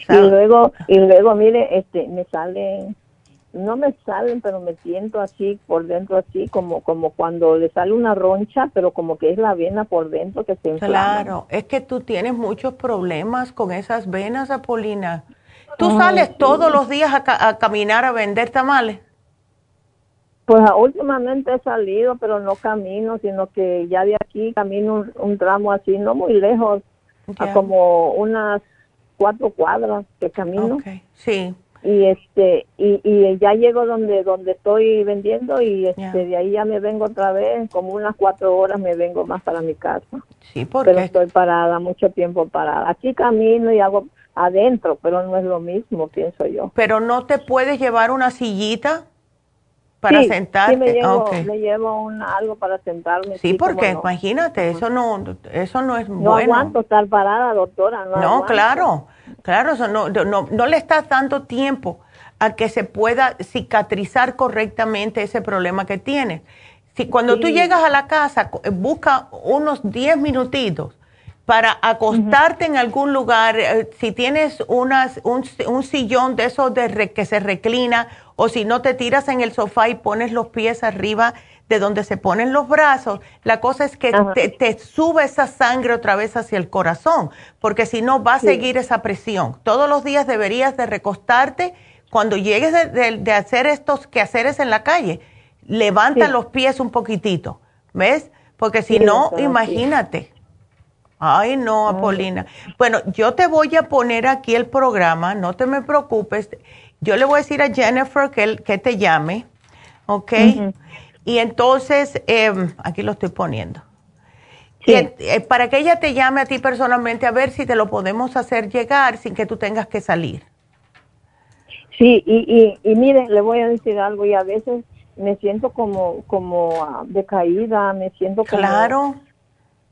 Y luego, y luego, mire, este, me salen, no me salen, pero me siento así, por dentro así, como, como cuando le sale una roncha, pero como que es la vena por dentro que se inflama. Claro, es que tú tienes muchos problemas con esas venas, Apolina. ¿Tú sales todos los días a, a caminar a vender tamales? Pues últimamente he salido, pero no camino, sino que ya de aquí camino un, tramo así, no muy lejos, a como unas cuatro cuadras que camino. Sí. Y este y, y ya llego donde donde estoy vendiendo y este de ahí ya me vengo otra vez, como unas cuatro horas me vengo más para mi casa. Sí, porque pero estoy parada mucho tiempo parada. Aquí camino y hago adentro, pero no es lo mismo, pienso yo. Pero no te puedes llevar una sillita para sentarte. Sí, me llevo, me llevo algo para sentarme. Sí, porque imagínate, eso no, eso no es no bueno. No aguanto estar parada, doctora. No, no claro, claro, eso no, no, no le estás dando tiempo a que se pueda cicatrizar correctamente ese problema que tienes. Si cuando tú llegas a la casa, busca unos 10 minutitos para acostarte en algún lugar, eh, si tienes unas, un, un, sillón de esos de que se reclina, o si no te tiras en el sofá y pones los pies arriba de donde se ponen los brazos, la cosa es que te, sube esa sangre otra vez hacia el corazón, porque si no va a seguir esa presión. Todos los días deberías de recostarte cuando llegues de, hacer estos quehaceres en la calle, levanta los pies un poquitito, ¿ves? Porque si no, imagínate. Ay, no, Apolina. Bueno, yo te voy a poner aquí el programa, no te me preocupes. Yo le voy a decir a Jennifer que, que te llame, ¿ok? Y entonces, em, aquí lo estoy poniendo. Eh, para que ella te llame a ti personalmente a ver si te lo podemos hacer llegar sin que tú tengas que salir. Sí, y, y, y mire, le voy a decir algo y a veces me siento como como ah, decaída, me siento como, claro.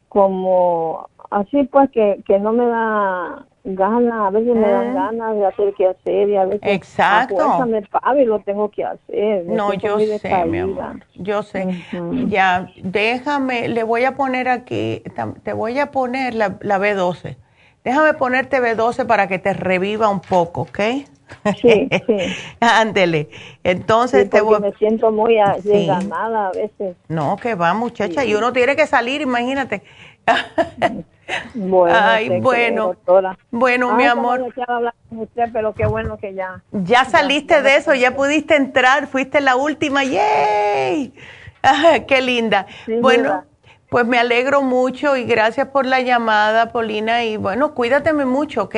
como así pues que, que no me da ganas, a veces me dan eh. ganas de hacer que hacer y a veces Exacto. a me pago y lo tengo que hacer. no, yo sé, mi amor, yo sé. Ya, déjame, le voy a poner aquí, te voy a poner la, la B12. Déjame ponerte B12 para que te reviva un poco, ¿ok? Sí, sí. Ándele. Entonces te voy... me siento muy desganada a veces. No, que va, muchacha, y uno tiene que salir, imagínate. bueno, Ay, bueno. bueno, mi amor. usted, pero qué bueno que ya. Ya saliste de eso, ya pudiste entrar, fuiste la última, ¡yay! qué linda. bueno, pues me alegro mucho y gracias por la llamada, Polina, y bueno, cuídateme mucho, ¿ok?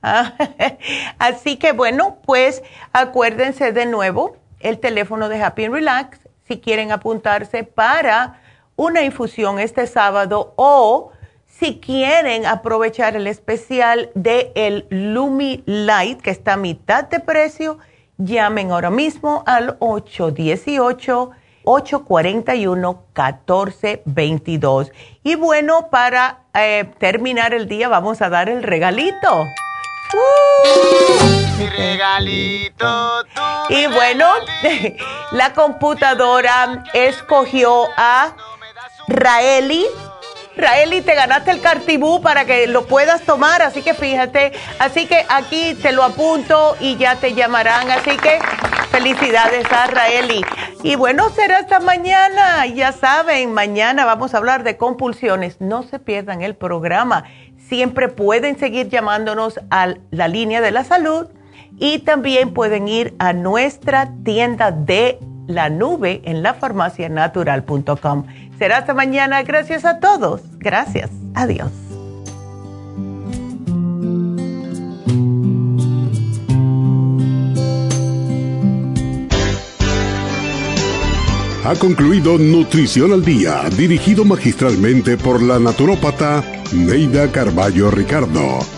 Así que bueno, pues acuérdense de nuevo el teléfono de Happy and Relax si quieren apuntarse para una infusión este sábado o si quieren aprovechar el especial de el Lumi Light que está a mitad de precio, llamen ahora mismo al 818 841 1422. Y bueno, para eh, terminar el día vamos a dar el regalito. Mi regalito. y bueno, la computadora escogió a Raeli. Raeli, te ganaste el cartibú para que lo puedas tomar, así que fíjate, así que aquí te lo apunto y ya te llamarán, así que felicidades a Raeli. Y bueno, será hasta mañana, ya saben, mañana vamos a hablar de compulsiones, no se pierdan el programa. Siempre pueden seguir llamándonos a la línea de la salud y también pueden ir a nuestra tienda de la nube en lafarmacianatural.com. Será hasta mañana. Gracias a todos. Gracias. Adiós. Ha concluido Nutrición al Día, dirigido magistralmente por la naturópata Neida Carballo Ricardo.